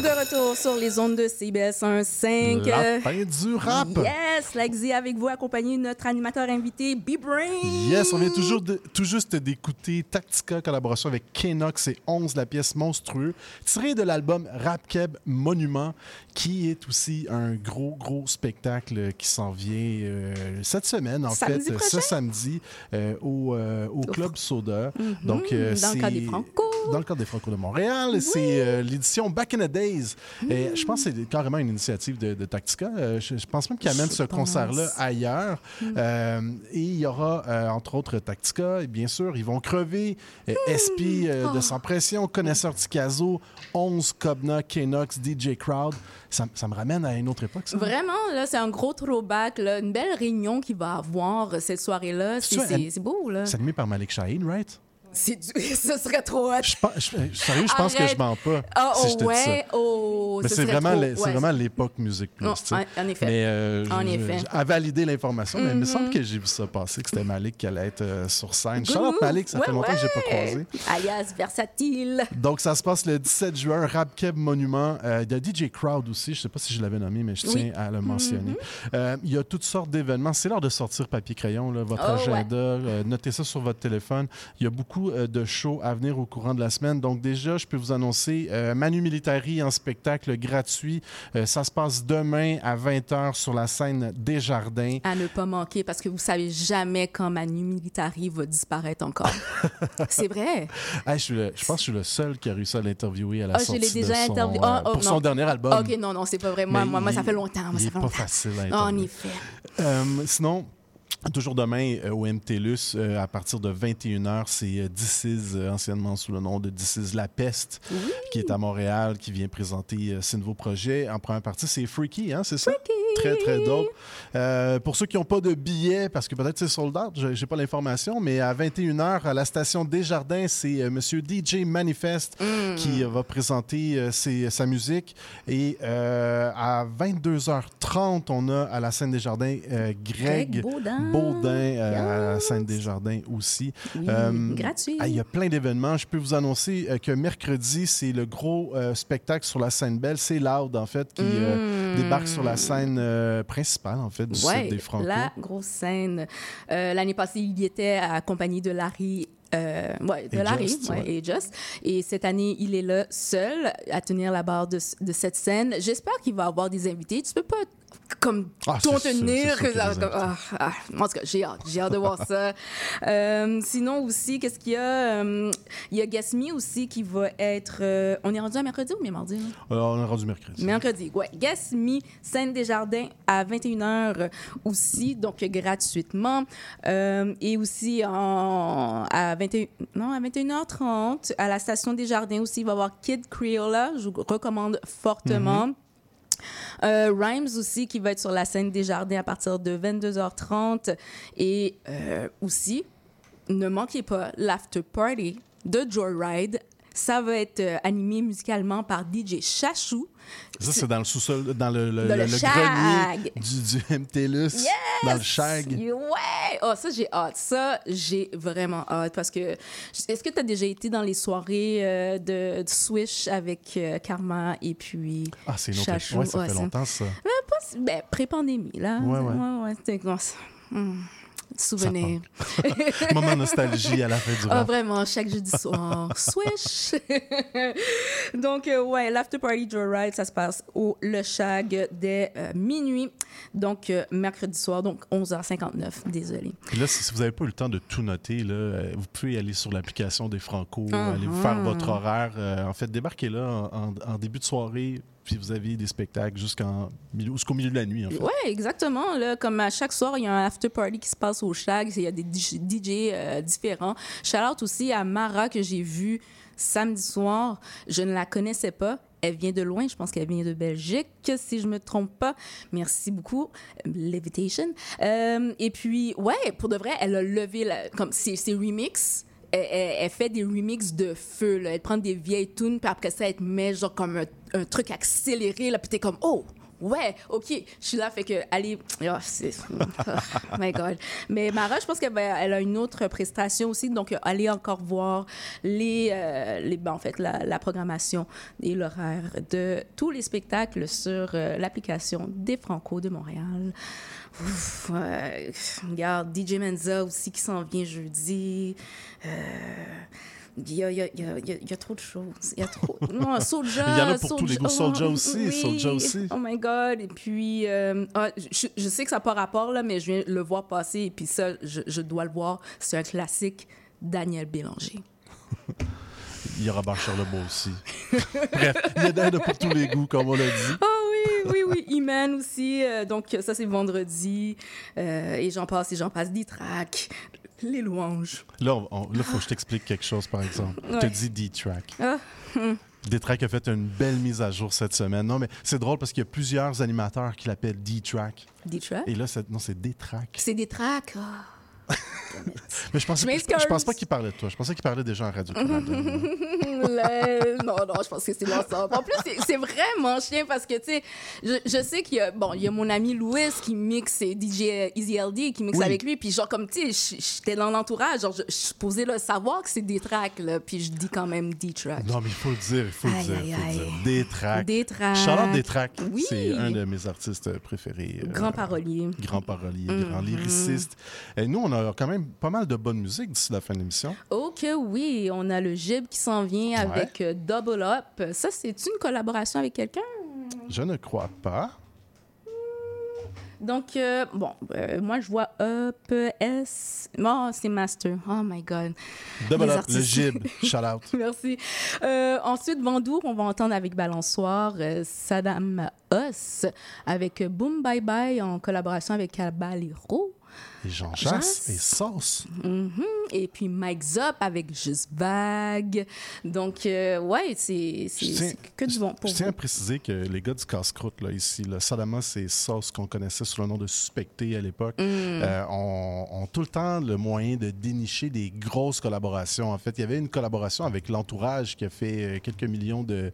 De retour sur les ondes de CBS 1.5. La fin du rap. Yes, Lexi avec vous, accompagné de notre animateur invité, B-Brain. Yes, on vient toujours de- tout juste d'écouter Tactica, collaboration avec Kenox et 11, la pièce Monstrueux, tirée de l'album Rap Keb Monument, qui est aussi un gros, gros spectacle qui s'en vient euh, cette semaine, en Samedi fait, prochain? ce samedi, euh, au, euh, au Club Soda. Donc, euh, dans le cadre des Franco. Dans le cadre des Franco de Montréal. C'est euh, l'édition Back in the Days. Et je pense que c'est carrément une initiative de, de Tactica. Euh, je, je pense même qu'ils amènent ce concert-là ailleurs. Euh, et il y aura, euh, entre autres, Tactica. Et bien sûr, ils vont crever. Euh, SP euh, Oh. de Sans Pression, Connaisseur Ticazo, 11, Cobna, Kenox, DJ Crowd. Ça, ça me ramène à une autre époque, ça. Vraiment, là, c'est un gros throwback, là, une belle réunion qu'il va avoir cette soirée-là. C'est beau, là. C'est animé par Malik Shaheen, right? C'est du- Ce serait trop hot. Je pense- je- sérieux, je pense que je mens pas. Si oh, je te dis ouais, ça. oh, Mais ce c'est vraiment, trop- les- c'est ouais. vraiment l'époque Musique Plus. En- en effet. Mais euh, En je- effet. je- à valider l'information, mais il me semble que j'ai vu ça passer, que c'était Malik qui allait être euh, sur scène. Charlotte. Malik, ça fait Ouais, longtemps que je n'ai pas croisé. Alias versatile. Donc, ça se passe le 17 juin, Rap Keb Monument. Euh, Il y a DJ Crowd aussi, je ne sais pas si je l'avais nommé, mais je tiens Oui. à le mentionner. Mhm. Euh, Il y a toutes sortes d'événements. C'est l'heure de sortir papier-crayon, votre Oh, agenda. notez ça sur votre téléphone. Il y a beaucoup beaucoup euh, de shows à venir au courant de la semaine. Donc déjà, je peux vous annoncer euh, Manu Militari en spectacle gratuit. Euh, ça se passe demain à 20h sur la scène Desjardins. À ne pas manquer parce que vous savez jamais quand Manu Militari va disparaître encore. c'est vrai? Hey, je, suis le- je pense que je suis le seul qui a réussi à l'interviewer à la Ah, je sortie l'ai déjà de son, Ah, oh, pour non. son dernier album. Ok, non, non, c'est pas vrai. Moi, ça fait longtemps. Moi, ça fait pas longtemps. facile à En effet. Euh, sinon, toujours demain euh, au MTLUS, euh, à partir de 21h, c'est euh, euh, anciennement sous le nom de This Is La Peste, qui est à Montréal, qui vient présenter ses nouveaux projets. En première partie, c'est Freaky, hein, c'est ça? Très, très dope. Euh, pour ceux qui n'ont pas de billets, parce que peut-être c'est sold out, je n'ai pas l'information, mais à 21h, à la station Desjardins, c'est euh, Monsieur DJ Manifest qui euh, va présenter euh, ses- sa musique. Et euh, à 22h30, on a à la scène Desjardins Greg, Greg Baudin. Baudin, à la scène Desjardins aussi. Oui, gratuit. Il y a plein d'événements. Je peux vous annoncer que mercredi, c'est le gros spectacle sur la scène Belle. C'est Loud, en fait, qui Mm. débarque sur la scène euh, principale, en fait, du Ouais, site des Franco. la grosse scène. Euh, L'année passée, il y était accompagné de Larry. euh, ouais, de Et Larry Just, ouais, ouais. et Just. Et cette année, il est là seul à tenir la barre de, de cette scène. J'espère qu'il va avoir des invités. Tu peux pas comme Ah, contenir. sûr que ah, ah, en tout cas, j'ai hâte. J'ai hâte de voir ça. Euh, sinon aussi, qu'est-ce qu'il y a? Euh, il y a Gasmi aussi qui va être... euh, on est rendu à mercredi ou bien mardi? Euh, on est rendu mercredi. Mercredi, ouais. Me, Scène des Jardins à 21h aussi, donc gratuitement. Euh, et aussi en, à, 21, non, à 21h30, à la station des Jardins aussi, il va y avoir Kid Creola. Je vous recommande fortement. Euh, Rhymes aussi qui va être sur la scène des jardins à partir de 22h30 et euh, aussi ne manquez pas l'after party de Joyride ça va être euh, animé musicalement par DJ Chachou Ça, c'est dans le sous-sol, dans le, le, Dans le le shag. grenier du, du MTLUS, Yes! dans le shag. Ouais! Oh, ça, j'ai hâte. Ça, j'ai vraiment hâte parce que. Est-ce que tu as déjà été dans les soirées euh, de, de Swish avec euh, Karma et puis. Ah, c'est une autre Chachou? Ouais, ça Ouais, fait longtemps, ça. Pas si- ben, pré-pandémie, là. Ouais, ouais. Ouais, ouais. C'était comme ça? Hmm. Souvenir. Moment nostalgie à la fin du Ah, rap. vraiment, chaque jeudi soir. Swish! Donc, euh, ouais, l'after party Joyride, ça se passe au Le Chag dès euh, minuit. Donc, euh, mercredi soir, donc 11h59. Désolé. Puis là, si si vous n'avez pas eu le temps de tout noter, là, vous pouvez aller sur l'application des Franco, aller vous faire votre horaire. En fait, débarquez là en, en- en début de soirée, puis vous avez des spectacles jusqu'en jusqu'au milieu de la nuit, en fait. Ouais, exactement. Là, comme à chaque soir, il y a un after party qui se passe au Shag. Il y a des DJ euh, différents. Shout out aussi à Mara que j'ai vue samedi soir. Je ne la connaissais pas. Elle vient de loin. Je pense qu'elle vient de Belgique, si je me trompe pas. Merci beaucoup. Levitation. Euh, et puis, ouais, pour de vrai, elle a levé la, comme ses, ses remixes. Elle, fait des remixes de feu. Elle prend des vieilles tunes, puis après ça, elle te met genre comme un, un truc accéléré. Là, puis t'es comme, oh, ouais, ok, je suis là, fait que, allez, oh, c'est, oh my God. Mais Mara, je pense qu'elle elle a une autre prestation aussi, donc euh, allez encore voir les, euh, les ben, en fait, la, programmation et l'horaire de tous les spectacles sur euh, l'application des Franco de Montréal. Ouf, ouais, regarde, DJ Menza aussi qui s'en vient jeudi. Euh, Il y, a, il y a- il y a- trop de choses. Il y a trop. Non, Soulja. Il y en a pour tous les goûts. Soulja- Soulja aussi, Oui. Soulja aussi. Oh my God. Et puis, euh, ah, je, je sais que ça n'a pas rapport, là, mais je viens le voir passer. Et puis ça, je, je dois le voir. C'est un classique. Daniel Bélanger. Il y aura Bar Charlebois aussi. Bref, il y en a pour tous les goûts, comme on l'a dit. Ah oui, oui, oui. Iman aussi. euh, donc, ça, c'est vendredi. Euh, et j'en passe, et j'en passe. D-Track. Les louanges. Là, il faut que je t'explique quelque chose, par exemple. Je te dis D-Track. Ah, hum. D-Track a fait une belle mise à jour cette semaine. Non, mais c'est drôle parce qu'il y a plusieurs animateurs qui l'appellent D-Track. D-Track? Et là, c'est- non, c'est D-Track. C'est des tracks. Mais je pensais, Je pense pas qu'il parlait de toi. Je pensais qu'il parlait déjà en radio. Le- non, non, je pense que c'est l'ensemble. En plus, c'est- vraiment chien parce que, tu sais, je, je sais qu'il y a, bon, il y a mon ami Louis qui mixe, DJ Easy LD qui mixe Oui. avec lui. Puis, genre, comme, tu sais, j'étais dans l'entourage, genre, je, je le savoir que c'est des tracks, là. Puis, je dis quand même des tracks. Non, mais il faut le dire, il faut le dire. aïe, aïe. dire. D-Track. D-Track. Charlotte D-Track. Oui. C'est un de mes artistes préférés. euh, Grand parolier. Grand parolier, Mhm. grand lyriciste. Et nous, on a a quand même pas mal de bonne musique d'ici la fin de l'émission. Ok, oui, on a le Gib qui s'en vient avec euh, Double Up. Ça, c'est une collaboration avec quelqu'un? Je ne crois pas. Donc, euh, bon, euh, moi, je vois Up, S. Oh, c'est Master. Oh my God. Double up, le gib. Shout out. Merci. Euh, ensuite, Vendour, on va entendre avec Balançoire Saddam Os avec Boom Bye Bye en collaboration avec Caballero. Et Jean Jas. Jass et Sauce. Mhm. Et puis Mike Zop avec Juste Vague. Donc, euh, ouais, c'est c'est- c'est que du bon pour Je tiens à préciser que les gars du casse-croûte, là, ici, le Sadamos et Sauce qu'on connaissait sous le nom de Suspecté à l'époque, Mm. euh, ont, tout le temps le moyen de dénicher des grosses collaborations. En fait, il y avait une collaboration avec l'entourage qui a fait euh, quelques millions de,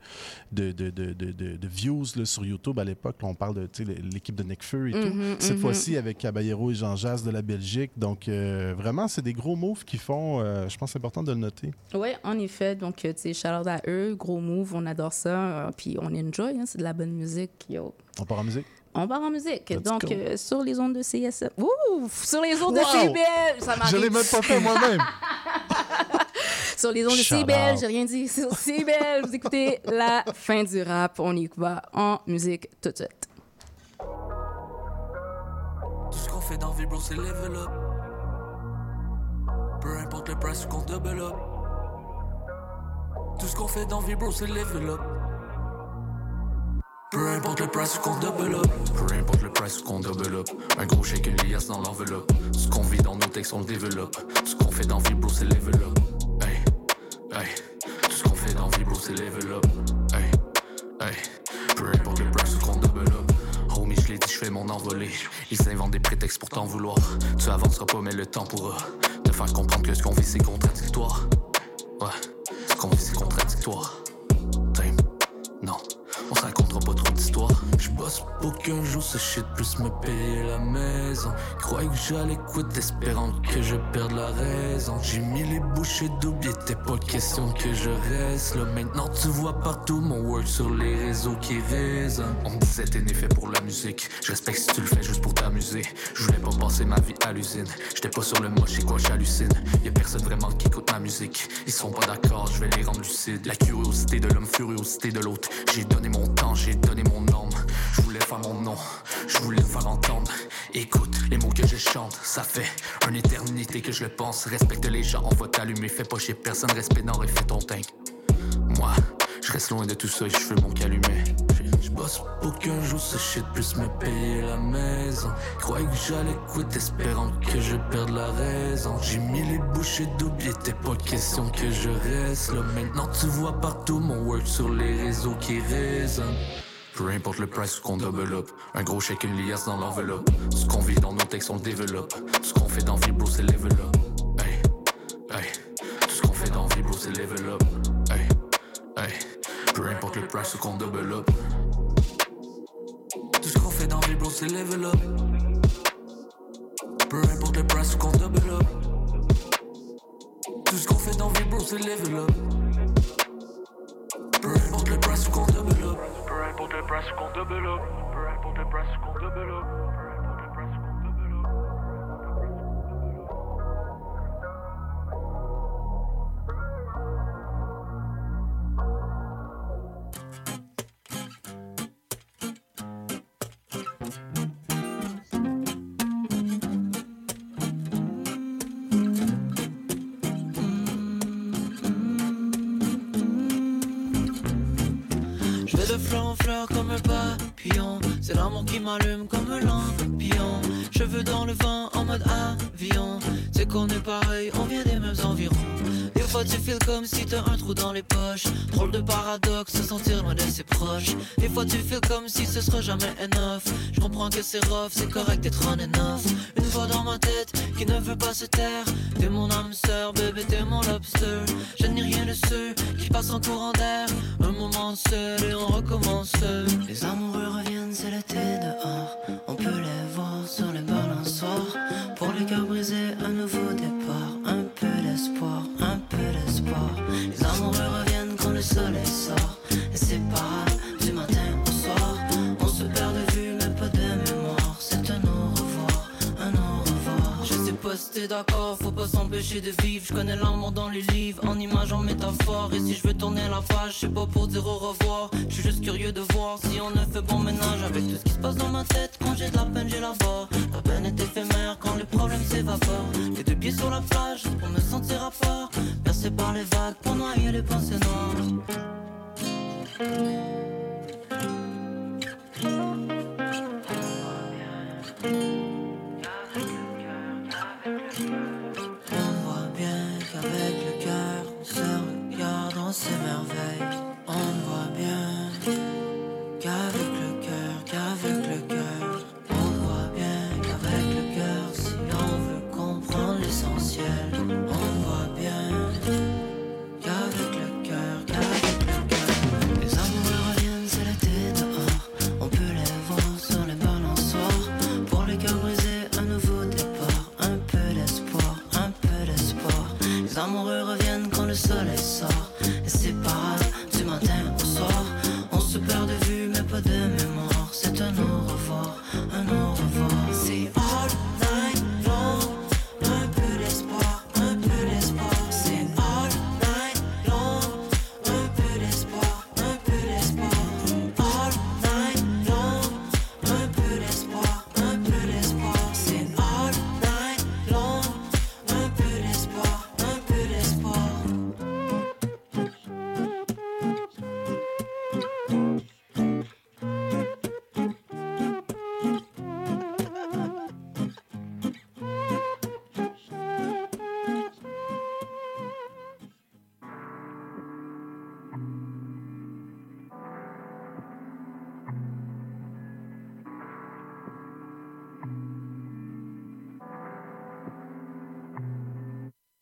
de, de, de, de- views là, sur YouTube à l'époque. On parle de l'équipe de Necfeu et tout. Mhm, Cette mhm. fois-ci, avec Caballero et Jean Jazz de la Belgique. Donc, euh, vraiment, c'est des gros moves qu'ils font. euh, je pense c'est important de le noter. Oui, en effet. Donc, euh, tu sais, shout out à eux. Gros move, on adore ça. puis on enjoy, hein, c'est de la bonne musique. Yo. On part en musique? On part en musique. Let's Donc, euh, sur les ondes de CSM. Ouh! Sur les ondes de Wow! CBL! Ça m'arrive. Je l'ai même pas fait moi-même. Sur les ondes de Shout CBL, j'ai rien dit. Sur CBL, vous écoutez la fin du rap. On y va en musique tout de suite. Tout ce qu'on fait dans Vibro, c'est level up. Peu importe le price qu'on double up. Tout ce qu'on fait dans Vibro, c'est level up. Peu importe le price qu'on double up. Peu importe le price qu'on up. Un gros chèque, une liasse dans l'enveloppe. Ce qu'on vit dans nos textes, on le développe. Ce qu'on fait dans Vibro, c'est level up. Hey, hey. Tout ce qu'on fait dans Vibro, c'est level up. Hey, hey. Peu importe je l'ai je fais mon envolée. Ils s'inventent des prétextes pour t'en vouloir. Tu avanceras pas, mais le temps pourra te faire comprendre que ce qu'on vit, c'est contradictoire. Ouais, ce qu'on vit, c'est contradictoire. Damn, non, on se Je bosse pour qu'un jour ce shit puisse me payer la maison. Croyais que j'allais quitter, espérant que je perde la raison. J'ai mis les bouchées doubles, était pas question que je reste là. Maintenant tu vois partout mon work sur les réseaux qui résonnent. On me disait t'es né fait pour la musique. Je respecte si tu le fais juste pour t'amuser. Je voulais pas passer ma vie à l'usine. J'étais pas sur le moche et quoi j'hallucine. Y'a personne vraiment qui écoute ma musique. Ils sont pas d'accord, je vais les rendre lucides. La curiosité de l'homme, furiosité de l'autre. J'ai donné mon temps, j'ai donné mon âme. Je voulais faire entendre. Écoute les mots que je chante, ça fait une éternité que je le pense. Respecte les gens, on va t'allumer. Fais pas chier personne, respect nord et fais ton teint. Moi, je reste loin de tout ça et je fais mon calumet. Je bosse pour qu'un jour ce shit puisse me payer la maison. Croyais que j'allais quitter, espérant que je perde la raison. J'ai mis les bouchées doubles, était pas question que je reste là. Maintenant tu vois partout mon work sur les réseaux qui résonnent. Peu importe le price qu'on double up. Un gros chèque, une liasse dans l'enveloppe. Ce qu'on vit dans nos textes, on développe. Ce qu'on fait dans Vibro, c'est level up. Hey, hey. Tout ce qu'on fait dans Vibro, c'est level up. Hey, hey. Peu importe le price qu'on double up. Tout ce qu'on fait dans Vibro, c'est level up. Peu importe le price qu'on double up. Tout ce qu'on fait dans Vibro, c'est level up. Peu importe le price qu'on double le price qu'on. Peu importe le price qu'on double up. M'allume comme lampion. Cheveux dans le vent en mode avion. Qu'on est pareil, on vient des mêmes environs. Des fois tu feels comme si t'as un trou dans les poches. Drôle de paradoxe, se sentir loin de ses proches. Des fois tu feels comme si ce sera jamais enough. Je comprends que c'est rough, c'est correct d'être on and off. Une voix dans ma tête qui ne veut pas se taire. T'es mon âme sœur, bébé, t'es mon lobster. Je n'ai rien de ceux qui passent en courant d'air. Un moment seul et on recommence. Les amoureux reviennent, c'est l'été dehors. On peut les voir sur les balançoires. Pour les cœurs brisés, un nouveau départ. Un peu d'espoir, un peu d'espoir. Les amoureux reviennent quand le soleil sort. Et c'est pas rester d'accord, faut pas s'empêcher de vivre. Je connais l'amour dans les livres, en images, en métaphore. Et si je veux tourner la page, c'est pas pour dire au revoir. Je suis juste curieux de voir si on a fait bon ménage avec tout ce qui se passe dans ma tête. Quand j'ai de la peine, j'ai la barre. La peine est éphémère quand les problèmes s'évaporent. Les deux pieds sur la plage pour me sentir à part. Percé par les vagues pour noyer les pensées noires. S'émerveille.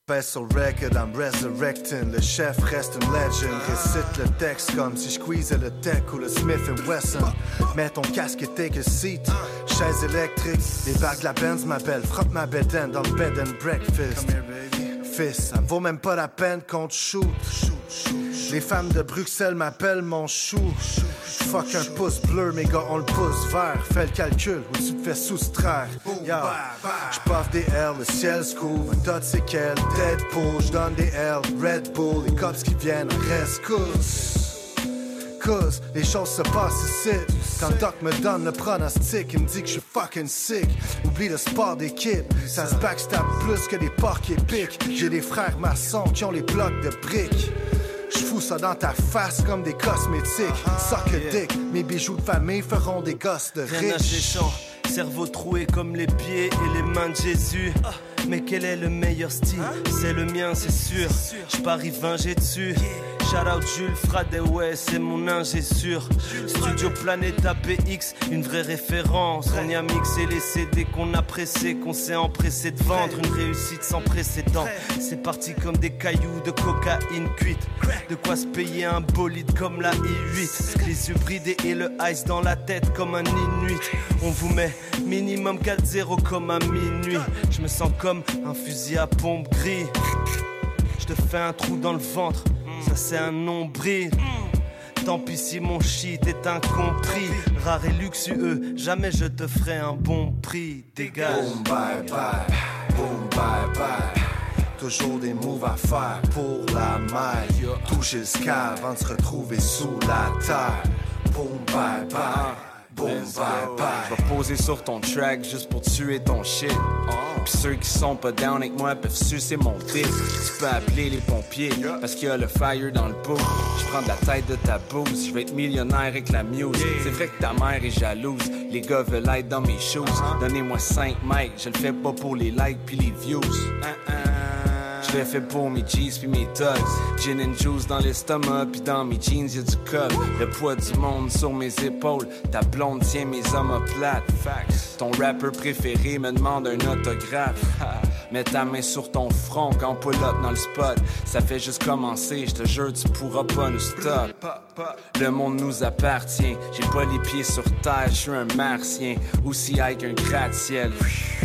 Le record, I'm resurrecting. Le chef reste une legend. Récite le texte comme si je squeezais le tech ou le Smith Wesson. Mets ton casque et take a seat. Chaise électrique, les bagues de la Benz m'appellent. Frappe ma bedaine dans le bed and breakfast. Fils, ça me vaut même pas la peine qu'on te shoot. Les femmes de Bruxelles m'appellent mon chou. Fuck un pouce bleu, mes gars, on le pouce vert. Fais le calcul où tu te fais soustraire. Yo, j'paffe des L, le ciel se couvre. Un tas de séquelles, Deadpool, j'donne des L, Red Bull. Les cops qui viennent, rescousse. Cause les choses se passent ici. Quand le doc me donne le pronostic, il me dit que je suis fucking sick. Oublie le sport d'équipe, ça se backstab plus que des porcs épiques. J'ai des frères maçons qui ont les blocs de briques. Je fous ça dans ta face comme des cosmétiques. Suck a dick, mes bijoux de famille feront des gosses de riches. Cerveau troué comme les pieds et les mains de Jésus. Mais quel est le meilleur style? C'est le mien, c'est sûr. Je parie 20, j'ai dessus. Shout out Jules Fradet, ouais, c'est mon ingé sûr. Studio Planète APX, une vraie référence. On y a mixé les CD qu'on a pressé, qu'on s'est empressé de vendre. Une réussite sans précédent. C'est parti comme des cailloux de cocaïne cuite. De quoi se payer un bolide comme la I8. Les yeux bridés et le ice dans la tête comme un inuit. On vous met minimum 4-0 comme à minuit. Je me sens comme un fusil à pompe gris. Je te fais un trou dans le ventre, ça c'est un nombril. Tant pis si mon shit est incompris. Rare et luxueux, jamais je te ferai un bon prix. Dégage. Boom, bye bye, boom, bye bye. Toujours des moves à faire pour la maille. Le sky avant de se retrouver sous la terre. Boom, bye bye, boom, bye bye. Je vais poser sur ton track juste pour tuer ton shit. Pis ceux qui sont pas down avec moi peuvent sucer mon dick. Tu peux appeler les pompiers parce qu'il y a le fire dans le pot. Je prends de la tête de ta bouse, je vais être millionnaire avec la muse. C'est vrai que ta mère est jalouse, les gars veulent être dans mes shoes. Donnez-moi 5 mics, je le fais pas pour les likes puis les views. L'ai fait pour mes jeans puis mes tugs. Gin and juice dans l'estomac puis dans mes jeans y'a du col. Le poids du monde sur mes épaules. Ta blonde tient mes omoplates. Facts. Ton rappeur préféré me demande un autographe. Mets ta main sur ton front quand on pull up dans le spot. Ça fait juste commencer, je te jure tu pourras pas nous stop. Le monde nous appartient. J'ai pas les pieds sur terre, je suis un martien. Aussi high qu'un gratte-ciel.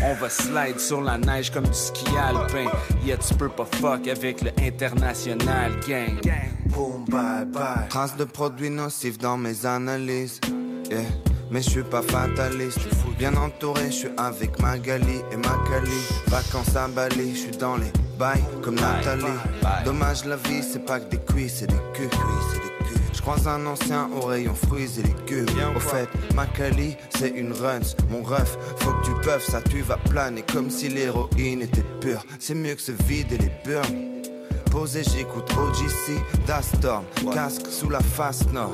On va slide sur la neige comme du ski alpin. Yeah, tu peux pas fuck avec le international gang. Boom, bye bye. Traces de produits nocifs dans mes analyses. Yeah. Mais je suis pas fataliste, bien entouré, je suis avec Magali et Magali. Vacances à Bali, je suis dans les comme Nathalie. Dommage la vie, c'est pas que des cuisses, c'est des culs. Je croise un ancien au rayon fruits et légumes. Au fait, Magali, c'est une runs. Mon ref, faut que tu peuvent, ça tu vas planer comme si l'héroïne était pure. C'est mieux que ce vide et les burns. Posé, j'écoute OGC, Dastorm, casque sous la face nord.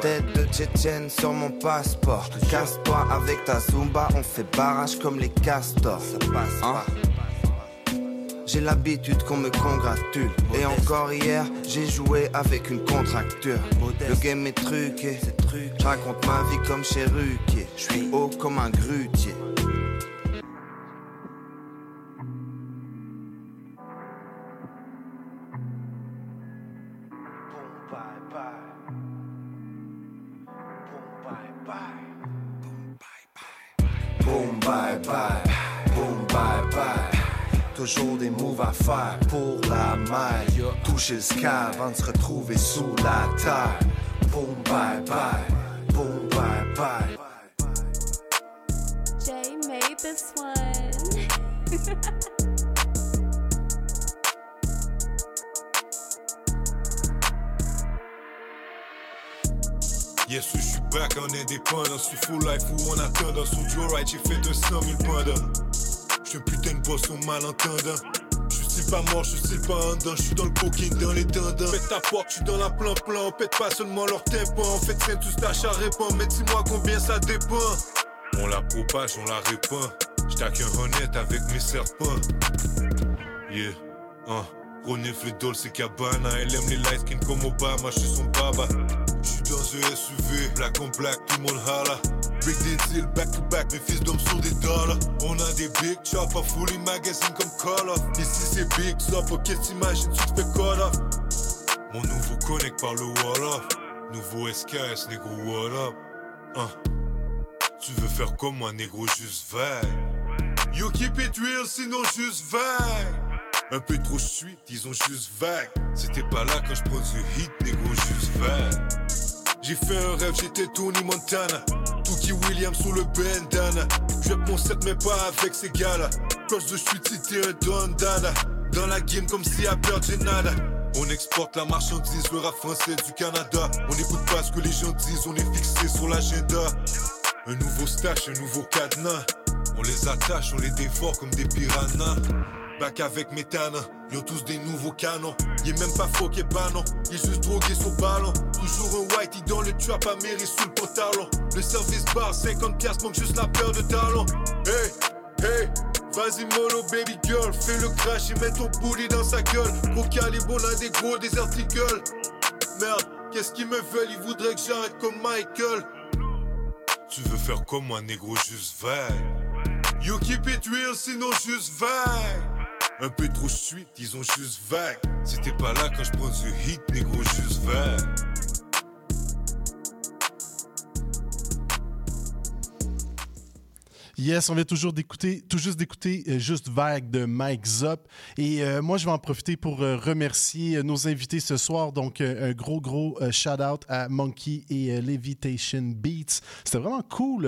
Tête de Tchétchène sur mon passeport. Casse-toi avec ta Zumba, on fait barrage comme les castors. Ça passe hein? J'ai l'habitude qu'on me congratule. Et encore hier, j'ai joué avec une contracture. Le game est truqué. Raconte ma vie comme chez Ruquier. Je suis haut comme un grutier. Toujours des moves à faire pour la maille. Toucher le sky avant de se retrouver sous la terre. Boom, bye bye, boom, bye bye. Jay made this one. Yes, je suis back en indépendant. Suis full life ou en attendant. Sous Joe Right, j'ai fait 200 000 pendant. Un putain de au malentendant. J'suis pas mort, j'suis pas en dedans. J'suis dans le coquine, dans les dindins. Pète ta porte, j'suis dans la plan-plan. Pète pas seulement leur tympan. En fait, c'est tous tâches à répondre. Mais dis-moi combien ça dépend. On la propage, on la répand. J'tac un honnête avec mes serpents. Yeah, hein. Renifle Dolce Cabana. Elle aime les light skin comme Obama. J'suis son baba. SUV, black on black, tout le monde hala. Big des deals, back to back, mes fils d'hommes sur des dollars. On a des big chops, fully magazine comme Call of. Ici c'est big up, ok t'imagines, tu fais call off. Mon nouveau connect par le wall. Nouveau SKS, négro, what up? Hein? Tu veux faire comme moi, négro, juste vague. You keep it real, sinon juste vague. Un peu trop suis, disons juste vague. C'était pas là quand je prends du hit, négro, juste vague. J'ai fait un rêve, j'étais Tony Montana. Tookie Williams sous le bandana. Je mon set, mais pas avec ces gars-là. Quand je suis cité un Don Dada. Dans la game comme si à perdre j'ai nada. On exporte la marchandise, le rap français du Canada. On n'écoute pas ce que les gens disent, on est fixé sur l'agenda. Un nouveau stash, un nouveau cadenas. On les attache, on les dévore comme des piranhas. Back avec tanins, ils ont tous des nouveaux canons. Est même pas faux qui est banon, il juste drogué son ballon. Toujours un whitey dans le trap à mairie sous le pantalon. Le service bar, 50 piastres, manque juste la paire de talons. Hey, hey, vas-y mollo baby girl, fais le crash et mets ton booty dans sa gueule. Gros calibre, on a des gros des articles. Merde, qu'est-ce qu'ils me veulent, ils voudraient que j'arrête comme Michael. Tu veux faire comme moi, négro, juste vague. You keep it real, sinon juste vague. Un peu trop suis, disons juste vague. C'était pas là quand je prends du hit, négro, juste vague. Yes, on vient toujours d'écouter, tout juste d'écouter euh, Juste Vague de Mike Zop. Et euh, moi, je vais en profiter pour euh, remercier nos invités ce soir. Donc, un gros, gros shout-out à Monkey et Levitation Beats. C'était vraiment cool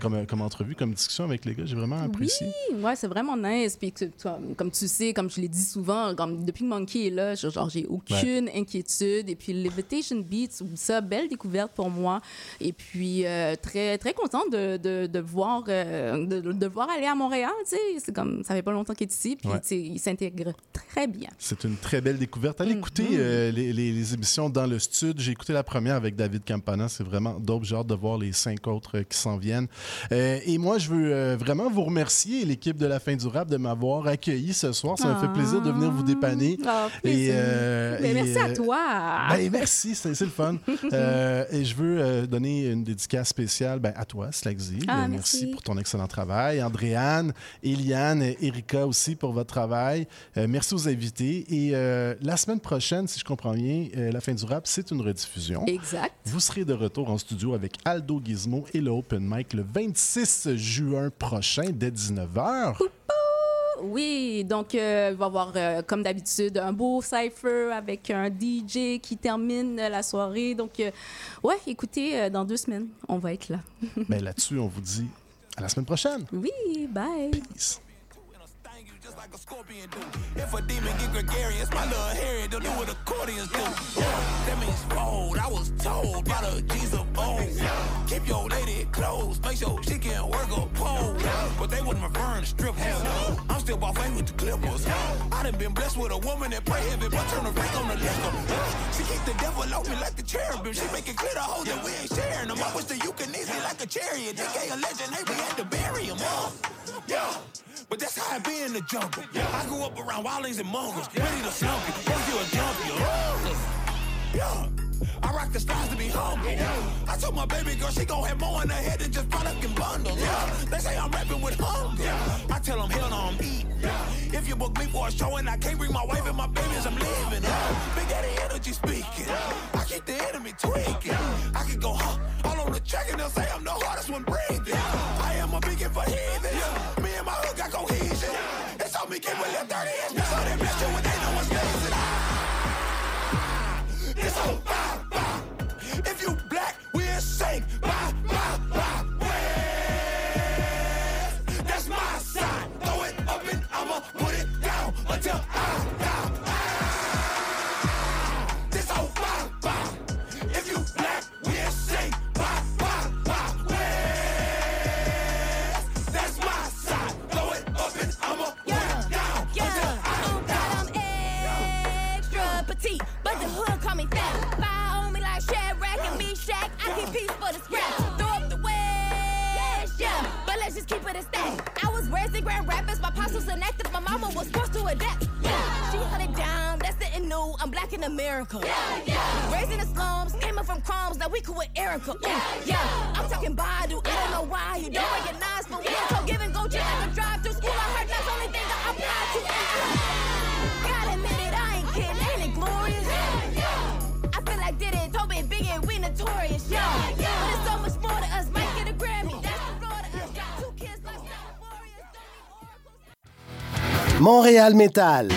comme, comme entrevue, comme discussion avec les gars. J'ai vraiment apprécié. Oui, ouais, c'est vraiment nice. Puis, toi, comme tu sais, comme je l'ai dit souvent, comme, depuis que Monkey est là, genre, j'ai aucune inquiétude. Et puis, Levitation Beats, ça, belle découverte pour moi. Et puis, très, très contente de, de, de voir, euh, de, de voir aller à Montréal. Tu sais, c'est comme, ça fait pas longtemps qu'il est ici. Puis, Ouais. il s'intègre très bien. C'est une très belle découverte. Allez écouter euh, les, les- les émissions dans le studio. J'ai écouté la première avec David Campana. C'est vraiment dope. J'ai hâte de voir les cinq autres euh, qui s'en viennent. Euh, et moi, je veux vraiment vous remercier, l'équipe de la fin du rap, de m'avoir accueilli ce soir. Ça me fait plaisir de venir vous dépanner. Ah, et, et, merci à toi. ben, merci, c'est le fun. Et je veux donner une dédicace spéciale ben, à toi, Slackzy. Ah, Euh, merci. pour ton excellent travail. Andréane, Eliane, Erika aussi pour votre travail. Euh, merci aux invités. Et euh, la semaine prochaine, si je comprends bien, euh, la fin du rap, c'est une rediffusion. Exact. Vous serez de retour en studio avec Aldo Gizmo et le Open Mic le 26 juin prochain dès 19h. Oui, donc euh, il va y avoir, euh, comme d'habitude, un beau cypher avec un DJ qui termine euh, la soirée. Donc, ouais, écoutez, dans deux semaines, on va être là. Mais là-dessus, on vous dit à la semaine prochaine. Oui, bye. Peace. If a demon get gregarious, my little Harry, they'll do what accordions do. That means fold. I was told by the G's of old. Keep your lady close, make sure she can work a pole. But they wasn't referring to strippers. I'm still ain't with the clippers. I done been blessed with a woman that pray heavy, but turn the freak on the liquor. She keep the devil on me like the cherubim. She make it clear to hoes that we ain't sharing them. I wish that you can easy like a chariot. They DK a legend, hey, we had to bury him. Yeah. But that's how I be in the jungle. Yeah. I grew up around wildlings and mongrels, ready to slump you. First you a junkie. Yeah. I rock the stars to be humble. I told my baby girl she gon' have more in her head than just product and bundles. Yeah. They say I'm rapping with hunger. Yeah. I tell them hell no, I'm eating. If you book me for a show and I can't bring my wife and my babies, I'm leaving. Big Daddy energy speaking. I keep the enemy tweaking. I can go huh, all on the track and they'll say I'm the hardest one breathing. It's on me, keep with it a stack. I was raised in Grand Rapids, my pops was inactive, my mama was forced to adapt. Yeah, she held it down, that's it new. I'm black in America. Yeah, yeah. Raised in the slums, came up from crumbs, now we cool with Erica. Yeah, yeah. I'm talking Badu, I don't know why you don't recognize, but we so give and go just like a drive through school. I heard Montréal Métal.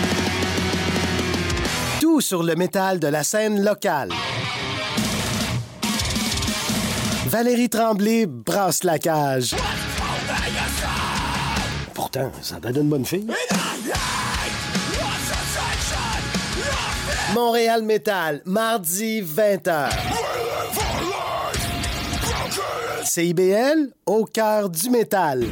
Tout sur le métal de la scène locale. Valérie Tremblay brasse la cage. Pourtant, ça donne une bonne fille. Montréal Métal, mardi 20h. CIBL, au cœur du métal.